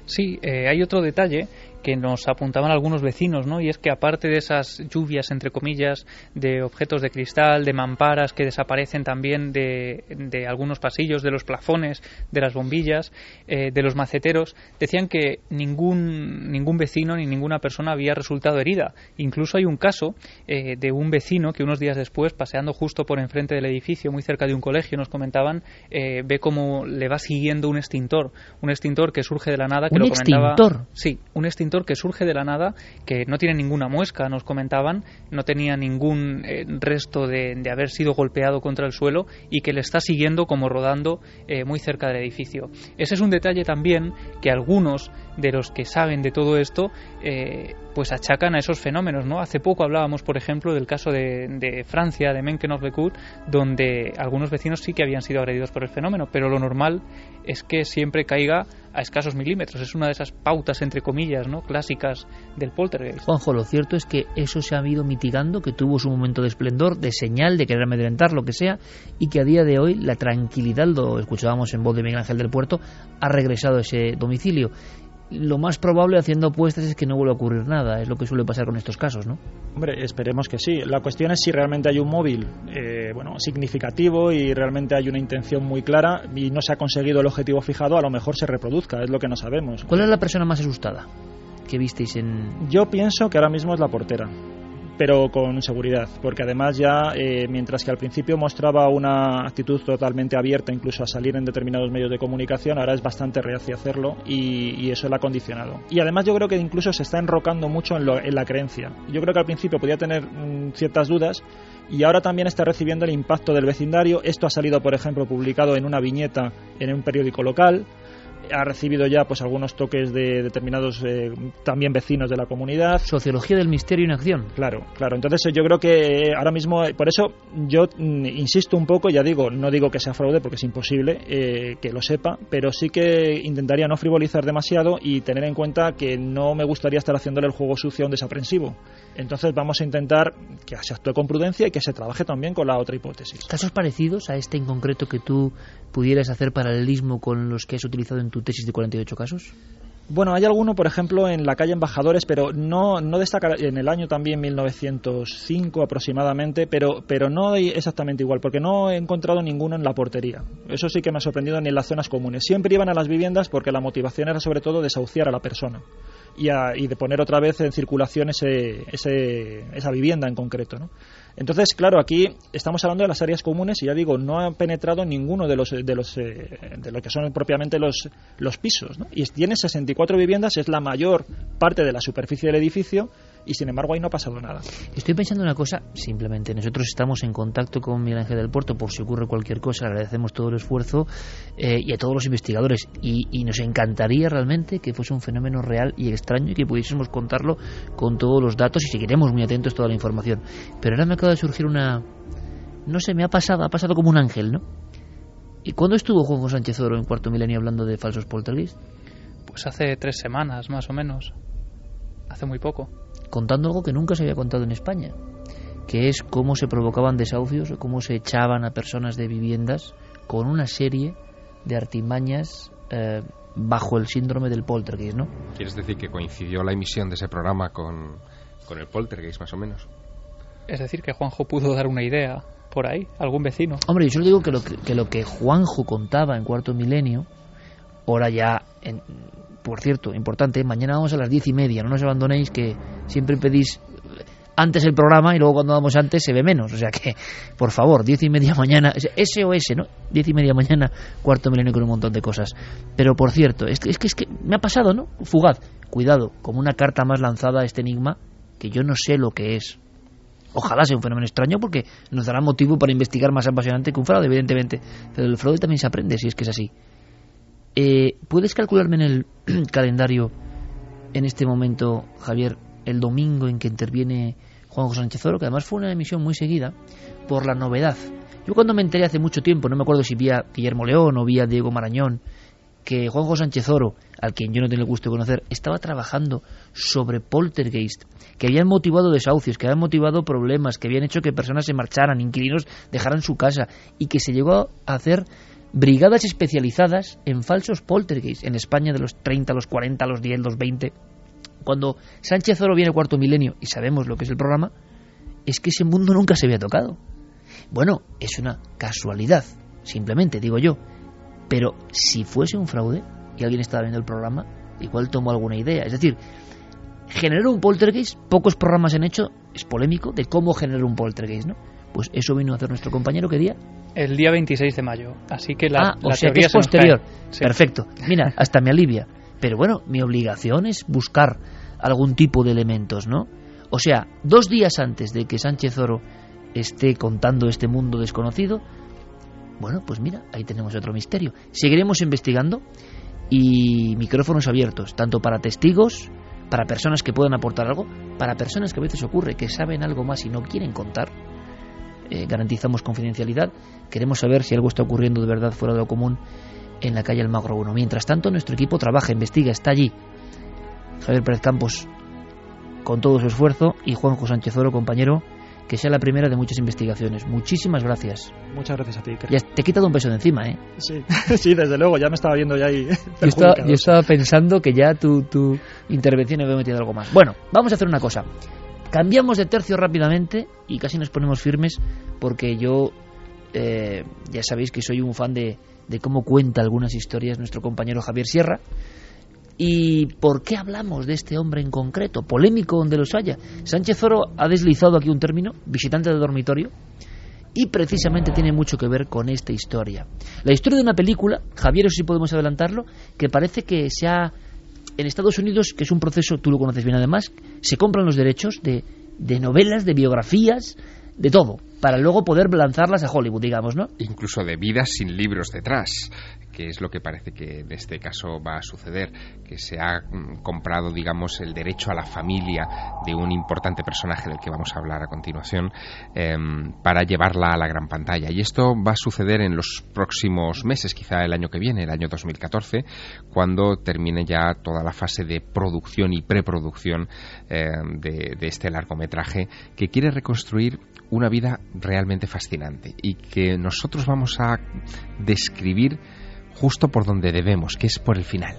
Sí, eh, hay otro detalle que nos apuntaban algunos vecinos, ¿no? Y es que aparte de esas lluvias, entre comillas, de objetos de cristal, de mamparas que desaparecen también de, de algunos pasillos, de los plafones, de las bombillas, eh, de los maceteros, decían que ningún, ningún vecino ni ninguna persona había resultado herida. Incluso hay un caso eh, de un vecino que unos días después, paseando justo por enfrente del edificio, muy cerca de un colegio, nos comentaban, eh, ve cómo le va siguiendo un extintor, un extintor que surge de la nada, que ¿Un lo extintor? comentaba. Sí, un extintor que surge de la nada, que no tiene ninguna muesca, nos comentaban, no tenía ningún eh, resto de, haber sido golpeado contra el suelo y que le está siguiendo como rodando eh, muy cerca del edificio. Ese es un detalle también que algunos de los que saben de todo esto eh, pues achacan a esos fenómenos. ¿no? Hace poco hablábamos, por ejemplo, del caso de, de Francia, de Menken of donde algunos vecinos sí que habían sido agredidos por el fenómeno, pero lo normal es que siempre caiga a escasos milímetros. Es una de esas pautas, entre comillas, ¿no? clásicas del poltergeist. Juanjo, lo cierto es que eso se ha ido mitigando, que tuvo su momento de esplendor, de señal, de querer amedrentar, lo que sea, y que a día de hoy la tranquilidad, lo escuchábamos en voz de Miguel Ángel del Puerto, ha regresado a ese domicilio lo más probable haciendo apuestas es que no vuelva a ocurrir nada, es lo que suele pasar con estos casos, ¿no? Hombre, esperemos que sí. La cuestión es si realmente hay un móvil eh, bueno, significativo y realmente hay una intención muy clara y no se ha conseguido el objetivo fijado, a lo mejor se reproduzca, es lo que no sabemos. ¿Cuál es la persona más asustada que visteis en...? Yo pienso que ahora mismo es la portera pero con seguridad, porque además ya, eh, mientras que al principio mostraba una actitud totalmente abierta incluso a salir en determinados medios de comunicación, ahora es bastante reacia hacerlo y, eso le ha condicionado. Y además yo creo que incluso se está enrocando mucho en, lo, en la creencia. Yo creo que al principio podía tener mm, ciertas dudas y ahora también está recibiendo el impacto del vecindario. Esto ha salido, por ejemplo, publicado en una viñeta en un periódico local ha recibido ya pues algunos toques de determinados eh, también vecinos de la comunidad. Sociología del misterio en acción. Claro, claro. Entonces yo creo que ahora mismo, por eso yo mm, insisto un poco, ya digo, no digo que sea fraude porque es imposible eh, que lo sepa, pero sí que intentaría no frivolizar demasiado y tener en cuenta que no me gustaría estar haciéndole el juego sucio a un desaprensivo. Entonces vamos a intentar que se actúe con prudencia y que se trabaje también con la otra hipótesis. ¿Casos parecidos a este en concreto que tú pudieras hacer paralelismo con los que has utilizado en tu tesis de 48 casos? Bueno, hay alguno, por ejemplo, en la calle Embajadores, pero no, no destaca en el año también 1905 aproximadamente, pero, pero no exactamente igual, porque no he encontrado ninguno en la portería. Eso sí que me ha sorprendido ni en las zonas comunes. Siempre iban a las viviendas porque la motivación era sobre todo desahuciar a la persona y, y de poner otra vez en circulación ese, ese, esa vivienda en concreto. ¿no? Entonces, claro, aquí estamos hablando de las áreas comunes y ya digo, no ha penetrado ninguno de los de los eh, de lo que son propiamente los los pisos. Y tiene 64 viviendas, es la mayor parte de la superficie del edificio y sin embargo ahí no ha pasado nada. Estoy pensando una cosa, simplemente nosotros estamos en contacto con Miguel Ángel del Puerto por si ocurre cualquier cosa, agradecemos todo el esfuerzo eh, y a todos los investigadores y, y, nos encantaría realmente que fuese un fenómeno real y extraño y que pudiésemos contarlo con todos los datos y seguiremos muy atentos a toda la información. Pero ahora me acaba de surgir una... no sé, me ha pasado, ha pasado como un ángel, ¿no? ¿Y cuándo estuvo Juanjo Sánchez Oro en Cuarto Milenio hablando de falsos poltergeist? Pues hace tres semanas, más o menos. Hace muy poco contando algo que nunca se había contado en España, que es cómo se provocaban desahucios, cómo se echaban a personas de viviendas con una serie de artimañas eh, bajo el síndrome del poltergeist, ¿no? ¿Quieres decir que coincidió la emisión de ese programa con, con el poltergeist, más o menos? Es decir, que Juanjo pudo dar una idea por ahí, algún vecino. Hombre, yo solo digo que lo que, que, lo que Juanjo contaba en Cuarto Milenio, ahora ya en, por cierto, importante, mañana vamos a las diez y media, no nos abandonéis que siempre pedís antes el programa y luego cuando vamos antes se ve menos. O sea que, por favor, diez y media mañana, SOS, ¿no? Diez y media mañana, cuarto milenio con un montón de cosas. Pero por cierto, es que, es que, es que me ha pasado, ¿no? Fugaz. Cuidado, como una carta más lanzada a este enigma que yo no sé lo que es. Ojalá sea un fenómeno extraño porque nos dará motivo para investigar más apasionante que un fraude, evidentemente. Pero el fraude también se aprende si es que es así. Eh, ¿Puedes calcularme en el (clears throat) calendario en este momento, Javier, el domingo en que interviene Juan José Sánchez Oro, que además fue una emisión muy seguida por la novedad? Yo cuando me enteré hace mucho tiempo, no me acuerdo si vía Guillermo León o vía Diego Marañón, que Juan José Sánchez Oro, al quien yo no tengo el gusto de conocer, estaba trabajando sobre poltergeist, que habían motivado desahucios, que habían motivado problemas, que habían hecho que personas se marcharan, inquilinos dejaran su casa, y que se llegó a hacer brigadas especializadas en falsos poltergeist en España de los 30, los 40, los 10, los 20. Cuando Sánchez Oro viene cuarto milenio y sabemos lo que es el programa, es que ese mundo nunca se había tocado. Bueno, es una casualidad, simplemente digo yo. Pero si fuese un fraude y alguien estaba viendo el programa, igual tomo alguna idea. Es decir, generar un poltergeist, pocos programas han hecho, es polémico, de cómo generar un poltergeist, ¿no? Pues eso vino a hacer nuestro compañero, ¿qué día? El día 26 de mayo. Así que la, ah, o sea que es posterior. Perfecto. Mira, (laughs) hasta me alivia. Pero bueno, mi obligación es buscar algún tipo de elementos, ¿no? O sea, dos días antes de que Sánchez Oro esté contando este mundo desconocido, bueno, pues mira, ahí tenemos otro misterio. Seguiremos investigando y micrófonos abiertos, tanto para testigos, para personas que puedan aportar algo, para personas que a veces ocurre que saben algo más y no quieren contar eh, garantizamos confidencialidad. Queremos saber si algo está ocurriendo de verdad fuera de lo común en la calle Almagro 1. Mientras tanto, nuestro equipo trabaja, investiga, está allí. Javier Pérez Campos con todo su esfuerzo y Juanjo Sánchez Oro, compañero, que sea la primera de muchas investigaciones. Muchísimas gracias. Muchas gracias a ti. Ya te he quitado un peso de encima, ¿eh? Sí, (laughs) sí desde luego, ya me estaba viendo ya ahí. Yo (laughs) estaba, yo estaba pensando que ya tu, tu intervención había metido algo más. Bueno, vamos a hacer una cosa. Cambiamos de tercio rápidamente y casi nos ponemos firmes porque yo eh, ya sabéis que soy un fan de, de cómo cuenta algunas historias nuestro compañero Javier Sierra. ¿Y por qué hablamos de este hombre en concreto? Polémico donde los haya. Sánchez Oro ha deslizado aquí un término, visitante de dormitorio, y precisamente tiene mucho que ver con esta historia. La historia de una película, Javier, si podemos adelantarlo, que parece que se ha en Estados Unidos, que es un proceso, tú lo conoces bien además, se compran los derechos de, de novelas, de biografías, de todo, para luego poder lanzarlas a Hollywood, digamos, ¿no? Incluso de vidas sin libros detrás que es lo que parece que en este caso va a suceder, que se ha mm, comprado, digamos, el derecho a la familia de un importante personaje del que vamos a hablar a continuación em, para llevarla a la gran pantalla. Y esto va a suceder en los próximos meses, quizá el año que viene, el año 2014, cuando termine ya toda la fase de producción y preproducción em, de, de este largometraje que quiere reconstruir una vida realmente fascinante y que nosotros vamos a describir justo por donde debemos, que es por el final.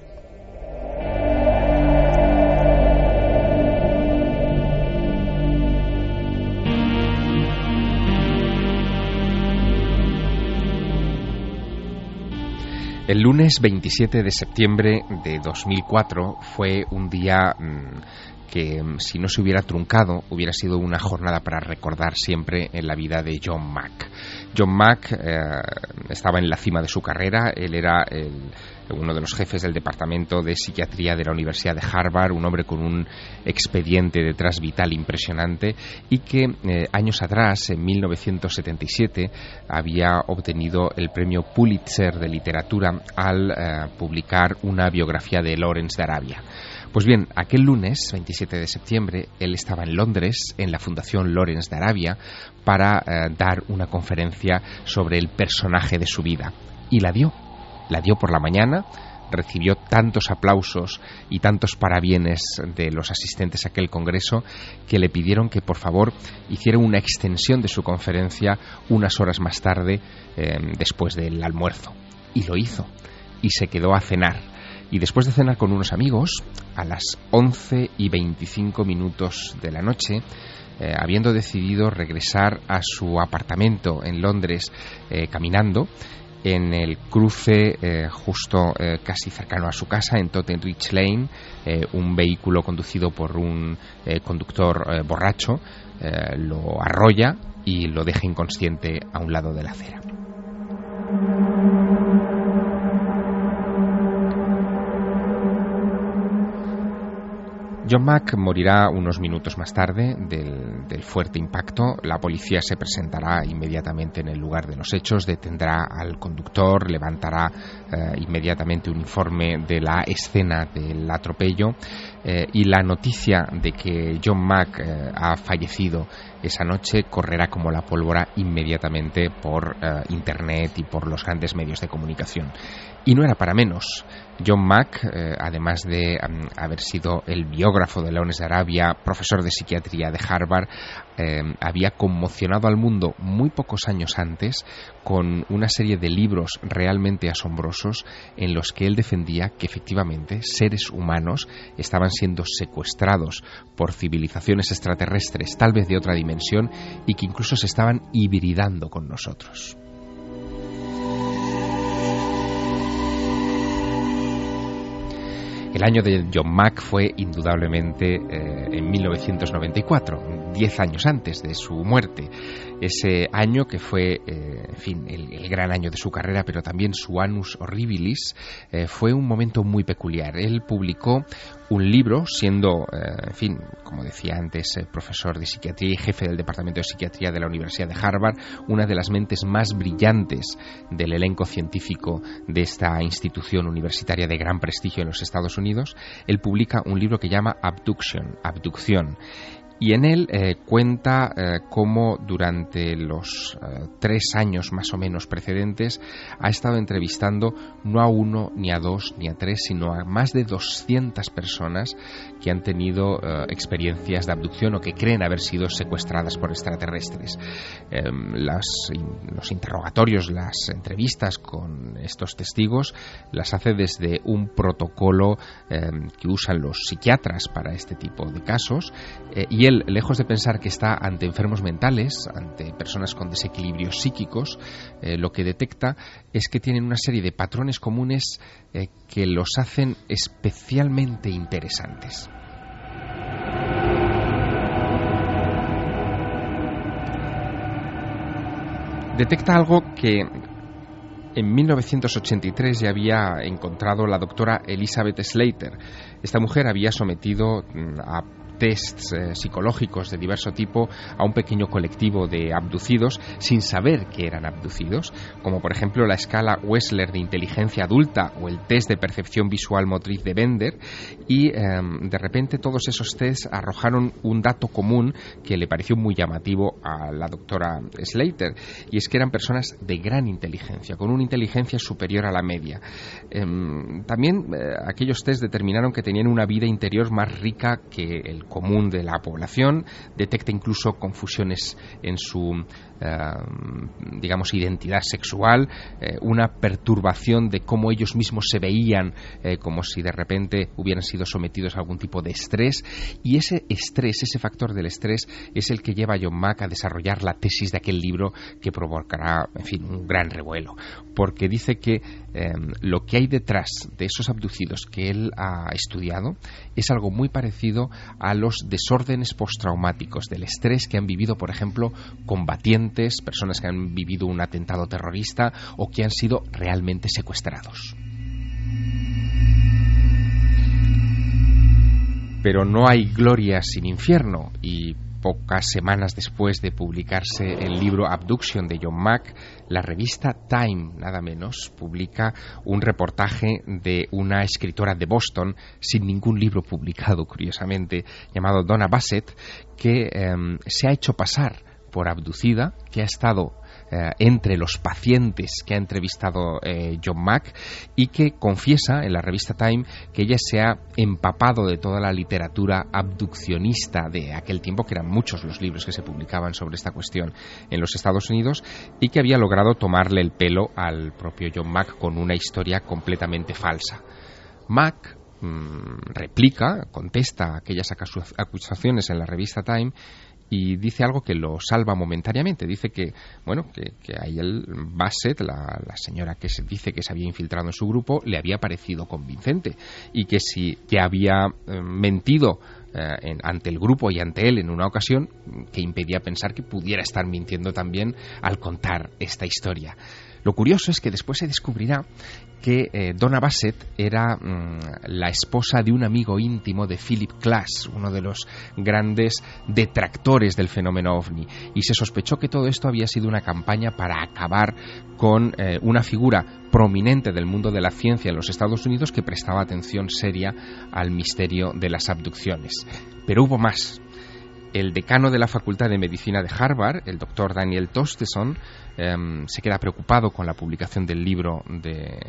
El lunes 27 de septiembre de 2004 fue un día mm, que mm, si no se hubiera truncado hubiera sido una jornada para recordar siempre en la vida de John Mack. John Mack eh, estaba en la cima de su carrera, él era uno de los jefes del departamento de psiquiatría de la Universidad de Harvard, un hombre con un expediente detrás vital impresionante y que eh, años atrás, en 1977, había obtenido el premio Pulitzer de literatura al eh, publicar una biografía de Lawrence de Arabia. Pues bien, aquel lunes, 27 de septiembre, él estaba en Londres, en la Fundación Lawrence de Arabia, para eh, dar una conferencia sobre el personaje de su vida. Y la dio. La dio por la mañana, recibió tantos aplausos y tantos parabienes de los asistentes a aquel congreso que le pidieron que por favor hiciera una extensión de su conferencia unas horas más tarde eh, después del almuerzo. Y lo hizo. Y se quedó a cenar y después de cenar con unos amigos, a las 11 y 25 minutos de la noche, eh, habiendo decidido regresar a su apartamento en Londres eh, caminando, en el cruce eh, justo casi cercano a su casa, en Tottenridge Lane, un vehículo conducido por un conductor borracho lo arrolla y lo deja inconsciente a un lado de la acera. John Mack morirá unos minutos más tarde del, fuerte impacto. La policía se presentará inmediatamente en el lugar de los hechos, detendrá al conductor, levantará eh, inmediatamente un informe de la escena del atropello eh, y la noticia de que John Mack eh, ha fallecido esa noche correrá como la pólvora inmediatamente por Internet y por los grandes medios de comunicación. Y no era para menos. John Mack, eh, además de haber sido el biógrafo de Leones de Arabia, profesor de psiquiatría de Harvard, eh, había conmocionado al mundo muy pocos años antes con una serie de libros realmente asombrosos en los que él defendía que efectivamente seres humanos estaban siendo secuestrados por civilizaciones extraterrestres, tal vez de otra dimensión, y que incluso se estaban hibridando con nosotros. El año de John Mack fue indudablemente eh, en 1994, diez años antes de su muerte. Ese año que fue, eh, en fin, el, gran año de su carrera, pero también su Anus Horribilis, eh, fue un momento muy peculiar. Él publicó un libro, siendo, eh, en fin, como decía antes, profesor de psiquiatría y jefe del Departamento de Psiquiatría de la Universidad de Harvard, una de las mentes más brillantes del elenco científico de esta institución universitaria de gran prestigio en los Estados Unidos, él publica un libro que llama Abduction, Abducción y en él eh, cuenta eh, cómo durante los eh, tres años más o menos precedentes ha estado entrevistando no a uno, ni a dos, ni a tres, sino a más de 200 personas que han tenido experiencias de abducción o que creen haber sido secuestradas por extraterrestres. Em, los interrogatorios, las entrevistas con estos testigos las hace desde un protocolo em, que usan los psiquiatras para este tipo de casos y él, lejos de pensar que está ante enfermos mentales, ante personas con desequilibrios psíquicos, eh, lo que detecta es que tienen una serie de patrones comunes eh, que los hacen especialmente interesantes. Detecta algo que en 1983 ya había encontrado la doctora Elizabeth Slater. Esta mujer había sometido mm, a tests eh, psicológicos de diverso tipo a un pequeño colectivo de abducidos sin saber que eran abducidos, como por ejemplo la escala Wessler de inteligencia adulta o el test de percepción visual motriz de Bender, y em, de repente todos esos tests arrojaron un dato común que le pareció muy llamativo a la doctora Slater, y es que eran personas de gran inteligencia, con una inteligencia superior a la media. Em, también eh, aquellos tests determinaron que tenían una vida interior más rica que el común de la población, detecta incluso confusiones en su digamos, identidad sexual, eh, una perturbación de cómo ellos mismos se veían, eh, como si de repente hubieran sido sometidos a algún tipo de estrés. Y ese estrés, ese factor del estrés, es el que lleva a John Mack a desarrollar la tesis de aquel libro que provocará, en fin, un gran revuelo. porque dice que em, lo que hay detrás de esos abducidos que él ha estudiado es algo muy parecido a los desórdenes postraumáticos, del estrés que han vivido, por ejemplo, personas que han vivido un atentado terrorista o que han sido realmente secuestrados. Pero no hay gloria sin infierno y pocas semanas después de publicarse el libro Abduction de John Mack, la revista Time, nada menos, publica un reportaje de una escritora de Boston, sin ningún libro publicado, (laughs) curiosamente, llamado Donna Bassett, que em, se ha hecho pasar por abducida, que ha estado eh, entre los pacientes que ha entrevistado eh, John Mack y que confiesa en la revista Time que ella se ha empapado de toda la literatura abduccionista de aquel tiempo, que eran muchos los libros que se publicaban sobre esta cuestión en los Estados Unidos, y que había logrado tomarle el pelo al propio John Mack con una historia completamente falsa. Mack mm, replica, contesta aquellas acusaciones en la revista Time y dice algo que lo salva momentáneamente. Dice que, bueno, que, que él, Bassett, la, señora que se dice que se había infiltrado en su grupo, le había parecido convincente y que si que había eh, mentido eh, ante el grupo y ante él en una ocasión que impedía pensar que pudiera estar mintiendo también al contar esta historia. Lo curioso es que después se descubrirá que eh, Donna Bassett era mm, la esposa de un amigo íntimo de Philip Klass, uno de los grandes detractores del fenómeno ovni, y se sospechó que todo esto había sido una campaña para acabar con eh, una figura prominente del mundo de la ciencia en los Estados Unidos que prestaba atención seria al misterio de las abducciones. Pero hubo más. El decano de la Facultad de Medicina de Harvard, el doctor Daniel Tosteson, em, se queda preocupado con la publicación del libro de,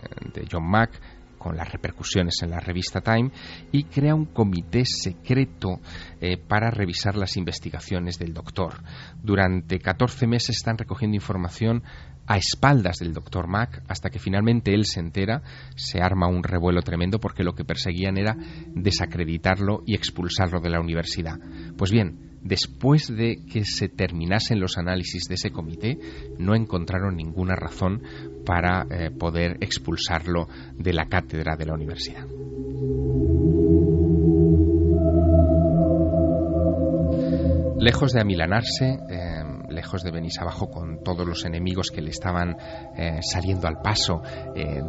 John Mack, con las repercusiones en la revista Time y crea un comité secreto eh, para revisar las investigaciones del doctor. Durante 14 meses están recogiendo información a espaldas del doctor Mack hasta que finalmente él se entera, se arma un revuelo tremendo porque lo que perseguían era desacreditarlo y expulsarlo de la universidad. Pues bien, después de que se terminasen los análisis de ese comité, no encontraron ninguna razón para eh, poder expulsarlo de la cátedra de la universidad. Lejos de amilanarse, eh, lejos de venirse abajo con todos los enemigos que le estaban eh, saliendo al paso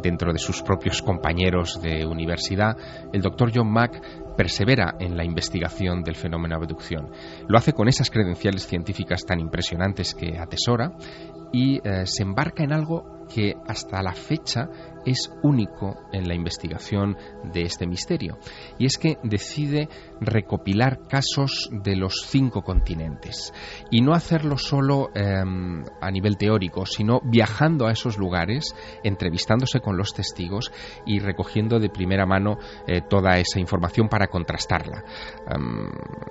dentro de sus propios compañeros de universidad, el doctor John Mack persevera en la investigación del fenómeno abducción. Lo hace con esas credenciales científicas tan impresionantes que atesora y eh, se embarca en algo que hasta la fecha es único en la investigación de este misterio. Y es que decide recopilar casos de los cinco continentes. Y no hacerlo solo em, a nivel teórico, sino viajando a esos lugares, entrevistándose con los testigos y recogiendo de primera mano eh, toda esa información para contrastarla. Em,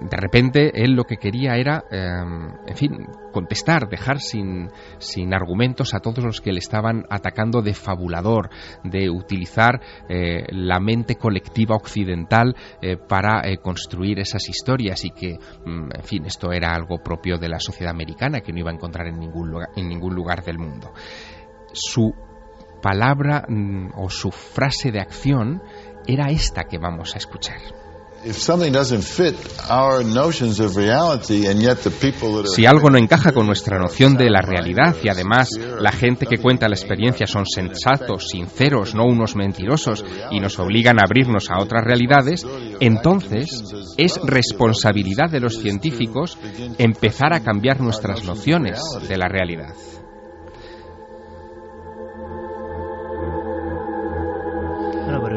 de repente, él lo que quería era, em, en fin, contestar, dejar sin, sin argumentos a todos los que le estaban atacando de fabulador, de utilizar eh, la mente colectiva occidental eh, para eh, construir esas historias y que, mm, en fin, esto era algo propio de la sociedad americana que no iba a encontrar en ningún lugar, en ningún lugar del mundo. Su palabra mm, o su frase de acción era esta que vamos a escuchar. Si algo no encaja con nuestra noción de la realidad y además la gente que cuenta la experiencia son sensatos, sinceros, no unos mentirosos y nos obligan a abrirnos a otras realidades, entonces es responsabilidad de los científicos empezar a cambiar nuestras nociones de la realidad.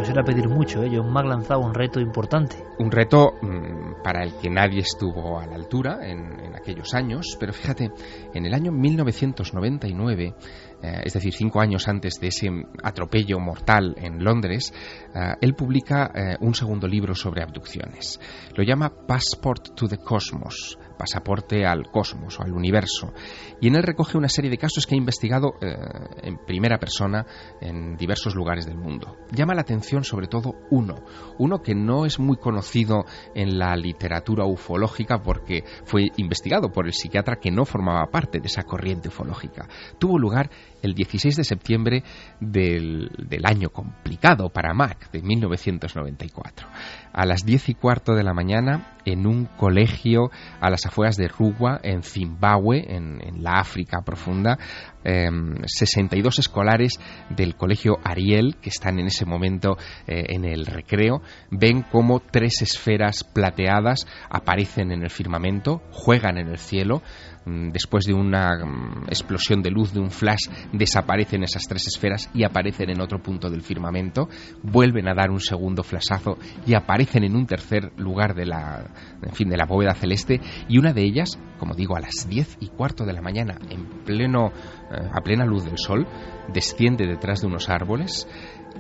Eso era pedir mucho. ¿eh? John Mack lanzaba un reto importante. Un reto mm, para el que nadie estuvo a la altura en, en aquellos años, pero fíjate, en el año 1999 eh, es decir, cinco años antes de ese atropello mortal en Londres, eh, él publica eh, un segundo libro sobre abducciones. Lo llama Passport to the Cosmos, pasaporte al cosmos o al universo. Y en él recoge una serie de casos que ha investigado en primera persona en diversos lugares del mundo. Llama la atención sobre todo uno, uno que no es muy conocido en la literatura ufológica porque fue investigado por el psiquiatra que no formaba parte de esa corriente ufológica. Tuvo lugar el 16 de septiembre del, del año complicado para Mac, de 1994. A las 10 y cuarto de la mañana, en un colegio a las afueras de Rugua, en Zimbabue, en, en la África profunda, eh, 62 escolares del colegio Ariel, que están en ese momento eh, en el recreo, ven como tres esferas plateadas aparecen en el firmamento, juegan en el cielo, después de una mm, explosión de luz, de un flash, desaparecen esas tres esferas y aparecen en otro punto del firmamento, vuelven a dar un segundo flashazo y aparecen en un tercer lugar de la, en fin, de la bóveda celeste y una de ellas, como digo, a las 10 y cuarto de la mañana, en pleno, eh, a plena luz del sol, desciende detrás de unos árboles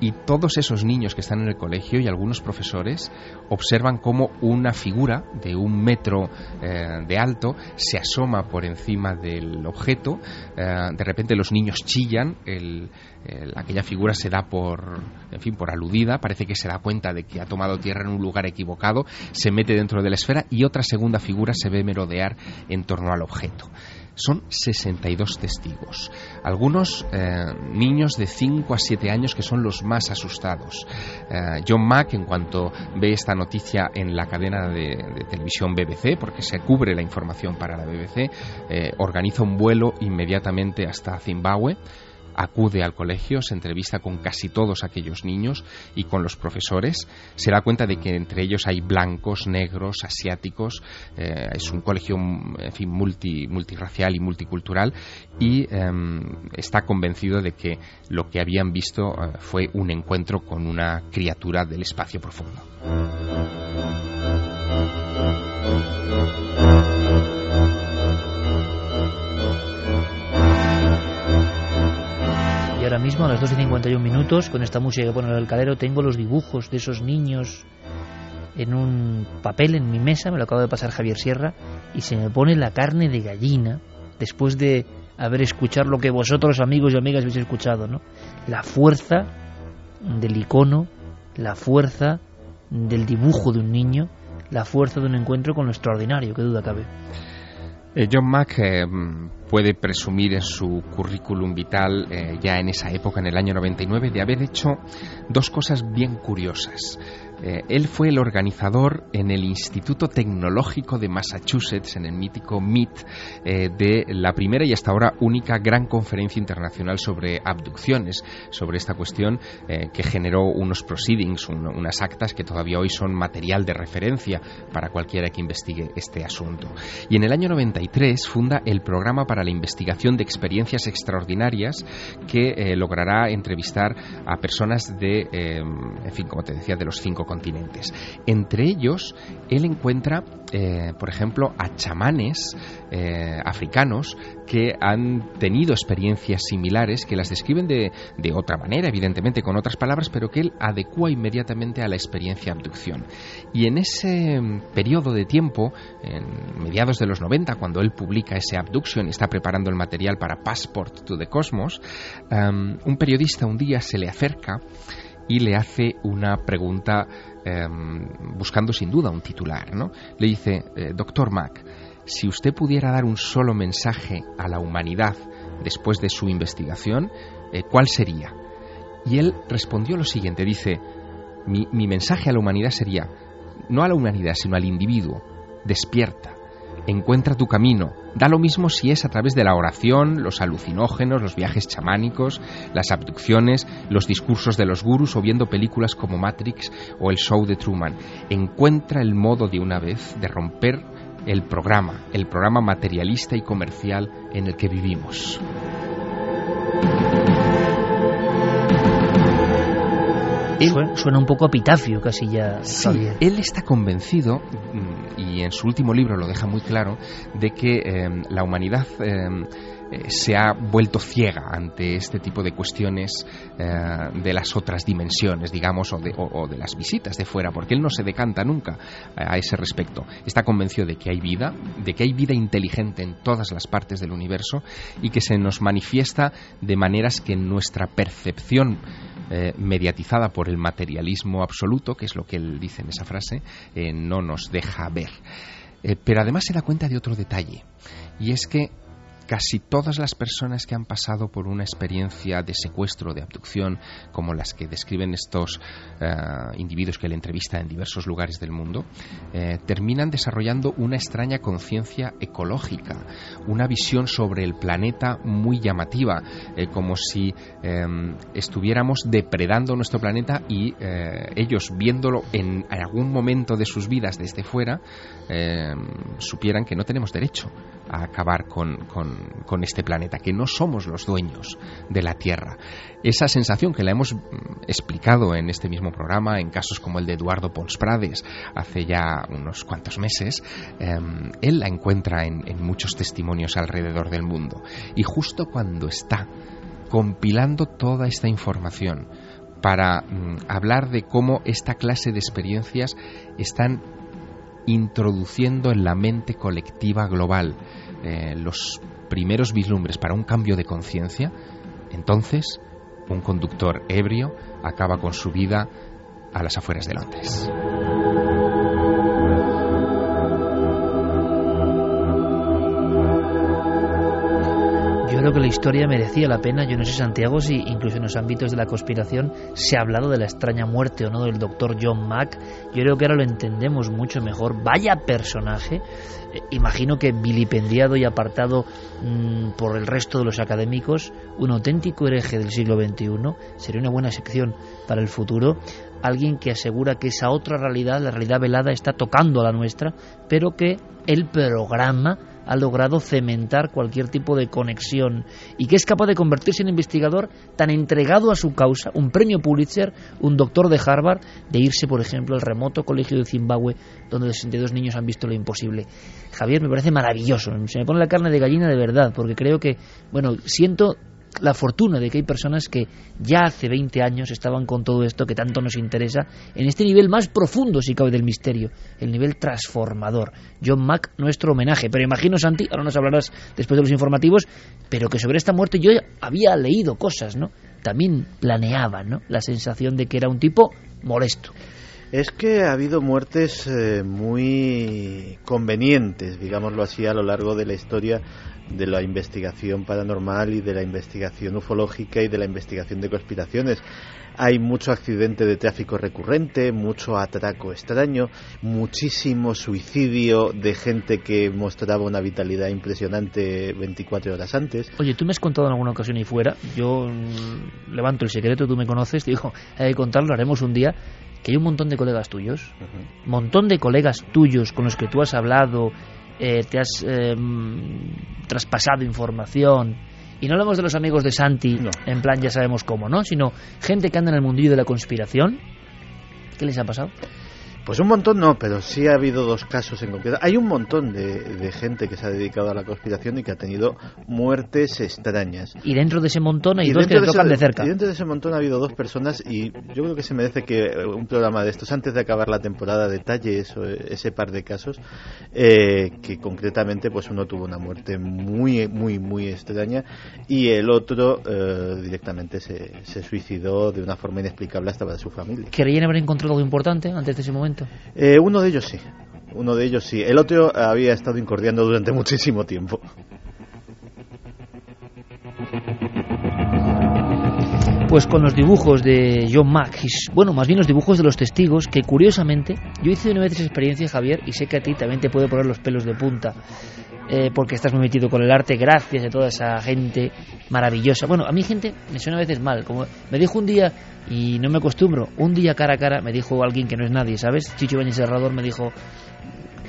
y todos esos niños que están en el colegio y algunos profesores observan cómo una figura de un metro eh, de alto se asoma por encima del objeto. Eh, de repente los niños chillan, el, el, aquella figura se da por, en fin, por aludida, parece que se da cuenta de que ha tomado tierra en un lugar equivocado, se mete dentro de la esfera y otra segunda figura se ve merodear en torno al objeto son 62 testigos. Algunos eh, niños de 5 a 7 años que son los más asustados. Eh, John Mack, en cuanto ve esta noticia en la cadena de, televisión BBC, porque se cubre la información para la BBC, eh, organiza un vuelo inmediatamente hasta Zimbabue acude al colegio, se entrevista con casi todos aquellos niños y con los profesores, se da cuenta de que entre ellos hay blancos, negros, asiáticos, eh, es un colegio en fin, multi, multirracial y multicultural y eh, está convencido de que lo que habían visto eh, fue un encuentro con una criatura del espacio profundo. Y ahora mismo, a las 2 y 51 minutos, con esta música que pone el calero, tengo los dibujos de esos niños en un papel en mi mesa, me lo acabo de pasar Javier Sierra, y se me pone la carne de gallina después de haber escuchado lo que vosotros, amigos y amigas, habéis escuchado, ¿no? La fuerza del icono, la fuerza del dibujo de un niño, la fuerza de un encuentro con lo extraordinario, qué duda cabe. Eh, John Mack eh, puede presumir en su currículum vital, eh, ya en esa época, en el año 99, de haber hecho dos cosas bien curiosas. Eh, él fue el organizador en el Instituto Tecnológico de Massachusetts, en el mítico MIT, eh, de la primera y hasta ahora única gran conferencia internacional sobre abducciones, sobre esta cuestión eh, que generó unos proceedings, un, unas actas que todavía hoy son material de referencia para cualquiera que investigue este asunto. Y en el año 93 funda el Programa para la Investigación de Experiencias Extraordinarias que logrará entrevistar a personas de, en fin, como te decía, de los cinco continentes. Entre ellos, él encuentra, eh, por ejemplo, a chamanes eh, africanos que han tenido experiencias similares, que las describen de, de, otra manera, evidentemente, con otras palabras, pero que él adecua inmediatamente a la experiencia abducción. Y en ese periodo de tiempo, en mediados de los 90, cuando él publica ese Abduction y está preparando el material para Passport to the Cosmos, un periodista un día se le acerca y le hace una pregunta eh, buscando sin duda un titular. ¿no? Le dice, eh, doctor Mack, si usted pudiera dar un solo mensaje a la humanidad después de su investigación, eh, ¿cuál sería? Y él respondió lo siguiente, dice, mi mensaje a la humanidad sería, no a la humanidad, sino al individuo, despierta, encuentra tu camino. Da lo mismo si es a través de la oración, los alucinógenos, los viajes chamánicos, las abducciones, los discursos de los gurús o viendo películas como Matrix o el show de Truman. Encuentra el modo de una vez de romper el programa, el programa materialista y comercial en el que vivimos. Él, suena, un poco epitafio casi ya. Sí, Javier. él está convencido, y en su último libro lo deja muy claro, de que eh, la humanidad eh, se ha vuelto ciega ante este tipo de cuestiones eh, de las otras dimensiones, digamos, o de, o, o de, las visitas de fuera, porque él no se decanta nunca a ese respecto. Está convencido de que hay vida, de que hay vida inteligente en todas las partes del universo y que se nos manifiesta de maneras que nuestra percepción eh, mediatizada por el materialismo absoluto, que es lo que él dice en esa frase, eh, no nos deja ver. Eh, pero además se da cuenta de otro detalle, y es que casi todas las personas que han pasado por una experiencia de secuestro, de abducción, como las que describen estos eh, individuos que le entrevistan en diversos lugares del mundo, eh, terminan desarrollando una extraña conciencia ecológica, una visión sobre el planeta muy llamativa, eh, como si estuviéramos depredando nuestro planeta y ellos viéndolo en algún momento de sus vidas desde fuera, supieran que no tenemos derecho a acabar con, con, este planeta, que no somos los dueños de la Tierra. Esa sensación que la hemos mm, explicado en este mismo programa, en casos como el de Eduardo Pons Prades, hace ya unos cuantos meses, em, él la encuentra en, muchos testimonios alrededor del mundo. Y justo cuando está compilando toda esta información, para mm, hablar de cómo esta clase de experiencias están introduciendo en la mente colectiva global eh, los primeros vislumbres para un cambio de conciencia, entonces un conductor ebrio acaba con su vida a las afueras de Londres. Que la historia merecía la pena. Yo no sé, Santiago, si incluso en los ámbitos de la conspiración se ha hablado de la extraña muerte o no del doctor John Mack. Yo creo que ahora lo entendemos mucho mejor. Vaya personaje. Eh, imagino que vilipendiado y apartado mm, por el resto de los académicos, un auténtico hereje del siglo XXI. Sería una buena sección para el futuro alguien que asegura que esa otra realidad, la realidad velada, está tocando a la nuestra, pero que el programa ha logrado cementar cualquier tipo de conexión y que es capaz de convertirse en investigador tan entregado a su causa, un premio Pulitzer, un doctor de Harvard, de irse, por ejemplo, al remoto colegio de Zimbabue, donde 62 niños han visto lo imposible. Javier, me parece maravilloso, se me pone la carne de gallina de verdad, porque creo que, bueno, siento la fortuna de que hay personas que ya hace 20 años estaban con todo esto que tanto nos interesa en este nivel más profundo, si cabe, del misterio, el nivel transformador. John Mack, nuestro homenaje. Pero imagino, Santi, ahora nos hablarás después de los informativos, pero que sobre esta muerte yo había leído cosas, ¿no? También planeaba, ¿no? La sensación de que era un tipo molesto. Es que ha habido muertes eh, muy convenientes, digámoslo así, a lo largo de la historia de la investigación paranormal y de la investigación ufológica y de la investigación de conspiraciones. Hay mucho accidente de tráfico recurrente, mucho atraco extraño, muchísimo suicidio de gente que mostraba una vitalidad impresionante 24 horas antes. Oye, tú me has contado en alguna ocasión y fuera, yo levanto el secreto, tú me conoces, (laughs) digo, hay que contarlo, haremos un día que hay un montón de colegas tuyos, un montón de colegas tuyos con los que tú has hablado, eh, te has eh, traspasado información. Y no hablamos de los amigos de Santi, en plan ya sabemos cómo, ¿no? Sino gente que anda en el mundillo de la conspiración. ¿Qué les ha pasado? Pues un montón no, pero sí ha habido dos casos en concreto. Hay un montón de, gente que se ha dedicado a la conspiración y que ha tenido muertes extrañas. Y dentro de ese montón hay dos que le tocan de, cerca. Y dentro de ese montón ha habido dos personas y yo creo que se merece que un programa de estos, antes de acabar la temporada, detalle eso, ese par de casos, eh, que concretamente pues uno tuvo una muerte muy, muy, muy extraña y el otro eh, directamente se, se suicidó de una forma inexplicable hasta para su familia. ¿Querían haber encontrado algo importante antes de ese momento? Eh, uno de ellos sí. Uno de ellos sí. El otro había estado incordiando durante (laughs) muchísimo tiempo. Pues con los dibujos de John Mack, bueno, más bien los dibujos de los testigos, que curiosamente, yo hice una vez esa experiencia, Javier, y sé que a ti también te puede poner los pelos de punta, eh, porque estás muy metido con el arte, gracias a toda esa gente maravillosa. Bueno, a mí gente me suena a veces mal, como me dijo un día y no me acostumbro. Un día cara a cara me dijo alguien que no es nadie, ¿sabes? Chicho Bañez Serrador me dijo,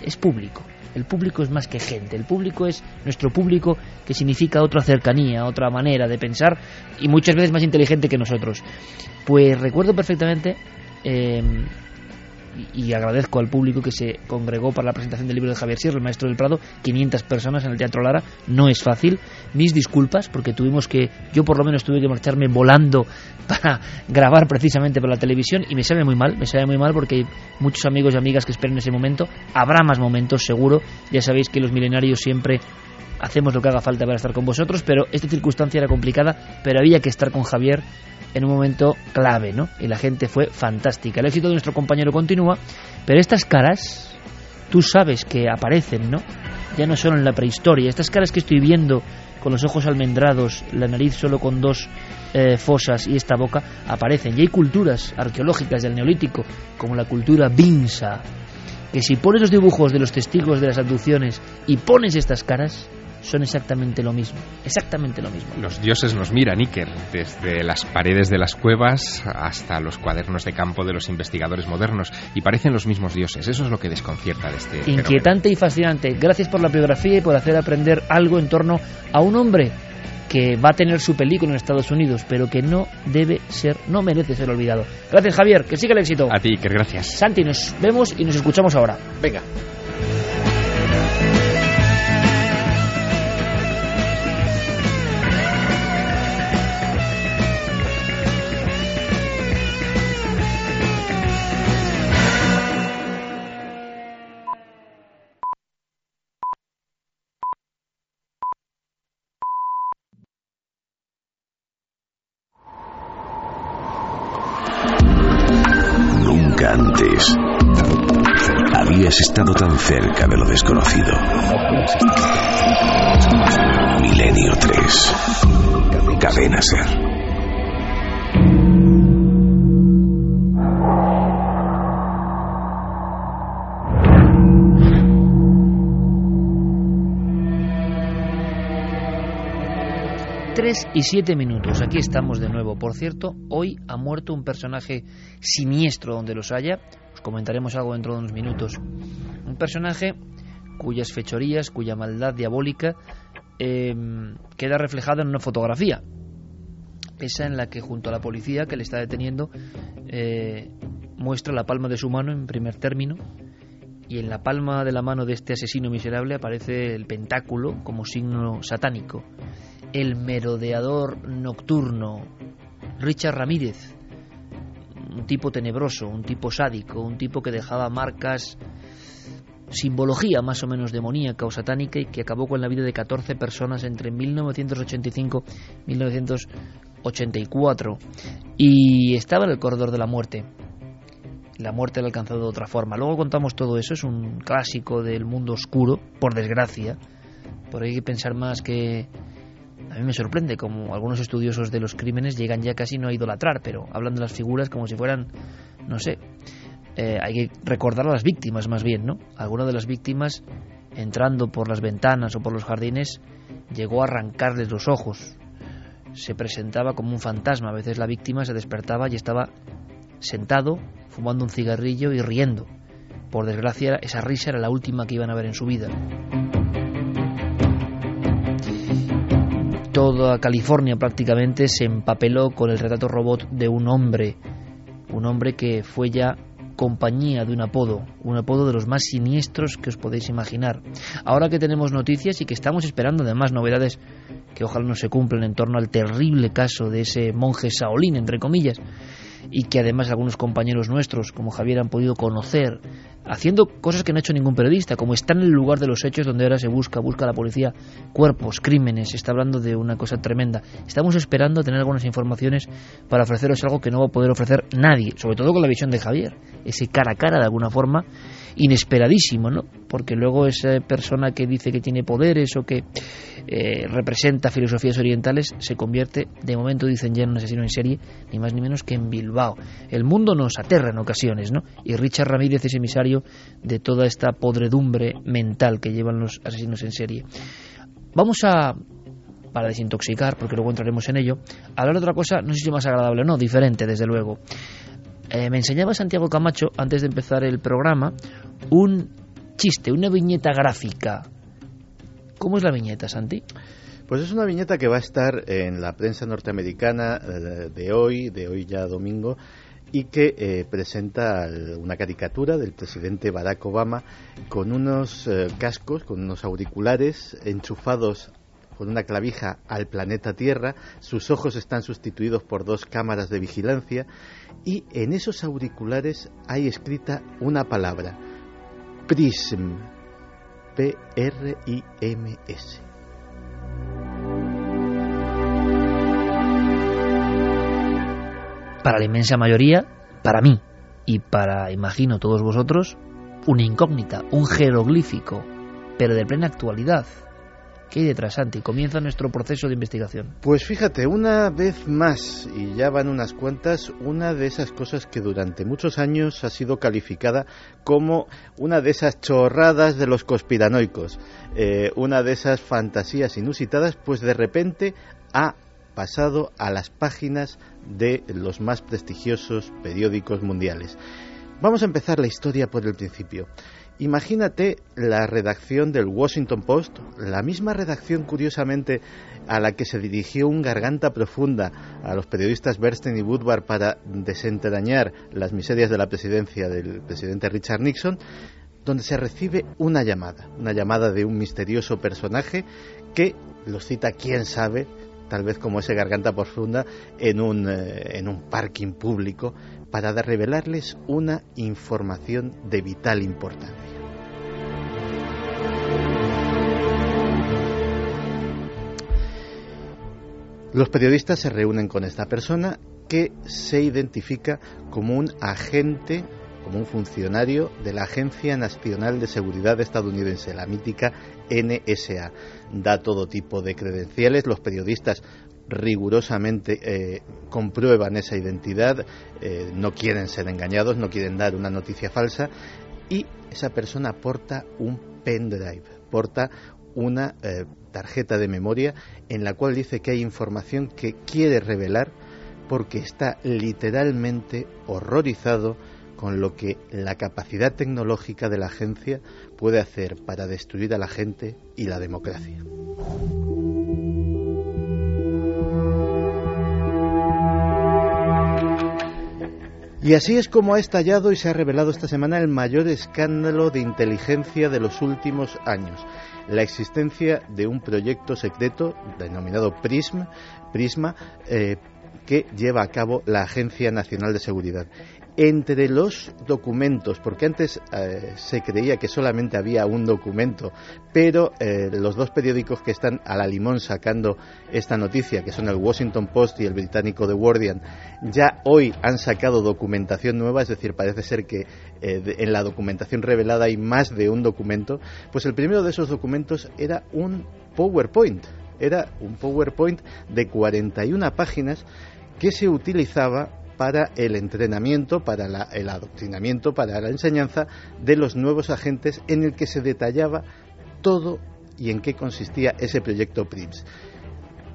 es público. El público es más que gente, el público es nuestro público que significa otra cercanía, otra manera de pensar y muchas veces más inteligente que nosotros. Pues recuerdo perfectamente eh, y, agradezco al público que se congregó para la presentación del libro de Javier Sierra, el maestro del Prado, 500 personas en el Teatro Lara, no es fácil. Mis disculpas, porque tuvimos que, yo por lo menos tuve que marcharme volando (laughs) para grabar precisamente para la televisión y me sabe muy mal, me sabe muy mal porque hay muchos amigos y amigas que esperan ese momento. Habrá más momentos, seguro. Ya sabéis que los milenarios siempre hacemos lo que haga falta para estar con vosotros, pero esta circunstancia era complicada, pero había que estar con Javier en un momento clave, ¿no? Y la gente fue fantástica. El éxito de nuestro compañero continúa, pero estas caras, tú sabes que aparecen, ¿no? ya no solo en la prehistoria. Estas caras que estoy viendo con los ojos almendrados, la nariz solo con dos eh, fosas y esta boca aparecen. Y hay culturas arqueológicas del Neolítico, como la cultura Binsa, que si pones los dibujos de los testigos de las abducciones y pones estas caras, son exactamente lo mismo, exactamente lo mismo. Los dioses nos miran, Iker, desde las paredes de las cuevas hasta los cuadernos de campo de los investigadores modernos, y parecen los mismos dioses. Eso es lo que desconcierta de este. Inquietante y fascinante. Gracias por la biografía y por hacer aprender algo en torno a un hombre que va a tener su película en Estados Unidos, pero que no debe ser, no merece ser olvidado. Gracias, Javier, que siga el éxito. A ti, Iker, gracias. Santi, nos vemos y nos escuchamos ahora. Venga. Estado tan cerca de lo desconocido. Milenio 3. Cadena Ser. Tres y siete minutos. Aquí estamos de nuevo. Por cierto, hoy ha muerto un personaje siniestro donde los haya. Os comentaremos algo dentro de unos minutos. Un personaje cuyas fechorías, cuya maldad diabólica eh, queda reflejada en una fotografía. Esa en la que junto a la policía que le está deteniendo eh, muestra la palma de su mano en primer término y en la palma de la mano de este asesino miserable aparece el pentáculo como signo satánico el merodeador nocturno, Richard Ramírez, un tipo tenebroso, un tipo sádico, un tipo que dejaba marcas, simbología más o menos demoníaca o satánica y que acabó con la vida de 14 personas entre 1985 y 1984 y estaba en el corredor de la muerte. La muerte la ha alcanzado de otra forma. Luego contamos todo eso, es un clásico del mundo oscuro, por desgracia. Por ahí hay que pensar más que a mí me sorprende como algunos estudiosos de los crímenes llegan ya casi no a idolatrar, pero hablan de las figuras como si fueran, no sé, eh, hay que recordar a las víctimas más bien, ¿no? Alguna de las víctimas, entrando por las ventanas o por los jardines, llegó a arrancarles los ojos. Se presentaba como un fantasma. A veces la víctima se despertaba y estaba sentado, fumando un cigarrillo y riendo. Por desgracia, esa risa era la última que iban a ver en su vida. Toda California prácticamente se empapeló con el retrato robot de un hombre, un hombre que fue ya compañía de un apodo, un apodo de los más siniestros que os podéis imaginar. Ahora que tenemos noticias y que estamos esperando además novedades que ojalá no se cumplan en torno al terrible caso de ese monje Saolín, entre comillas, y que además algunos compañeros nuestros, como Javier, han podido conocer, haciendo cosas que no ha hecho ningún periodista, como está en el lugar de los hechos donde ahora se busca, busca la policía cuerpos, crímenes, está hablando de una cosa tremenda. Estamos esperando tener algunas informaciones para ofreceros algo que no va a poder ofrecer nadie, sobre todo con la visión de Javier, ese cara a cara de alguna forma inesperadísimo, ¿no? Porque luego esa persona que dice que tiene poderes o que eh, representa filosofías orientales se convierte, de momento dicen ya en un asesino en serie, ni más ni menos que en Bilbao. El mundo nos aterra en ocasiones, ¿no? Y Richard Ramírez es emisario de toda esta podredumbre mental que llevan los asesinos en serie. Vamos a para desintoxicar, porque luego entraremos en ello, hablar de otra cosa, no sé si más agradable o no, diferente desde luego. Eh, me enseñaba Santiago Camacho, antes de empezar el programa, un chiste, una viñeta gráfica. ¿Cómo es la viñeta, Santi? Pues es una viñeta que va a estar en la prensa norteamericana eh, de hoy, de hoy ya domingo, y que eh, presenta una caricatura del presidente Barack Obama con unos cascos, con unos auriculares enchufados con una clavija al planeta Tierra, sus ojos están sustituidos por dos cámaras de vigilancia y en esos auriculares hay escrita una palabra, PRISM, P-R-I-M-S. Para la inmensa mayoría, para mí y para, imagino, todos vosotros, una incógnita, un jeroglífico, pero de plena actualidad. ¿Qué detrás, Santi? Comienza nuestro proceso de investigación. Pues fíjate, una vez más, y ya van unas cuantas, una de esas cosas que durante muchos años ha sido calificada como una de esas chorradas de los conspiranoicos, eh, una de esas fantasías inusitadas, pues de repente ha pasado a las páginas de los más prestigiosos periódicos mundiales. Vamos a empezar la historia por el principio. Imagínate la redacción del Washington Post, la misma redacción curiosamente a la que se dirigió un garganta profunda a los periodistas Bernstein y Woodward para desentrañar las miserias de la presidencia del presidente Richard Nixon, donde se recibe una llamada, una llamada de un misterioso personaje que los cita quién sabe, tal vez como ese garganta profunda, en un, eh, en un parking público para revelarles una información de vital importancia. Los periodistas se reúnen con esta persona que se identifica como un agente, como un funcionario de la Agencia Nacional de Seguridad estadounidense, la mítica NSA. Da todo tipo de credenciales, los periodistas rigurosamente eh, comprueban esa identidad, eh, no quieren ser engañados, no quieren dar una noticia falsa y esa persona porta un pendrive, porta una eh, tarjeta de memoria en la cual dice que hay información que quiere revelar porque está literalmente horrorizado con lo que la capacidad tecnológica de la agencia puede hacer para destruir a la gente y la democracia. Y así es como ha estallado y se ha revelado esta semana el mayor escándalo de inteligencia de los últimos años, la existencia de un proyecto secreto denominado PRISM, Prisma, eh, que lleva a cabo la Agencia Nacional de Seguridad entre los documentos, porque antes eh, se creía que solamente había un documento, pero eh, los dos periódicos que están a la limón sacando esta noticia, que son el Washington Post y el británico The Guardian, ya hoy han sacado documentación nueva, es decir, parece ser que eh, en la documentación revelada hay más de un documento, pues el primero de esos documentos era un PowerPoint, era un PowerPoint de 41 páginas que se utilizaba para el entrenamiento, para el adoctrinamiento, para la enseñanza de los nuevos agentes en el que se detallaba todo y en qué consistía ese proyecto PRIMS.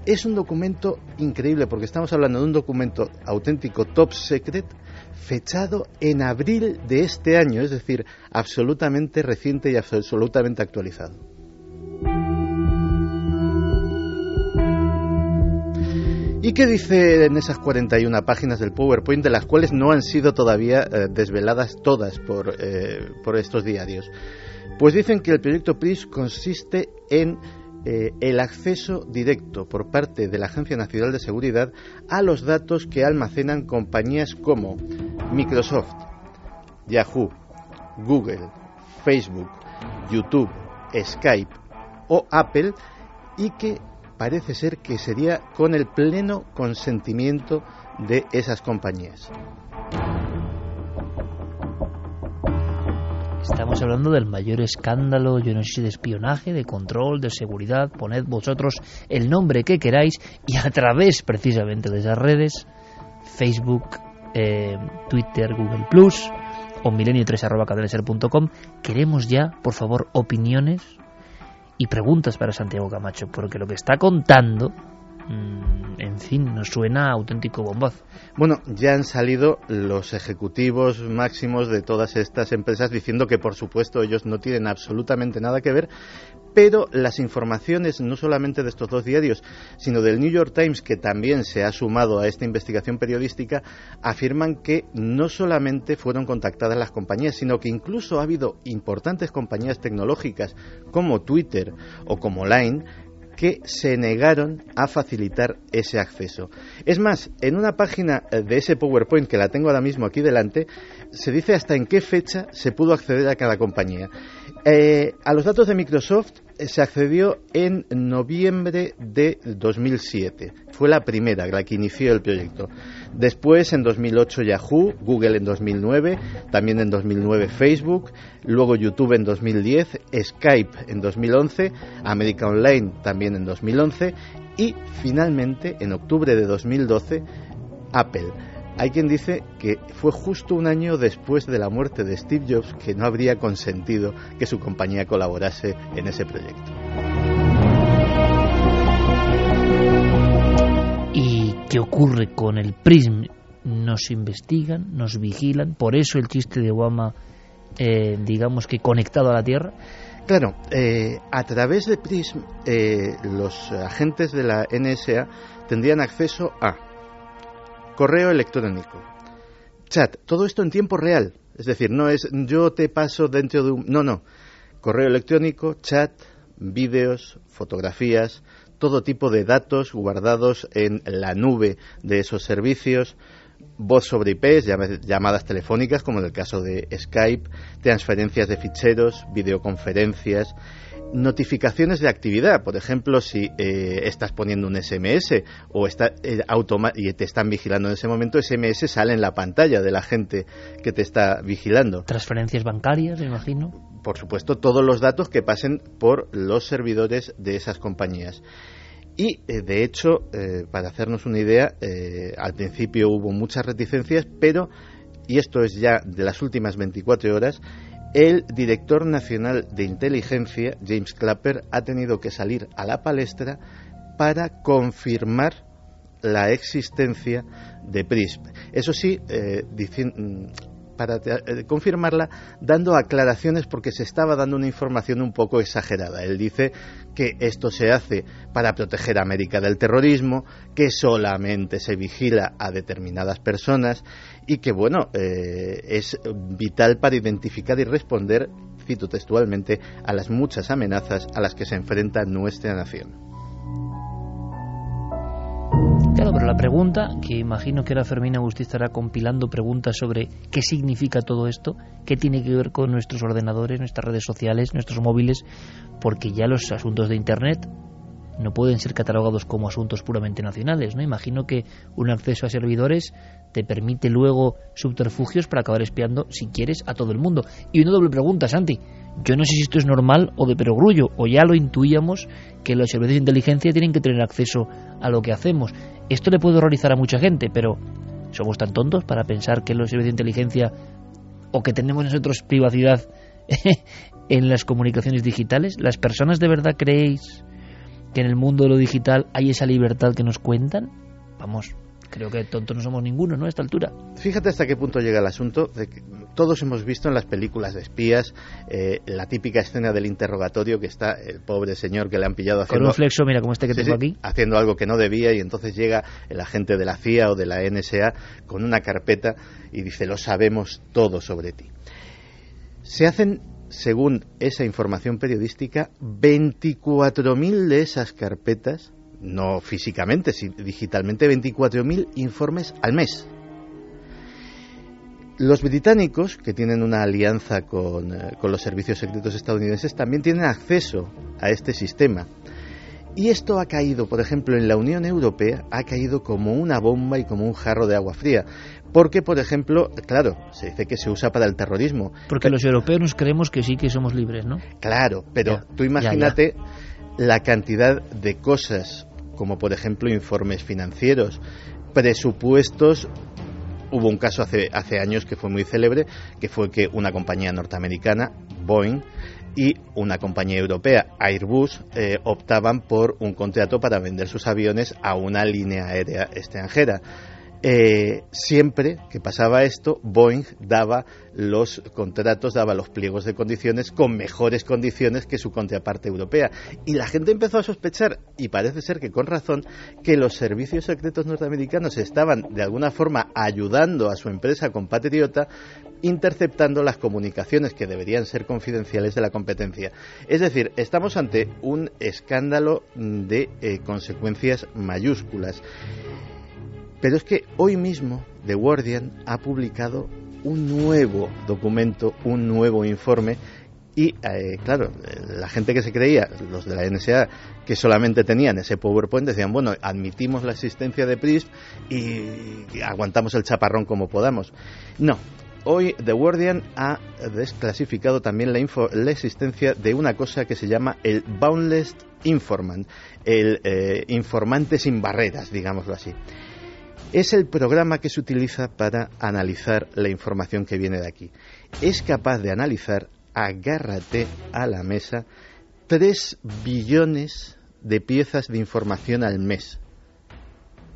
Es un documento increíble porque estamos hablando de un documento auténtico top secret fechado en abril de este año, es decir, absolutamente reciente y absolutamente actualizado. ¿Y qué dice en esas 41 páginas del PowerPoint, de las cuales no han sido todavía eh, desveladas todas por, eh, por, estos diarios? Pues dicen que el proyecto PRIS consiste en eh, el acceso directo por parte de la Agencia Nacional de Seguridad a los datos que almacenan compañías como Microsoft, Yahoo, Google, Facebook, YouTube, Skype o Apple y que parece ser que sería con el pleno consentimiento de esas compañías. Estamos hablando del mayor escándalo, yo no sé de espionaje, de control, de seguridad. Poned vosotros el nombre que queráis y a través precisamente de esas redes, Facebook, eh, Twitter, Google Plus o milenio3 queremos ya, por favor, opiniones y preguntas para Santiago Camacho, porque lo que está contando, mm, en fin, nos suena auténtico bombazo. Bueno, ya han salido los ejecutivos máximos de todas estas empresas diciendo que, por supuesto, ellos no tienen absolutamente nada que ver, pero las informaciones no solamente de estos dos diarios, sino del New York Times, que también se ha sumado a esta investigación periodística, afirman que no solamente fueron contactadas las compañías, sino que incluso ha habido importantes compañías tecnológicas como Twitter o como Line que se negaron a facilitar ese acceso. Es más, en una página de ese PowerPoint que la tengo ahora mismo aquí delante, se dice hasta en qué fecha se pudo acceder a cada compañía. Eh, a los datos de Microsoft se accedió en noviembre de 2007. Fue la primera, la que inició el proyecto. Después, en 2008, Yahoo, Google en 2009, también en 2009 Facebook, luego YouTube en 2010, Skype en 2011, América Online también en 2011 y finalmente, en octubre de 2012, Apple. Hay quien dice que fue justo un año después de la muerte de Steve Jobs que no habría consentido que su compañía colaborase en ese proyecto. ¿Y qué ocurre con el PRISM? Nos investigan, nos vigilan, por eso el chiste de Obama, eh, digamos que conectado a la Tierra. Claro, eh, a través de PRISM eh, los agentes de la NSA tendrían acceso a correo electrónico, chat, todo esto en tiempo real. Es decir, no es yo te paso dentro de un... No, no. Correo electrónico, chat, vídeos, fotografías, todo tipo de datos guardados en la nube de esos servicios, voz sobre IPs, llamadas telefónicas, como en el caso de Skype, transferencias de ficheros, videoconferencias, notificaciones de actividad. Por ejemplo, si eh, estás poniendo un SMS o está, eh, y te están vigilando en ese momento, SMS sale en la pantalla de la gente que te está vigilando. Transferencias bancarias, me imagino. Por supuesto, todos los datos que pasen por los servidores de esas compañías. Y, eh, de hecho, para hacernos una idea, al principio hubo muchas reticencias, pero, y esto es ya de las últimas 24 horas, el director nacional de inteligencia, James Clapper, ha tenido que salir a la palestra para confirmar la existencia de PRISM. Eso sí, eh, para eh, confirmarla, dando aclaraciones porque se estaba dando una información un poco exagerada. Él dice que esto se hace para proteger a América del terrorismo, que solamente se vigila a determinadas personas y que, bueno, eh, es vital para identificar y responder, cito textualmente, a las muchas amenazas a las que se enfrenta nuestra nación. Claro, pero la pregunta, que imagino que ahora Fermín Agustí estará compilando preguntas sobre qué significa todo esto, qué tiene que ver con nuestros ordenadores, nuestras redes sociales, nuestros móviles, porque ya los asuntos de Internet no pueden ser catalogados como asuntos puramente nacionales, ¿no? Imagino que un acceso a servidores te permite luego subterfugios para acabar espiando, si quieres, a todo el mundo. Y una doble pregunta, Santi. Yo no sé si esto es normal o de perogrullo, o ya lo intuíamos que los servicios de inteligencia tienen que tener acceso a lo que hacemos. Esto le puede horrorizar a mucha gente, pero ¿somos tan tontos para pensar que los servicios de inteligencia o que tenemos nosotros privacidad (laughs) en las comunicaciones digitales? ¿Las personas de verdad creéis que en el mundo de lo digital hay esa libertad que nos cuentan? Vamos, creo que tontos no somos ninguno, ¿no? A esta altura. Fíjate hasta qué punto llega el asunto de que todos hemos visto en las películas de espías eh, la típica escena del interrogatorio que está el pobre señor que le han pillado haciendo... Con un flexo, mira, como este que tengo aquí. Haciendo algo que no debía y entonces llega el agente de la CIA o de la NSA con una carpeta y dice, lo sabemos todo sobre ti. Se hacen según esa información periodística, 24.000 de esas carpetas no físicamente, sino digitalmente, 24.000 informes al mes. Los británicos, que tienen una alianza con, eh, con, los servicios secretos estadounidenses, también tienen acceso a este sistema. Y esto ha caído, por ejemplo, en la Unión Europea, ha caído como una bomba y como un jarro de agua fría. Porque, por ejemplo, claro, se dice que se usa para el terrorismo. Porque los europeos nos creemos que sí que somos libres, ¿no? Claro, pero tú imagínate la cantidad de cosas como por ejemplo informes financieros, presupuestos. Hubo un caso hace, hace años que fue muy célebre, que fue que una compañía norteamericana, Boeing, y una compañía europea, Airbus, eh, optaban por un contrato para vender sus aviones a una línea aérea extranjera eh, siempre que pasaba esto, Boeing daba los contratos, daba los pliegos de condiciones con mejores condiciones que su contraparte europea. Y la gente empezó a sospechar, y parece ser que con razón, que los servicios secretos norteamericanos estaban de alguna forma ayudando a su empresa compatriota interceptando las comunicaciones que deberían ser confidenciales de la competencia. Es decir, estamos ante un escándalo de eh, consecuencias mayúsculas. Pero es que hoy mismo The Guardian ha publicado un nuevo documento, un nuevo informe Y eh, claro, la gente que se creía, los de la NSA, que solamente tenían ese PowerPoint, decían, bueno, admitimos la existencia de PRISP y aguantamos el chaparrón como podamos. No, Hoy The Guardian ha desclasificado también la, la, existencia de una cosa que se llama el Boundless Informant, el eh, informante sin barreras, digámoslo así. Es el programa que se utiliza para analizar la información que viene de aquí. Es capaz de analizar, agárrate a la mesa, 3 billones de piezas de información al mes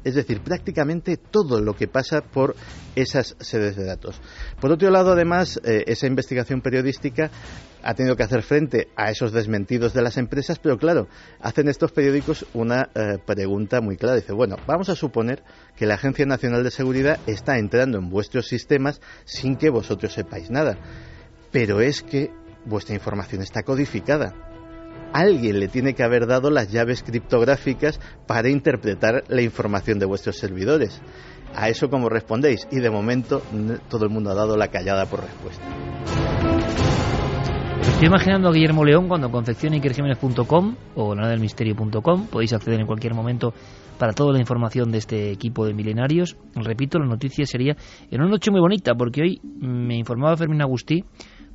es decir, prácticamente todo lo que pasa por esas sedes de datos. Por otro lado, además, eh, esa investigación periodística ha tenido que hacer frente a esos desmentidos de las empresas, pero claro, hacen estos periódicos una eh, pregunta muy clara. Dice, bueno, vamos a suponer que la Agencia Nacional de Seguridad está entrando en vuestros sistemas sin que vosotros sepáis nada. Pero es que vuestra información está codificada alguien le tiene que haber dado las llaves criptográficas para interpretar la información de vuestros servidores. A eso como respondéis y de momento todo el mundo ha dado la callada por respuesta. Estoy imaginando a Guillermo León cuando confeccione ikerjiménez.com o misterio.com podéis acceder en cualquier momento para toda la información de este equipo de milenarios. Repito, la noticia sería en una noche muy bonita porque hoy me informaba Fermín Agustí,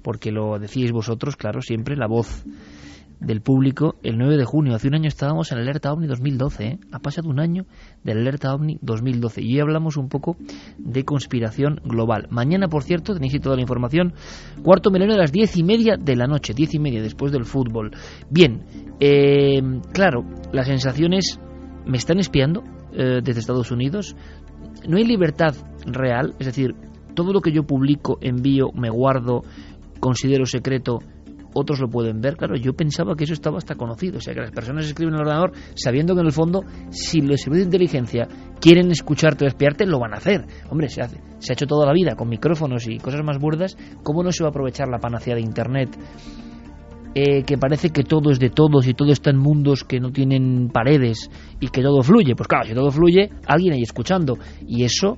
porque lo decíais vosotros, claro, siempre la voz del público el 9 de junio. Hace un año estábamos en Alerta OVNI 2012. ¿eh? Ha pasado un año del Alerta OVNI 2012. Y hoy hablamos un poco de conspiración global. Mañana, por cierto, tenéis toda la información. Cuarto milenio a las diez y media de la noche. Diez y media después del fútbol. Bien, eh, claro, las sensaciones me están espiando eh, desde Estados Unidos. No hay libertad real. Es decir, todo lo que yo publico, envío, me guardo, considero secreto otros lo pueden ver. Claro, yo pensaba que eso estaba hasta conocido. O sea, que las personas escriben en el ordenador sabiendo que en el fondo, si los servicios de inteligencia quieren escucharte o espiarte, lo van a hacer. Hombre, se, hace, se ha hecho toda la vida con micrófonos y cosas más burdas. ¿Cómo no se va a aprovechar la panacea de Internet? Eh, que parece que todo es de todos y todo está en mundos que no tienen paredes y que todo fluye. Pues claro, si todo fluye, alguien ahí escuchando. Y eso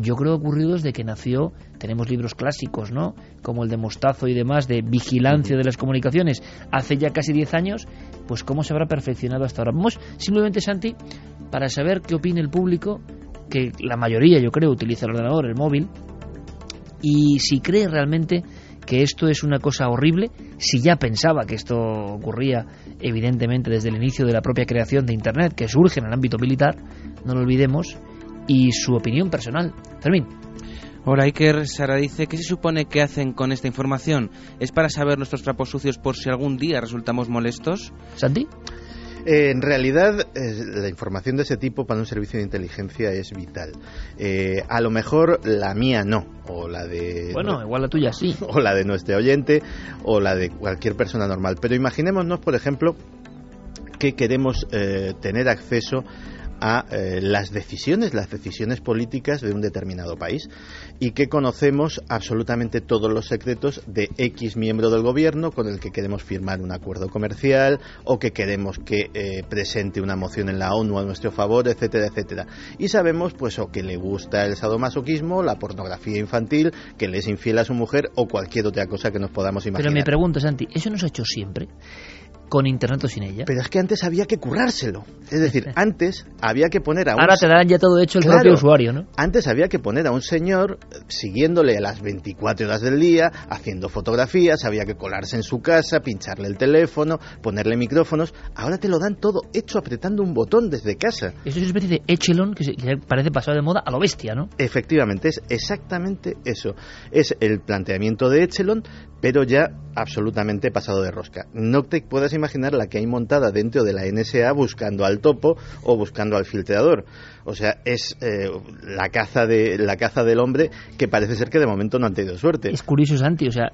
yo creo que ha ocurrido desde que nació, tenemos libros clásicos, ¿no? Como el de Mostazo y demás, de vigilancia de las comunicaciones, hace ya casi 10 años, pues cómo se habrá perfeccionado hasta ahora. Vamos simplemente, Santi, para saber qué opina el público, que la mayoría, yo creo, utiliza el ordenador, el móvil, y si cree realmente que esto es una cosa horrible, si ya pensaba que esto ocurría evidentemente desde el inicio de la propia creación de Internet, que surge en el ámbito militar, no lo olvidemos, y su opinión personal. Fermín. Hola Iker, Sara dice, ¿qué se supone que hacen con esta información? ¿Es para saber nuestros trapos sucios por si algún día resultamos molestos? ¿Santi? Eh, en realidad, eh, la información de ese tipo para un servicio de inteligencia es vital. Eh, a lo mejor la mía no, o la de. Bueno, igual la tuya sí. (laughs) O la de nuestro oyente, o la de cualquier persona normal. Pero imaginémonos, por ejemplo, que queremos tener acceso a eh, las decisiones, las decisiones políticas de un determinado país y que conocemos absolutamente todos los secretos de X miembro del gobierno con el que queremos firmar un acuerdo comercial o que queremos que eh, presente una moción en la ONU a nuestro favor, etcétera, etcétera. Y sabemos pues o que le gusta el sadomasoquismo, la pornografía infantil, que le es infiel a su mujer o cualquier otra cosa que nos podamos imaginar. Pero me pregunto, Santi, ¿eso no se ha hecho siempre? Con internet o sin ella. Pero es que antes había que currárselo. Es decir, antes había que poner a un... Ahora te dan ya todo hecho el propio usuario, ¿no? Antes había que poner a un señor siguiéndole a las 24 horas del día, haciendo fotografías, había que colarse en su casa, pincharle el teléfono, ponerle micrófonos. Ahora te lo dan todo hecho apretando un botón desde casa. Eso es una especie de echelon que parece pasado de moda a lo bestia, ¿no? Efectivamente, es exactamente eso. Es el planteamiento de echelon, pero ya absolutamente pasado de rosca. No te puedas imaginar la que hay montada dentro de la NSA buscando al topo o buscando al filtrador. O sea, es eh, la caza de la caza del hombre que parece ser que de momento no han tenido suerte. Es curioso, Santi, o sea,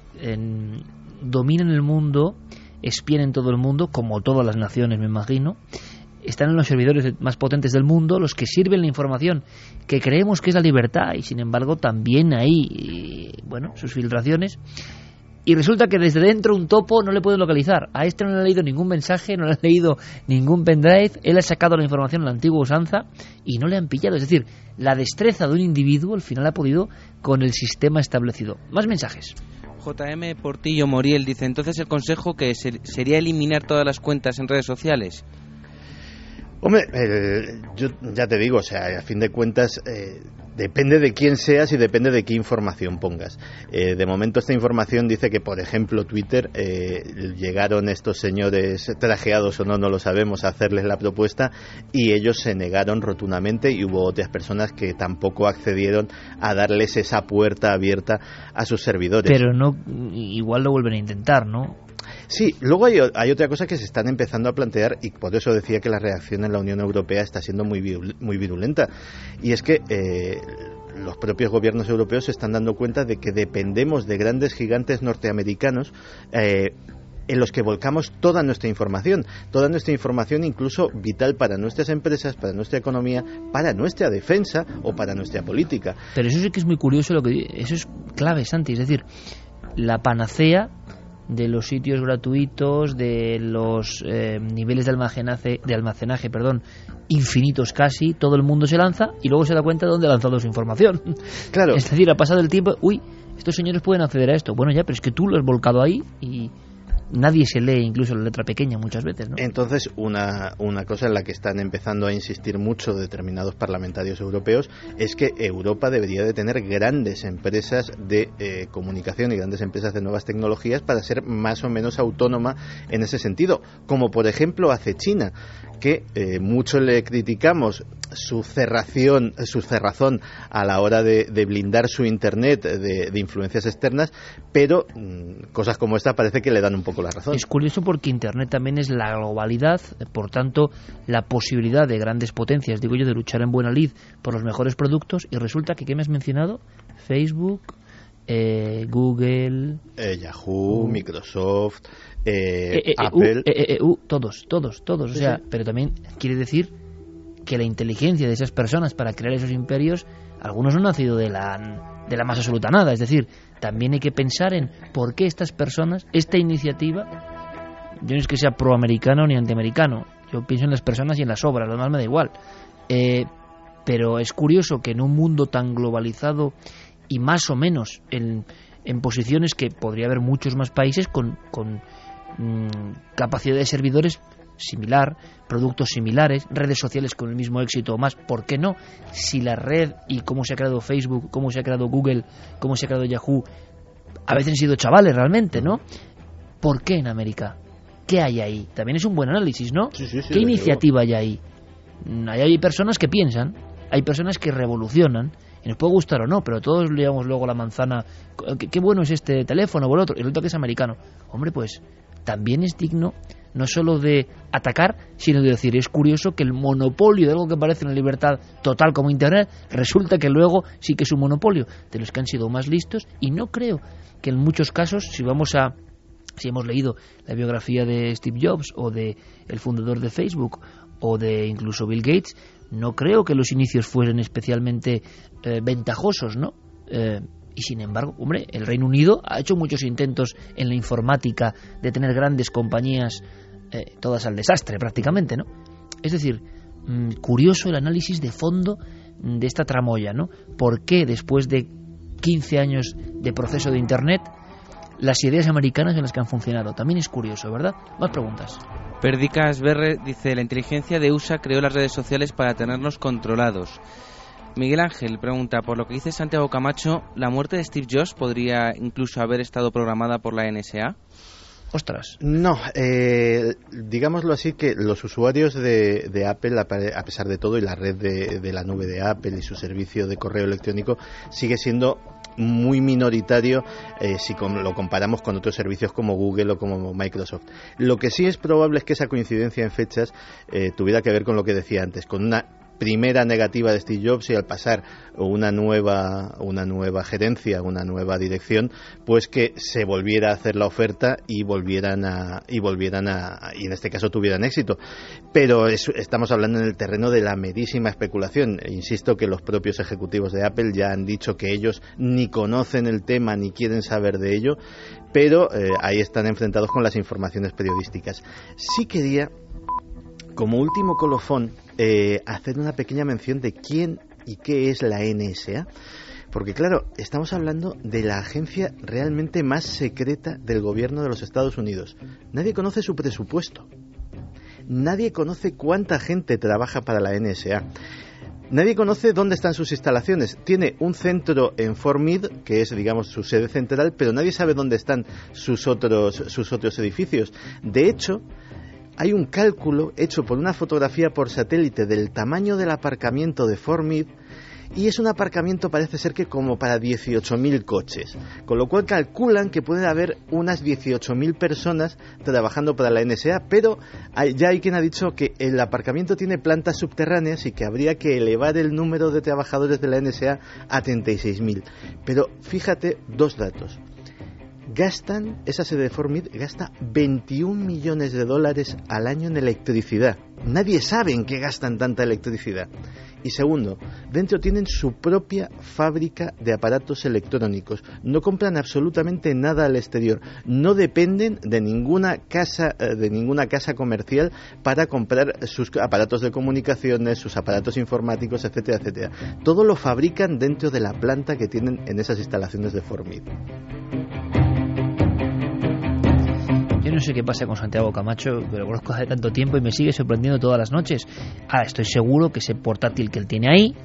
dominan el mundo, espían en todo el mundo, como todas las naciones, me imagino. Están en los servidores más potentes del mundo los que sirven la información que creemos que es la libertad y sin embargo también hay, eh, bueno, sus filtraciones y resulta que desde dentro un topo no le puede localizar. A este no le ha leído ningún mensaje, no le ha leído ningún pendrive, él ha sacado la información a la antigua usanza y no le han pillado. Es decir, la destreza de un individuo al final ha podido con el sistema establecido. Más mensajes. JM Portillo Moriel dice, entonces el consejo que sería eliminar todas las cuentas en redes sociales. Hombre, yo ya te digo, o sea, a fin de cuentas, eh, depende de quién seas y depende de qué información pongas. Eh, de momento esta información dice que, por ejemplo, Twitter eh, llegaron estos señores trajeados o no, no lo sabemos, a hacerles la propuesta y ellos se negaron rotundamente y hubo otras personas que tampoco accedieron a darles esa puerta abierta a sus servidores. Pero no, igual lo vuelven a intentar, ¿no? Sí, luego hay, otra cosa que se están empezando a plantear y por eso decía que la reacción en la Unión Europea está siendo muy, muy virulenta. Y es que eh, los propios gobiernos europeos se están dando cuenta de que dependemos de grandes gigantes norteamericanos eh, en los que volcamos toda nuestra información, toda nuestra información incluso vital para nuestras empresas, para nuestra economía, para nuestra defensa o para nuestra política. Pero eso sí que es muy curioso lo que eso es clave, Santi, es decir, la panacea de los sitios gratuitos, de los eh, niveles de almacenaje, de almacenaje perdón, infinitos casi, todo el mundo se lanza y luego se da cuenta de dónde ha lanzado su información. (laughs) Claro. Es decir, ha pasado el tiempo, uy, estos señores pueden acceder a esto. Bueno, ya, pero es que tú lo has volcado ahí y nadie se lee incluso la letra pequeña muchas veces. ¿no? Entonces, una, una cosa en la que están empezando a insistir mucho determinados parlamentarios europeos es que Europa debería de tener grandes empresas de eh, comunicación y grandes empresas de nuevas tecnologías para ser más o menos autónoma en ese sentido, como por ejemplo hace China que eh, mucho le criticamos su cerración, su cerrazón a la hora de, blindar su internet de, influencias externas, pero mm, cosas como esta parece que le dan un poco la razón. Es curioso porque internet también es la globalidad, por tanto la posibilidad de grandes potencias, digo yo, de luchar en buena lid por los mejores productos y resulta que ¿qué me has mencionado? Facebook, eh, Google, eh, Yahoo, Microsoft, eh, Apple, todos, todos, todos. o sea, pero también quiere decir que la inteligencia de esas personas para crear esos imperios, algunos no han nacido de la, de la más absoluta nada. Es decir, también hay que pensar en por qué estas personas, esta iniciativa, yo no es que sea proamericano ni antiamericano, yo pienso en las personas y en las obras, lo demás me da igual. Eh, pero es curioso que en un mundo tan globalizado y más o menos en, en posiciones que podría haber muchos más países con, con Mm, capacidad de servidores similar, productos similares, redes sociales con el mismo éxito o más, ¿por qué no? Si la red y cómo se ha creado Facebook, cómo se ha creado Google, cómo se ha creado Yahoo, a veces han sido chavales realmente, ¿no? ¿Por qué en América? ¿Qué hay ahí? También es un buen análisis, ¿no? ¿Qué iniciativa hay ahí? Mm, hay personas que piensan, hay personas que revolucionan, y nos puede gustar o no, pero todos le llamamos luego la manzana, qué, bueno es este teléfono o el otro, y el otro que es americano. Hombre, pues también es digno no solo de atacar, sino de decir, es curioso que el monopolio de algo que parece una libertad total como Internet, resulta que luego sí que es un monopolio de los que han sido más listos y no creo que en muchos casos, si vamos a si hemos leído la biografía de Steve Jobs o de el fundador de Facebook o de incluso Bill Gates, no creo que los inicios fueran especialmente eh, ventajosos, ¿no? Eh, y sin embargo, hombre, el Reino Unido ha hecho muchos intentos en la informática de tener grandes compañías, eh, todas al desastre prácticamente, ¿no? Es decir, mm, curioso el análisis de fondo de esta tramoya, ¿no? ¿Por qué después de 15 años de proceso de Internet, las ideas americanas en las que han funcionado? También es curioso, ¿verdad? Más preguntas. Perdicas Berre dice, la inteligencia de USA creó las redes sociales para tenernos controlados. Miguel Ángel pregunta, por lo que dice Santiago Camacho, ¿la muerte de Steve Jobs podría incluso haber estado programada por la NSA? Ostras. No, eh, digámoslo así que los usuarios de, Apple, a pesar de todo, y la red de, la nube de Apple y su servicio de correo electrónico, sigue siendo muy minoritario eh, si lo comparamos con otros servicios como Google o como Microsoft. Lo que sí es probable es que esa coincidencia en fechas eh, tuviera que ver con lo que decía antes, con una primera negativa de Steve Jobs y al pasar una nueva, una nueva gerencia, una nueva dirección, pues que se volviera a hacer la oferta y volvieran a, y volvieran a, y en este caso tuvieran éxito. Pero estamos hablando en el terreno de la merísima especulación. Insisto que los propios ejecutivos de Apple ya han dicho que ellos ni conocen el tema ni quieren saber de ello, pero eh, ahí están enfrentados con las informaciones periodísticas. Sí quería como último colofón, eh, hacer una pequeña mención de quién y qué es la NSA. Porque claro, estamos hablando de la agencia realmente más secreta del gobierno de los Estados Unidos. Nadie conoce su presupuesto. Nadie conoce cuánta gente trabaja para la NSA. Nadie conoce dónde están sus instalaciones. Tiene un centro en Fort Meade, que es, digamos, su sede central, pero nadie sabe dónde están sus otros, sus otros edificios. De hecho, hay un cálculo hecho por una fotografía por satélite del tamaño del aparcamiento de Fort Meade y es un aparcamiento parece ser que como para 18.000 coches, con lo cual calculan que pueden haber unas 18.000 personas trabajando para la NSA, pero ya hay quien ha dicho que el aparcamiento tiene plantas subterráneas y que habría que elevar el número de trabajadores de la NSA a 36.000. Pero fíjate dos datos gastan, esa sede de Formid gasta 21 millones de dólares al año en electricidad. Nadie sabe en qué gastan tanta electricidad. Y segundo, dentro tienen su propia fábrica de aparatos electrónicos. No compran absolutamente nada al exterior. No dependen de ninguna casa, eh, de ninguna casa comercial para comprar sus aparatos de comunicaciones, sus aparatos informáticos, etcétera, etcétera. Todo lo fabrican dentro de la planta que tienen en esas instalaciones de Formid. No sé qué pasa con Santiago Camacho, pero lo conozco hace tanto tiempo y me sigue sorprendiendo todas las noches. Ahora, estoy seguro que ese portátil que él tiene ahí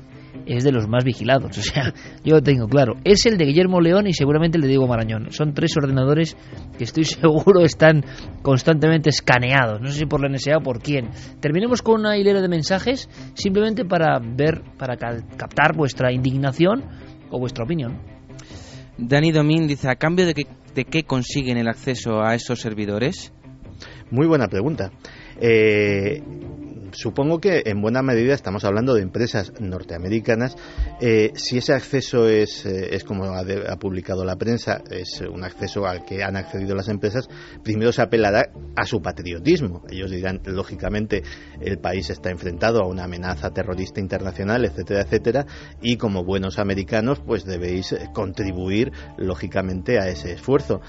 es de los más vigilados. (laughs) O sea, yo lo tengo claro. Es el de Guillermo León y seguramente el de Diego Marañón. Son tres ordenadores que estoy (laughs) seguro están constantemente escaneados. No sé si por la NSA o por quién. Terminemos con una hilera de mensajes simplemente para ver, para captar vuestra indignación o vuestra opinión. Dani Domín dice, ¿a cambio de que de qué consiguen el acceso a esos servidores? Muy buena pregunta. Eh, supongo que en buena medida estamos hablando de empresas norteamericanas. Eh, si ese acceso es, eh, es como ha, publicado la prensa, es un acceso al que han accedido las empresas, primero se apelará a su patriotismo. Ellos dirán, lógicamente, el país está enfrentado a una amenaza terrorista internacional, etcétera, etcétera, y como buenos americanos, pues debéis contribuir, lógicamente, a ese esfuerzo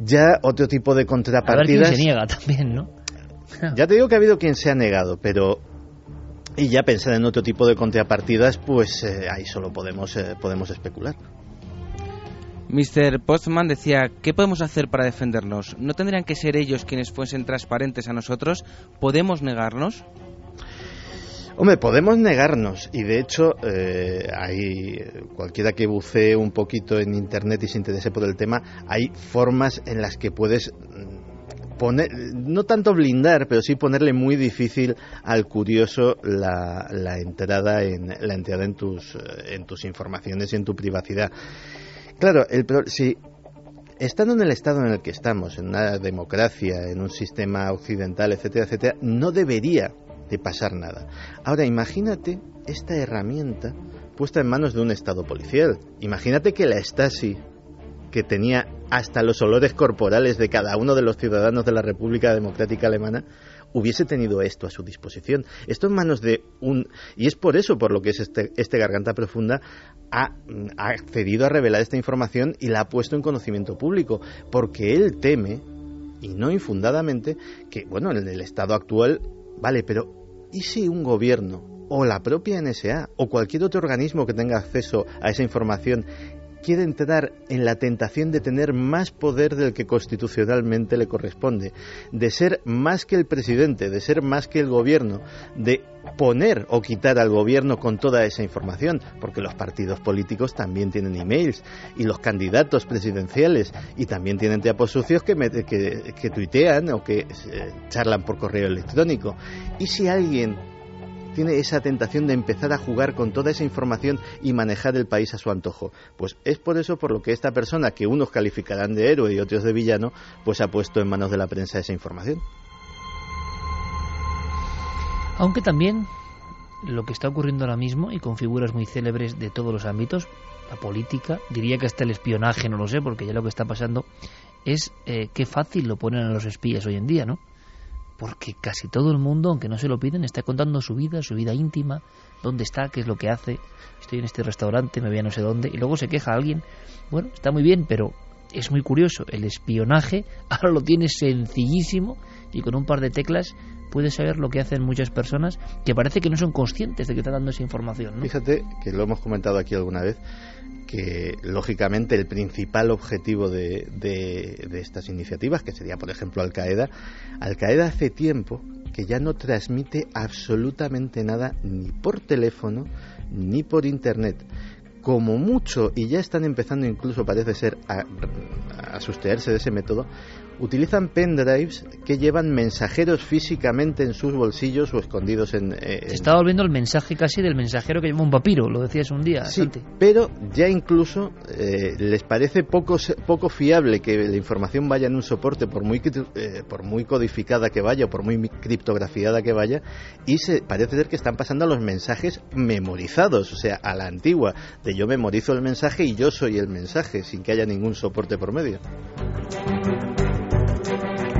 ya otro tipo de contrapartidas. A se niega también, ¿no? (laughs) Ya te digo que ha habido quien se ha negado, pero y ya pensar en otro tipo de contrapartidas, pues eh, ahí solo podemos, eh, podemos especular. Mr. Postman decía, ¿qué podemos hacer para defendernos? ¿No tendrían que ser ellos quienes fuesen transparentes a nosotros? ¿Podemos negarnos? Hombre, podemos negarnos y de hecho eh, hay cualquiera que bucee un poquito en internet y se interese por el tema, hay formas en las que puedes poner, no tanto blindar, pero sí ponerle muy difícil al curioso la, la entrada en la entrada en tus en tus informaciones y en tu privacidad. Claro, el, si estando en el estado en el que estamos, en una democracia, en un sistema occidental, etcétera, etcétera, no debería de pasar nada. Ahora imagínate esta herramienta puesta en manos de un estado policial. Imagínate que la Stasi que tenía hasta los olores corporales de cada uno de los ciudadanos de la República Democrática Alemana, hubiese tenido esto a su disposición. Esto en manos de un... Y es por eso por lo que es este, este Garganta Profunda ha, ha accedido a revelar esta información y la ha puesto en conocimiento público, porque él teme, y no infundadamente, que, bueno, en el estado actual, vale, pero ¿y si un gobierno o la propia NSA o cualquier otro organismo que tenga acceso a esa información quiere entrar en la tentación de tener más poder del que constitucionalmente le corresponde, de ser más que el presidente, de ser más que el gobierno, de poner o quitar al gobierno con toda esa información, porque los partidos políticos también tienen emails y los candidatos presidenciales y también tienen teapos sucios que, que, tuitean o que eh, charlan por correo electrónico. ¿Y si alguien tiene esa tentación de empezar a jugar con toda esa información y manejar el país a su antojo. Pues es por eso por lo que esta persona, que unos calificarán de héroe y otros de villano, pues ha puesto en manos de la prensa esa información. Aunque también lo que está ocurriendo ahora mismo y con figuras muy célebres de todos los ámbitos, la política, diría que hasta el espionaje, no lo sé, porque ya lo que está pasando es eh, qué fácil lo ponen a los espías hoy en día, ¿no? Porque casi todo el mundo, aunque no se lo piden, está contando su vida, su vida íntima, dónde está, qué es lo que hace, estoy en este restaurante, me voy a no sé dónde, y luego se queja alguien. Bueno, está muy bien, pero es muy curioso, el espionaje (laughs) ahora lo tiene sencillísimo y con un par de teclas puede saber lo que hacen muchas personas que parece que no son conscientes de que están dando esa información. Fíjate que lo hemos comentado aquí alguna vez, que lógicamente el principal objetivo de, de, estas iniciativas, que sería por ejemplo Al Qaeda, Al Qaeda hace tiempo que ya no transmite absolutamente nada ni por teléfono ni por internet. Como mucho, y ya están empezando incluso parece ser a, a de ese método, utilizan pendrives que llevan mensajeros físicamente en sus bolsillos o escondidos en... Eh, Se está volviendo el mensaje casi del mensajero que lleva un papiro, lo decías un día. Sí, pero ya incluso eh, les parece poco, poco fiable que la información vaya en un soporte, por muy, eh, por muy codificada que vaya o por muy criptografiada que vaya, y se, parece ser que están pasando a los mensajes memorizados, o sea, a la antigua, de yo memorizo el mensaje y yo soy el mensaje, sin que haya ningún soporte por medio.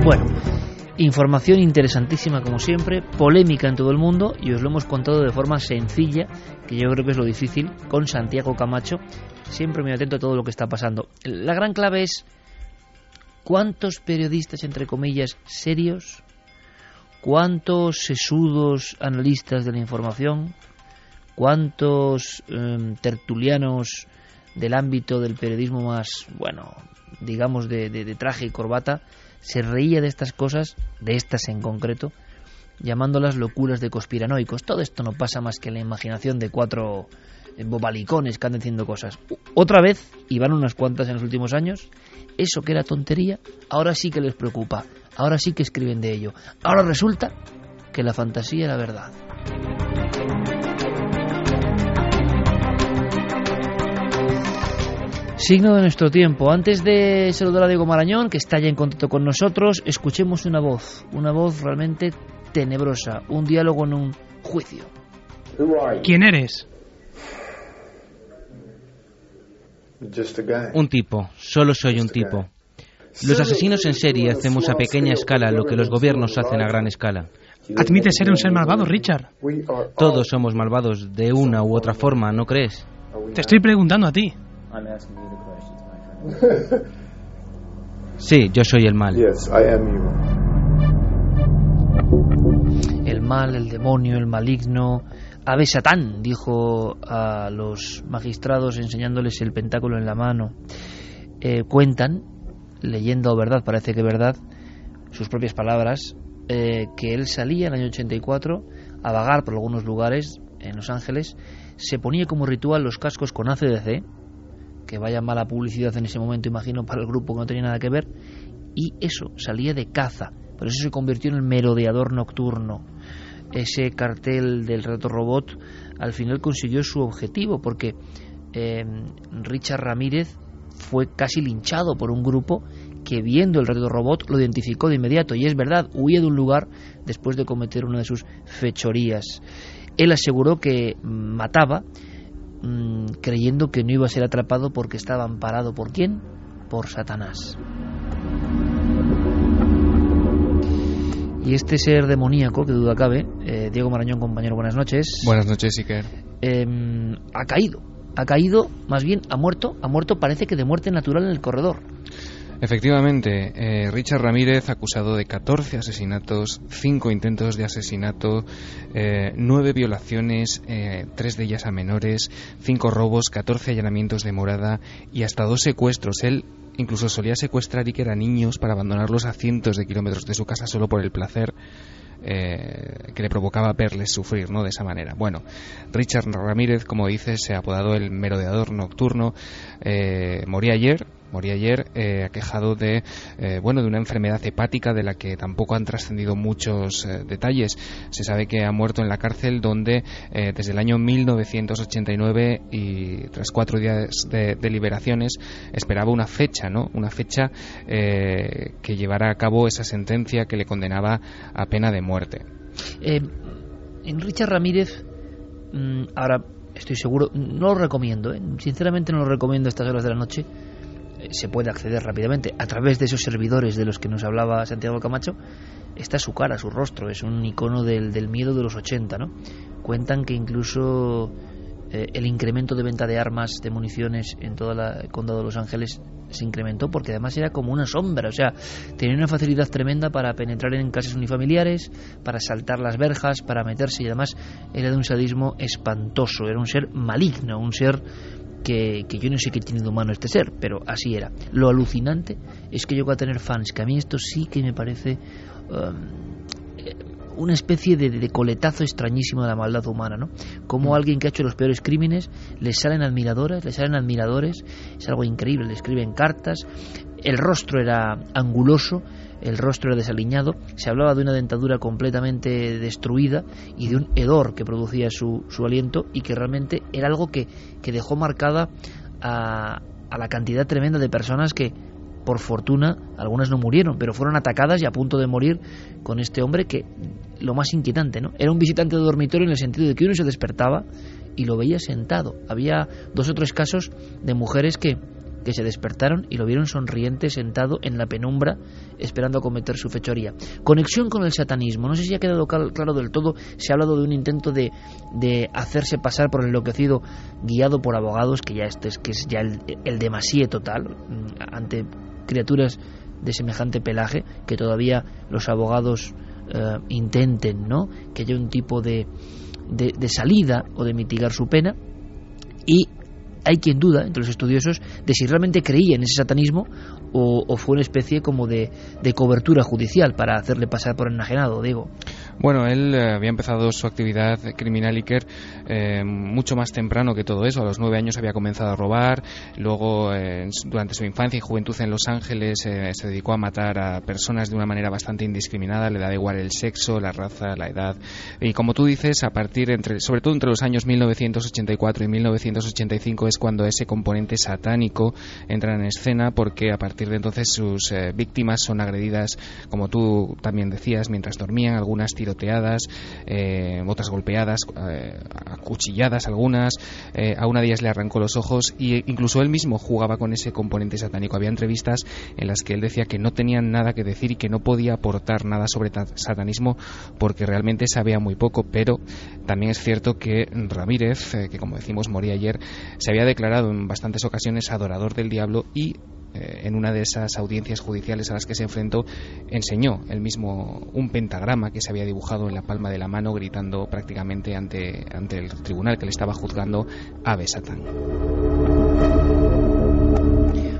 Bueno, información interesantísima como siempre, polémica en todo el mundo y os lo hemos contado de forma sencilla, que yo creo que es lo difícil, con Santiago Camacho, siempre muy atento a todo lo que está pasando. La gran clave es cuántos periodistas, entre comillas, serios, cuántos sesudos analistas de la información, cuántos em, tertulianos del ámbito del periodismo más, bueno, digamos, de traje y corbata, se reía de estas cosas, de estas en concreto, llamándolas locuras de conspiranoicos. Todo esto no pasa más que la imaginación de cuatro eh, bobalicones que andan diciendo cosas. Otra vez, y van unas cuantas en los últimos años, eso que era tontería, ahora sí que les preocupa, ahora sí que escriben de ello. Ahora resulta que la fantasía era verdad. Signo de nuestro tiempo. Antes de saludar a Diego Marañón, que está ya en contacto con nosotros, escuchemos una voz, una voz realmente tenebrosa, un diálogo en un juicio. ¿Quién eres? Un tipo, solo soy un tipo. Los asesinos en serie hacemos a pequeña escala lo que los gobiernos hacen a gran escala. Admite ser un ser malvado, Richard. Todos somos malvados de una u otra forma, ¿no crees? Te estoy preguntando a ti. Sí, yo soy el mal. El mal, el demonio, el maligno. Ave Satán, dijo a los magistrados enseñándoles el pentáculo en la mano. Eh, cuentan, leyendo verdad, parece que verdad, sus propias palabras, eh, que él salía en el año 84 a vagar por algunos lugares en Los Ángeles, se ponía como ritual los cascos con ACDC, que vaya mala publicidad en ese momento, imagino, para el grupo que no tenía nada que ver, y eso, salía de caza, por eso se convirtió en el merodeador nocturno. Ese cartel del reto robot al final consiguió su objetivo, porque eh, Richard Ramírez fue casi linchado por un grupo que viendo el reto robot lo identificó de inmediato, y es verdad, huía de un lugar después de cometer una de sus fechorías. Él aseguró que mataba Mm, creyendo que no iba a ser atrapado porque estaba amparado por quién? Por Satanás. Y este ser demoníaco, que duda cabe, eh, Diego Marañón, compañero, buenas noches. Buenas noches, Iker. Em, ha caído, ha caído, más bien ha muerto, ha muerto parece que de muerte natural en el corredor. Efectivamente, eh, Richard Ramírez, acusado de 14 asesinatos, 5 intentos de asesinato, eh, 9 violaciones, eh, 3 de ellas a menores, 5 robos, 14 allanamientos de morada y hasta 2 secuestros. Él incluso solía secuestrar y que eran niños para abandonarlos a cientos de kilómetros de su casa solo por el placer. Eh, que le provocaba verles sufrir, ¿no? De esa manera. Bueno, Richard Ramírez, como dices, se ha apodado el merodeador nocturno. Eh, moría ayer, Moría ayer eh, aquejado de, eh, bueno, de una enfermedad hepática de la que tampoco han trascendido muchos eh, detalles. Se sabe que ha muerto en la cárcel donde desde el año 1989 y tras cuatro días de, liberaciones esperaba una fecha, ¿no? Una fecha que llevara a cabo esa sentencia que le condenaba a pena de muerte. en Richard Ramírez, mm, ahora estoy seguro, no lo recomiendo, sinceramente no lo recomiendo a estas horas de la noche se puede acceder rápidamente a través de esos servidores de los que nos hablaba Santiago Camacho, está su cara, su rostro, es un icono del, del miedo de los 80, ¿no? Cuentan que incluso eh, el incremento de venta de armas, de municiones en todo el condado de Los Ángeles se incrementó porque además era como una sombra, o sea, tenía una facilidad tremenda para penetrar en casas unifamiliares, para saltar las verjas, para meterse y además era de un sadismo espantoso, era un ser maligno, un ser que, yo no sé qué tiene de humano este ser, pero así era. Lo alucinante es que llegó a tener fans, que a mí esto sí que me parece um, una especie de, coletazo extrañísimo de la maldad humana, ¿no? Como alguien que ha hecho los peores crímenes, le salen admiradoras, le salen admiradores, es algo increíble, le escriben cartas, el rostro era anguloso, el rostro desaliñado, se hablaba de una dentadura completamente destruida y de un hedor que producía su, su aliento y que realmente era algo que, que dejó marcada a, a la cantidad tremenda de personas que, por fortuna, algunas no murieron, pero fueron atacadas y a punto de morir con este hombre que, lo más inquietante, ¿no? Era un visitante de dormitorio en el sentido de que uno se despertaba y lo veía sentado. Había dos o tres casos de mujeres que, que se despertaron y lo vieron sonriente sentado en la penumbra esperando cometer su fechoría. Conexión con el satanismo. No sé si ha quedado claro del todo. Se ha hablado de un intento de, de hacerse pasar por el enloquecido guiado por abogados, que ya este es, que es ya el, el total, mm, ante criaturas de semejante pelaje que todavía los abogados eh, intenten ¿no? que haya un tipo de, de, de salida o de mitigar su pena y hay quien duda entre los estudiosos de si realmente creía en ese satanismo o, fue una especie como de, de, cobertura judicial para hacerle pasar por enajenado, digo. Bueno, él eh, había empezado su actividad criminal Iker eh, mucho más temprano que todo eso. A los nueve años había comenzado a robar. Luego, eh, durante su infancia y juventud en Los Ángeles, se dedicó a matar a personas de una manera bastante indiscriminada. Le da igual el sexo, la raza, la edad. Y como tú dices, a partir, entre, sobre todo entre los años 1984 y 1985, es cuando ese componente satánico entra en escena, porque a partir de entonces sus víctimas son agredidas, como tú también decías, mientras dormían, algunas tiras tiroteadas, eh, otras golpeadas, eh, acuchilladas algunas, eh, a una de ellas le arrancó los ojos e incluso él mismo jugaba con ese componente satánico. Había entrevistas en las que él decía que no tenían nada que decir y que no podía aportar nada sobre satanismo porque realmente sabía muy poco, pero también es cierto que Ramírez, que como decimos moría ayer, se había declarado en bastantes ocasiones adorador del diablo y eh, en una de esas audiencias judiciales a las que se enfrentó, enseñó el mismo un pentagrama que se había dibujado en la palma de la mano, gritando prácticamente ante, ante el tribunal que le estaba juzgando Ave Satán.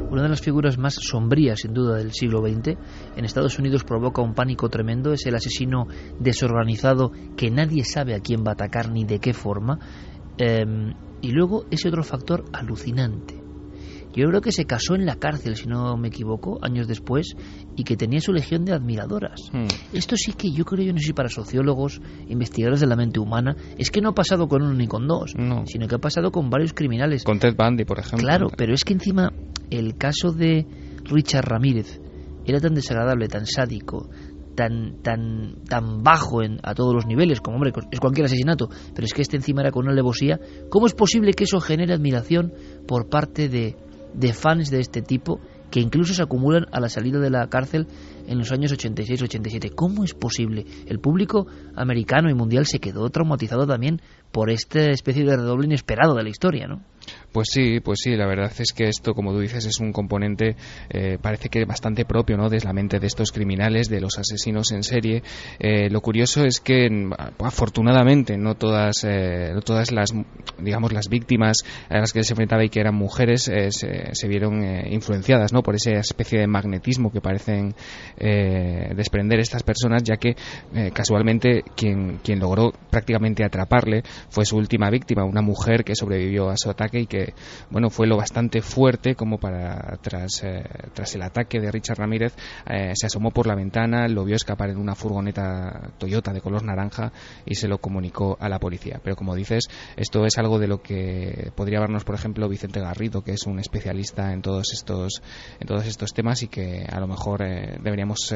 Una de las figuras más sombrías, sin duda, del siglo XX, en Estados Unidos provoca un pánico tremendo, es el asesino desorganizado que nadie sabe a quién va a atacar ni de qué forma. Em, y luego ese otro factor alucinante, yo creo que se casó en la cárcel, si no me equivoco, años después, y que tenía su legión de admiradoras. Hmm. Esto sí que yo creo, yo no sé si para sociólogos, investigadores de la mente humana, es que no ha pasado con uno ni con dos, sino que ha pasado con varios criminales. Con Ted Bundy, por ejemplo. Claro, pero es que encima el caso de Richard Ramírez era tan desagradable, tan sádico, tan tan tan bajo en, a todos los niveles, como hombre, es cualquier asesinato, pero es que este encima era con una alevosía, ¿cómo es posible que eso genere admiración por parte de de fans de este tipo que incluso se acumulan a la salida de la cárcel en los años 86-87. ¿Cómo es posible? El público americano y mundial se quedó traumatizado también por esta especie de redoble inesperado de la historia, ¿no? Pues sí, pues sí, la verdad es que esto, como tú dices, es un componente, eh, parece que bastante propio, ¿no?, de la mente de estos criminales, de los asesinos en serie. Eh, lo curioso es que, afortunadamente, no todas, eh, no todas las, digamos, las víctimas a las que se enfrentaba y que eran mujeres se, se, vieron influenciadas, ¿no?, por esa especie de magnetismo que parecen desprender estas personas, ya que casualmente quien, quien logró prácticamente atraparle fue su última víctima, una mujer que sobrevivió a su ataque y que bueno fue lo bastante fuerte como para tras, eh, tras el ataque de Richard Ramírez eh, se asomó por la ventana, lo vio escapar en una furgoneta Toyota de color naranja y se lo comunicó a la policía. Pero como dices, esto es algo de lo que podría hablarnos, por ejemplo, Vicente Garrido, que es un especialista en todos estos en todos estos temas y que a lo mejor eh, deberíamos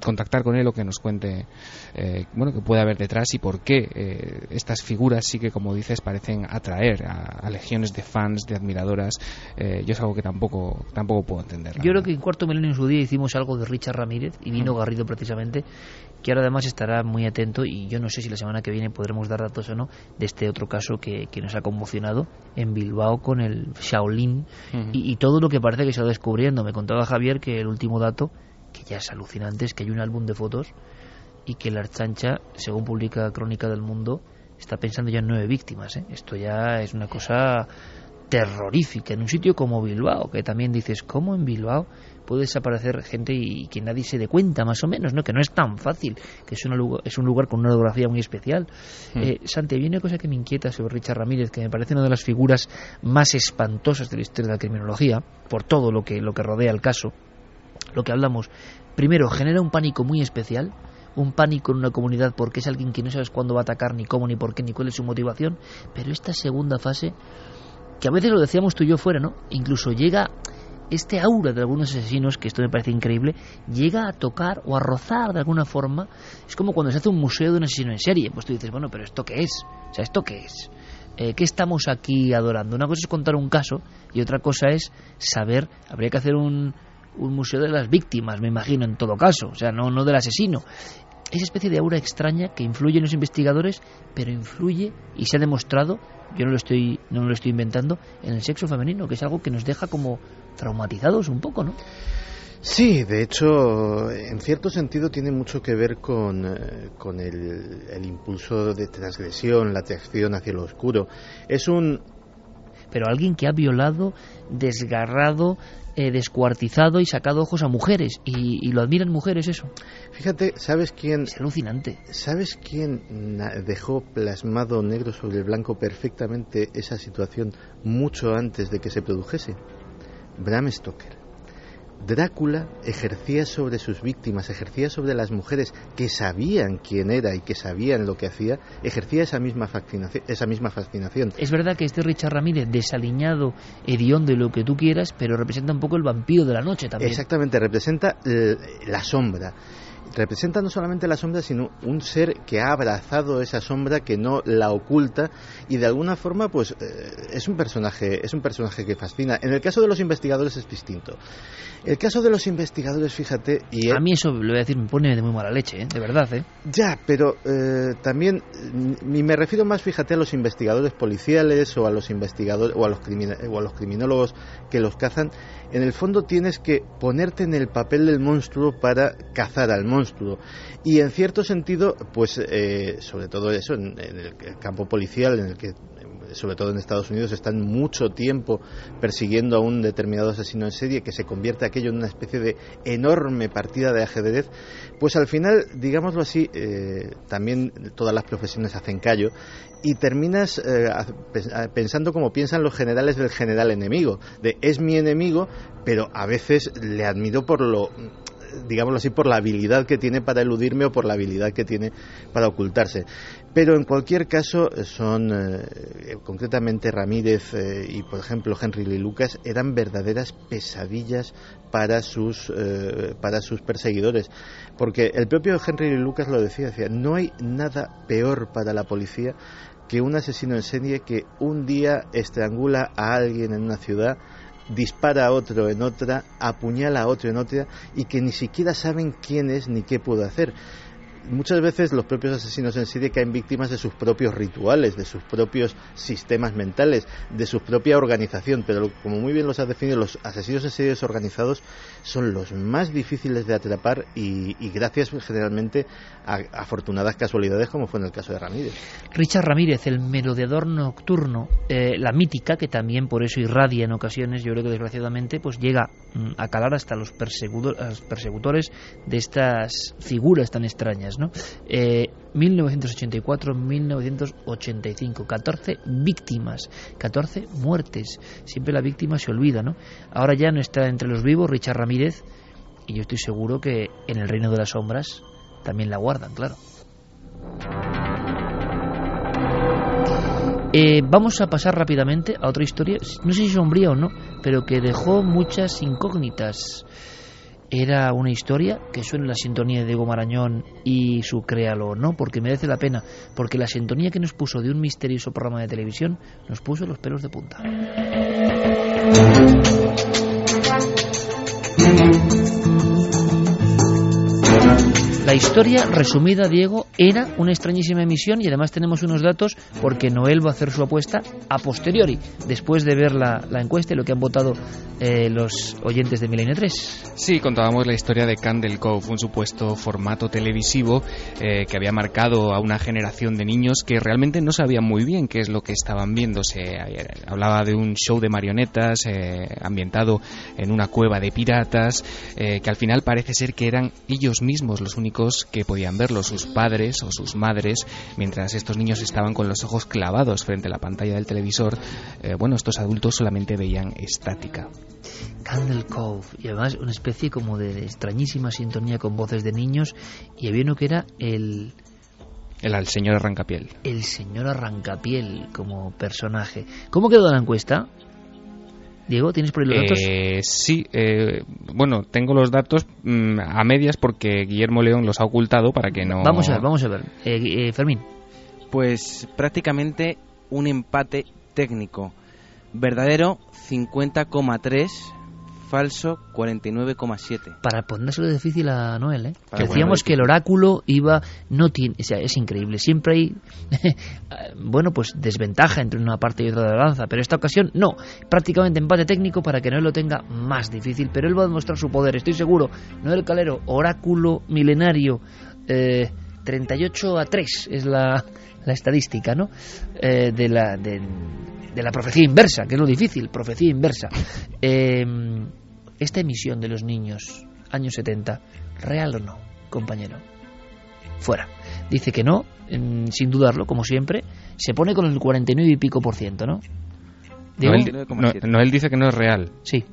contactar con él o que nos cuente bueno que puede haber detrás y por qué estas figuras sí que como dices parecen atraer a, a legiones de fans, de admiradoras, eh, yo es algo que tampoco, tampoco puedo entender. Yo creo que en Cuarto Milenio en su día hicimos algo de Richard Ramírez y vino Garrido precisamente, que ahora además estará muy atento y yo no sé si la semana que viene podremos dar datos o no de este otro caso que, que nos ha conmocionado en Bilbao con el Shaolin y, y todo lo que parece que se va descubriendo. Me contaba Javier que el último dato, que ya es alucinante, es que hay un álbum de fotos y que la Archancha, según publica Crónica del Mundo, está pensando ya en nueve víctimas. ¿eh? Esto ya es una cosa terrorífica en un sitio como Bilbao, que también dices, ¿cómo en Bilbao puede desaparecer gente y que nadie se dé cuenta, más o menos? ¿no? Que no es tan fácil, que es, una lugar, es un lugar con una orografía muy especial. Mm. Eh, Santi, hay una cosa que me inquieta sobre Richard Ramírez, que me parece una de las figuras más espantosas de la historia de la criminología, por todo lo que, lo que rodea el caso. Lo que hablamos, primero, genera un pánico muy especial, un pánico en una comunidad porque es alguien que no sabes cuándo va a atacar, ni cómo, ni por qué, ni cuál es su motivación. Pero esta segunda fase, que a veces lo decíamos tú y yo fuera, ¿no? Incluso llega este aura de algunos asesinos, que esto me parece increíble, llega a tocar o a rozar de alguna forma. Es como cuando se hace un museo de un asesino en serie. Pues tú dices, bueno, pero ¿esto qué es? O sea, ¿esto qué es? Eh, ¿Qué estamos aquí adorando? Una cosa es contar un caso y otra cosa es saber, habría que hacer un, un museo de las víctimas, me imagino, en todo caso, o sea, no, no del asesino. Esa especie de aura extraña que influye en los investigadores, pero influye, y se ha demostrado, yo no lo estoy, no lo estoy inventando, en el sexo femenino, que es algo que nos deja como traumatizados un poco, ¿no? Sí, de hecho, en cierto sentido tiene mucho que ver con, eh, con el, el impulso de transgresión, la atracción hacia lo oscuro. Es un, pero alguien que ha violado, desgarrado, eh, descuartizado y sacado ojos a mujeres y, y, lo admiran mujeres eso. Fíjate, ¿sabes quién? Es alucinante. ¿Sabes quién dejó plasmado negro sobre el blanco perfectamente esa situación mucho antes de que se produjese? Bram Stoker. Drácula ejercía sobre sus víctimas, ejercía sobre las mujeres que sabían quién era y que sabían lo que hacía, ejercía esa misma fascinación. Esa misma fascinación. Es verdad que este Richard Ramírez, desaliñado, hediondo de lo que tú quieras, pero representa un poco el vampiro de la noche también. Exactamente, representa la sombra representa no solamente la sombra, sino un ser que ha abrazado esa sombra, que no la oculta y de alguna forma, pues eh, es un personaje, es un personaje que fascina. En el caso de los investigadores es distinto. El caso de los investigadores, fíjate, y a mí eso lo voy a decir me pone de muy mala leche, ¿eh? de verdad, ¿eh? Ya, pero eh, también y me refiero más, fíjate, a los investigadores policiales o a los investigadores o a los, o a los criminólogos que los cazan. En el fondo tienes que ponerte en el papel del monstruo para cazar al monstruo. Y en cierto sentido, pues eh, sobre todo eso, en, en, el campo policial, en el que sobre todo en Estados Unidos, están mucho tiempo persiguiendo a un determinado asesino en serie que se convierte aquello en una especie de enorme partida de ajedrez, pues al final, digámoslo así, eh, también todas las profesiones hacen callo y terminas eh, pensando como piensan los generales del general enemigo, de es mi enemigo, pero a veces le admiro por lo digámoslo así, por la habilidad que tiene para eludirme o por la habilidad que tiene para ocultarse. Pero en cualquier caso, son eh, concretamente Ramírez eh, y, por ejemplo, Henry Lee Lucas eran verdaderas pesadillas para sus, eh, para sus perseguidores. Porque el propio Henry Lee Lucas lo decía, decía, no hay nada peor para la policía que un asesino en serie que un día estrangula a alguien en una ciudad dispara a otro en otra, apuñala a otro en otra y que ni siquiera saben quién es ni qué puede hacer. Muchas veces los propios asesinos en serie caen víctimas de sus propios rituales, de sus propios sistemas mentales, de su propia organización, pero como muy bien los has definido, los asesinos en serie organizados son los más difíciles de atrapar y, gracias generalmente a afortunadas casualidades como fue en el caso de Ramírez. Richard Ramírez, el merodeador nocturno, eh, la mítica que también por eso irradia en ocasiones, yo creo que desgraciadamente pues llega mm, a calar hasta los, los persecutores de estas figuras tan extrañas, ¿no? Eh, 1984-1985, 14 víctimas, 14 muertes. Siempre la víctima se olvida, ¿no? Ahora ya no está entre los vivos Richard Ramírez y yo estoy seguro que en el reino de las sombras también la guardan, claro. Eh, vamos a pasar rápidamente a otra historia, no sé si sombría o no, pero que dejó muchas incógnitas. Era una historia que suena la sintonía de Diego Marañón y su Créalo no, porque merece la pena, porque la sintonía que nos puso de un misterioso programa de televisión nos puso los pelos de punta. La historia resumida, Diego, era una extrañísima emisión y además tenemos unos datos porque Noel va a hacer su apuesta a posteriori, después de ver la, la encuesta y lo que han votado eh, los oyentes de Milenio 3. Sí, contábamos la historia de Candle Cove, un supuesto formato televisivo eh, que había marcado a una generación de niños que realmente no sabían muy bien qué es lo que estaban viendo. Se eh, hablaba de un show de marionetas eh, ambientado en una cueva de piratas, eh, que al final parece ser que eran ellos mismos los únicos que podían verlo, sus padres o sus madres, mientras estos niños estaban con los ojos clavados frente a la pantalla del televisor. eh, bueno, estos adultos solamente veían estática. Candle Cove y además una especie como de extrañísima sintonía con voces de niños y había uno que era el El al señor Arrancapiel. el señor Arrancapiel como personaje. ¿Cómo quedó la encuesta? Diego, ¿tienes por ahí los datos? Eh, sí, eh, bueno, tengo los datos mm, a medias porque Guillermo León los ha ocultado para que no. Vamos a ver, vamos a ver. Eh, eh, Fermín. Pues prácticamente un empate técnico. Verdadero 50,3, falso 49,7. Para ponérselo difícil a Noel, ¿eh? Para Decíamos que el oráculo iba, no tiene, o sea, es increíble. Siempre hay, (laughs) bueno, pues desventaja entre una parte y otra de la balanza, pero esta ocasión no. Prácticamente empate técnico para que Noel lo tenga más difícil, pero él va a demostrar su poder, estoy seguro. Noel Calero, oráculo milenario, eh, 38 a 3 es la, la estadística, ¿no? Eh, de la de, de la profecía inversa, que es lo difícil, profecía inversa. Eh, esta emisión de los niños, años 70, ¿real o no, compañero? Fuera. Dice que no, mm, sin dudarlo, como siempre. Se pone con el 49 y pico por ciento, ¿no? Noel, no- Noel dice que no es real. Sí.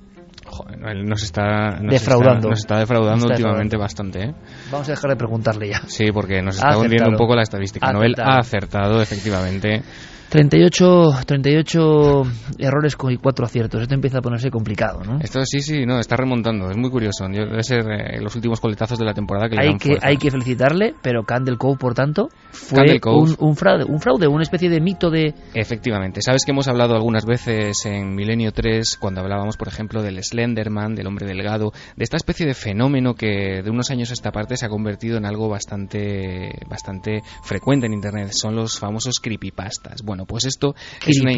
Joder, Noel nos está, nos Defraudando. está- nos está defraudando Nos está últimamente bastante, ¿eh? Vamos a dejar de preguntarle ya. Sí, porque nos está hundiendo acertado. un poco la estadística. Ha Noel acertado. ha acertado, efectivamente. 38, 38 errores con y 4 aciertos. Esto empieza a ponerse complicado, ¿no? Esto sí, sí, no, está remontando. Es muy curioso. Debe ser eh, los últimos coletazos de la temporada que le Hay dan que, fuerza. hay que felicitarle, pero Candle Cove, por tanto, fue Cove. un, un fraude, un fraude, una especie de mito de... Efectivamente. Sabes que hemos hablado algunas veces en Milenio 3, cuando hablábamos, por ejemplo, del Slenderman, del hombre delgado, de esta especie de fenómeno que de unos años a esta parte se ha convertido en algo bastante, bastante frecuente en Internet. Son los famosos creepypastas. Bueno, pues esto es una...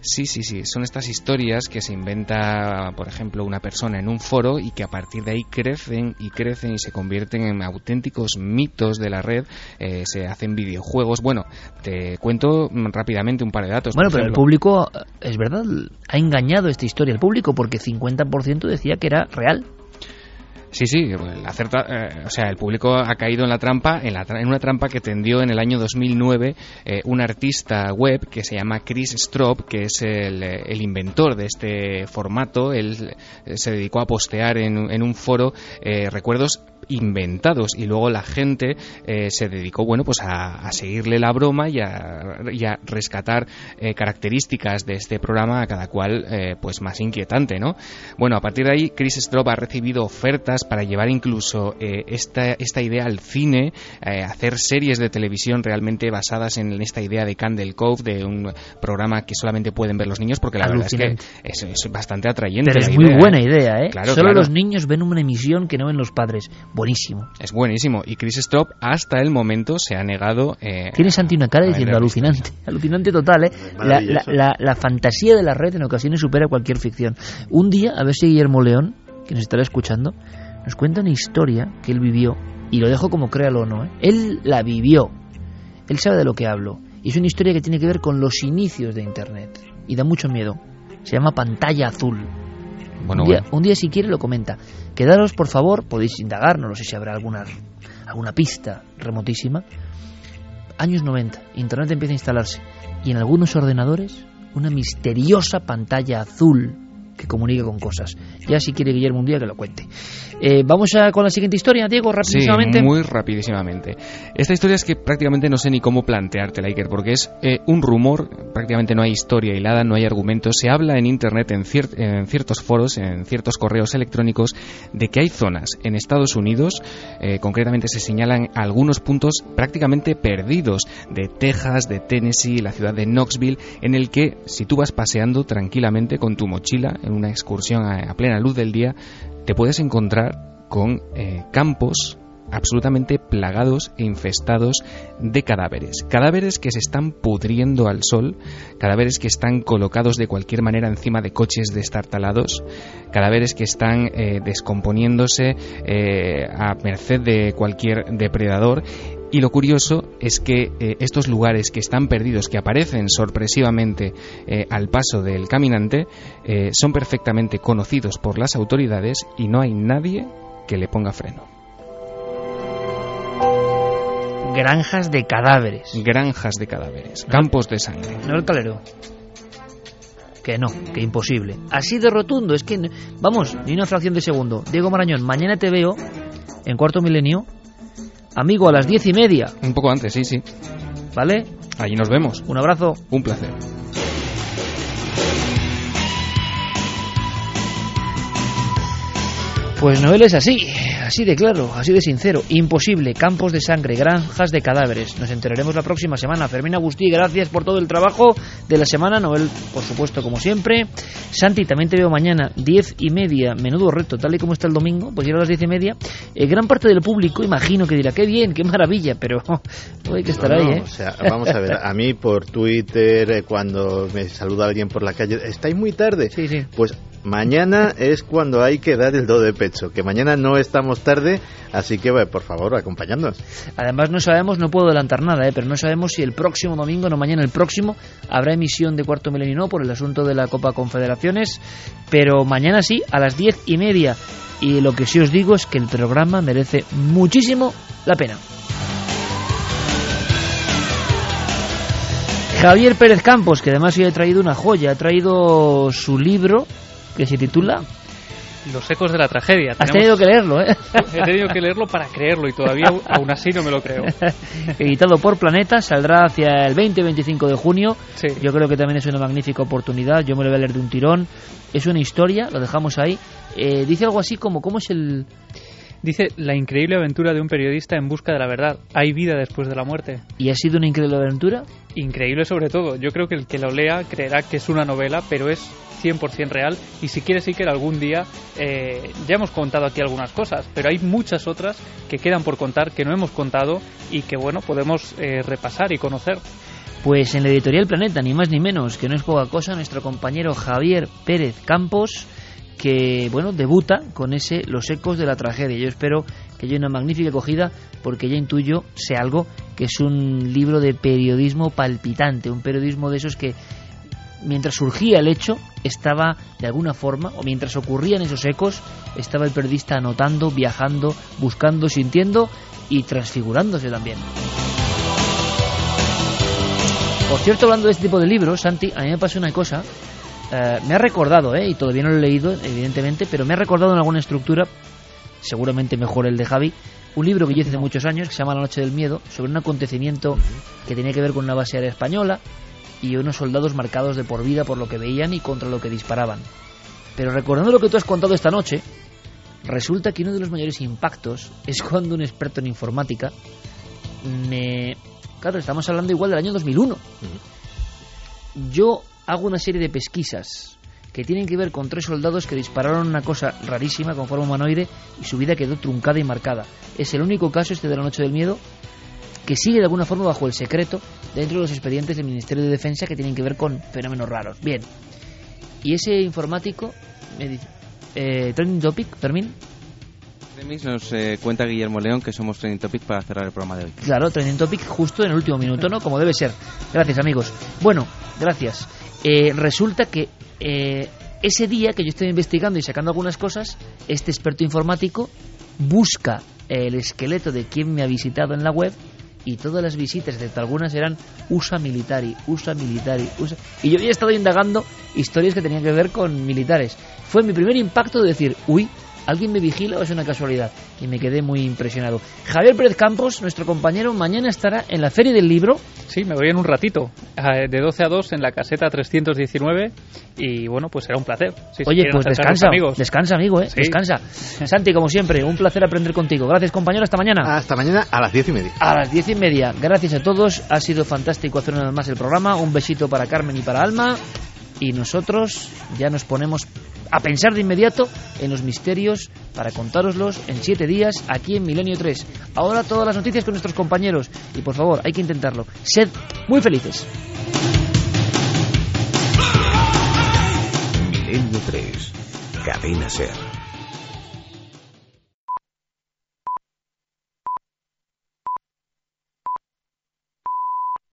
Sí, sí, sí. Son estas historias que se inventa, por ejemplo, una persona en un foro y que a partir de ahí crecen y crecen y se convierten en auténticos mitos de la red. Eh, se hacen videojuegos. Bueno, te cuento rápidamente un par de datos. Bueno, pero el público, es verdad, ha engañado esta historia el público porque 50% decía que era real. Sí, sí, el acerta- eh, o sea, el público ha caído en la trampa, en, la en una trampa que tendió en el año 2009 eh, un artista web que se llama Chris Strop, que es el, inventor de este formato. Él eh, se dedicó a postear en, en un foro eh, recuerdos inventados y luego la gente eh, se dedicó bueno pues a, a seguirle la broma y a, y a rescatar eh, características de este programa a cada cual eh, pues más inquietante no bueno a partir de ahí Chris Strop ha recibido ofertas para llevar incluso esta, esta idea al cine hacer series de televisión realmente basadas en esta idea de Candle Cove de un programa que solamente pueden ver los niños porque la verdad es que es, es bastante atrayente Pero es muy idea, buena idea, ¿eh? Claro, Solo claro. los niños ven una emisión que no ven los padres. Buenísimo. Es buenísimo. Y Chris Strop hasta el momento se ha negado. Eh, Tiene Santi una cara a diciendo alucinante, alucinante total, ¿eh? La, la, la- la fantasía de la red en ocasiones supera cualquier ficción. Un día, a ver si Guillermo León, que nos estará escuchando, nos cuenta una historia que él vivió, y lo dejo como créalo o no, ¿eh? Él la vivió, él sabe de lo que hablo, y es una historia que tiene que ver con los inicios de Internet, y da mucho miedo. Se llama Pantalla Azul. Bueno, un, día, bueno. un día, si quiere, lo comenta. Quedaros, por favor, podéis indagar, no lo sé si habrá alguna, alguna pista remotísima. Años 90, Internet empieza a instalarse y en algunos ordenadores una misteriosa pantalla azul que comunica con cosas. Ya si quiere Guillermo un día que lo cuente. Eh, vamos a, con la siguiente historia, Diego, rapidísimamente. Sí, muy rapidísimamente. Esta historia es que prácticamente no sé ni cómo planteártela, Iker, porque es eh, un rumor, prácticamente no hay historia hilada, no hay argumentos. Se habla en Internet, en, en, ciertos foros, en ciertos correos electrónicos, de que hay zonas en Estados Unidos, eh, concretamente se señalan algunos puntos prácticamente perdidos de Texas, de Tennessee, la ciudad de Knoxville, en el que si tú vas paseando tranquilamente con tu mochila en una excursión a, plena luz del día, te puedes encontrar con eh, campos absolutamente plagados e infestados de cadáveres. Cadáveres que se están pudriendo al sol, cadáveres que están colocados de cualquier manera encima de coches destartalados, cadáveres que están eh, descomponiéndose eh, a merced de cualquier depredador y lo curioso es que eh, estos lugares que están perdidos, que aparecen sorpresivamente eh, al paso del caminante, eh, son perfectamente conocidos por las autoridades y no hay nadie que le ponga freno. Granjas de cadáveres. Granjas de cadáveres. Campos de sangre. No el calero. Que no, que imposible. Así de rotundo, es que, vamos, ni una fracción de segundo. Diego Marañón, mañana te veo en cuarto milenio Amigo, a las diez y media. Un poco antes, sí, sí. ¿Vale? Allí nos vemos. Un abrazo. Un placer. Pues Noel es así, así de claro, así de sincero. Imposible, campos de sangre, granjas de cadáveres. Nos enteraremos la próxima semana. Fermín Agustí, gracias por todo el trabajo de la semana. Noel, por supuesto, como siempre. Santi, también te veo mañana, diez y media. Menudo reto, tal y como está el domingo, pues llega a las diez y media. Eh, gran parte del público, imagino que dirá, qué bien, qué maravilla, pero (laughs) no hay que estar ahí, ¿eh? O sea, vamos a ver, a mí por Twitter, eh, cuando me saluda alguien por la calle, ¿estáis muy tarde? Sí, sí. Pues mañana es cuando hay que dar el do de pecho, que mañana no estamos tarde, así que por favor, acompañándonos. Además no sabemos, no puedo adelantar nada, ¿eh? pero no sabemos si el próximo domingo, no mañana el próximo, habrá emisión de Cuarto Milenio por el asunto de la Copa Confederaciones, pero mañana sí, a las diez y media. Y lo que sí os digo es que el programa merece muchísimo la pena. Javier Pérez Campos, que además hoy ha traído una joya, ha traído su libro que se titula Los ecos de la tragedia. Has tenido que leerlo, ¿eh? (laughs) He tenido que leerlo para creerlo y todavía aún así no me lo creo. (laughs) Editado por Planeta, saldrá hacia el 20-25 de junio. Yo creo que también es una magnífica oportunidad. Yo me lo voy a leer de un tirón. Es una historia, lo dejamos ahí. Eh, dice algo así como, ¿cómo es el...? Dice la increíble aventura de un periodista en busca de la verdad. Hay vida después de la muerte. ¿Y ha sido una increíble aventura? Increíble sobre todo. Yo creo que el que lo lea creerá que es una novela, pero es 100% real. Y si quieres, que algún día eh, ya hemos contado aquí algunas cosas, pero hay muchas otras que quedan por contar, que no hemos contado y que, bueno, podemos eh, repasar y conocer. Pues en la editorial Planeta, ni más ni menos, que no es poca cosa, nuestro compañero Javier Pérez Campos que bueno debuta con ese Los ecos de la tragedia. Yo espero que haya una magnífica acogida porque ya intuyo sea algo que es un libro de periodismo palpitante, un periodismo de esos que mientras surgía el hecho estaba de alguna forma o mientras ocurrían esos ecos estaba el periodista anotando, viajando, buscando, sintiendo y transfigurándose también. Por cierto, hablando de este tipo de libros, Santi, a mí me pasó una cosa eh, me ha recordado, eh, y todavía no lo he leído, evidentemente, pero me ha recordado en alguna estructura, seguramente mejor el de Javi, un libro que yo hice hace muchos años que se llama La Noche del Miedo, sobre un acontecimiento que tenía que ver con una base aérea española y unos soldados marcados de por vida por lo que veían y contra lo que disparaban. Pero recordando lo que tú has contado esta noche, resulta que uno de los mayores impactos es cuando un experto en informática me... Claro, estamos hablando igual del año 2001. Yo hago una serie de pesquisas que tienen que ver con tres soldados que dispararon una cosa rarísima con forma humanoide y su vida quedó truncada y marcada. Es el único caso este de la Noche del Miedo que sigue de alguna forma bajo el secreto dentro de los expedientes del Ministerio de Defensa que tienen que ver con fenómenos raros. Bien. Y ese informático me dice, eh, Trending Topic, Fermín. Nos eh, cuenta Guillermo León que somos Trending Topic para cerrar el programa de hoy. Claro, Trending Topic justo en el último minuto, ¿no? Como debe ser. Gracias, amigos. Bueno, gracias. Eh, resulta que eh, ese día que yo estoy investigando y sacando algunas cosas, este experto informático busca el esqueleto de quien me ha visitado en la web y todas las visitas, excepto algunas, eran USA militari, USA militari, USA... Y yo había estado indagando historias que tenían que ver con militares. Fue mi primer impacto de decir, uy, ¿Alguien me vigila o es una casualidad? Y me quedé muy impresionado. Javier Pérez Campos, nuestro compañero, mañana estará en la Feria del Libro. Sí, me voy en un ratito, eh, de 12 a 2 en la caseta 319 y bueno, pues será un placer. Oye, pues descansa, descansa amigo, ¿eh? Descansa. Santi, como siempre, un placer aprender contigo. Gracias compañero, hasta mañana. Hasta mañana a las 10 y media. A las 10 y media. Gracias a todos, ha sido fantástico hacer una vez más el programa. Un besito para Carmen y para Alma. Y nosotros ya nos ponemos a pensar de inmediato en los misterios para contároslos en siete días aquí en Milenio 3. Ahora todas las noticias con nuestros compañeros y por favor hay que intentarlo. Sed muy felices. Milenio 3, Cadena Ser.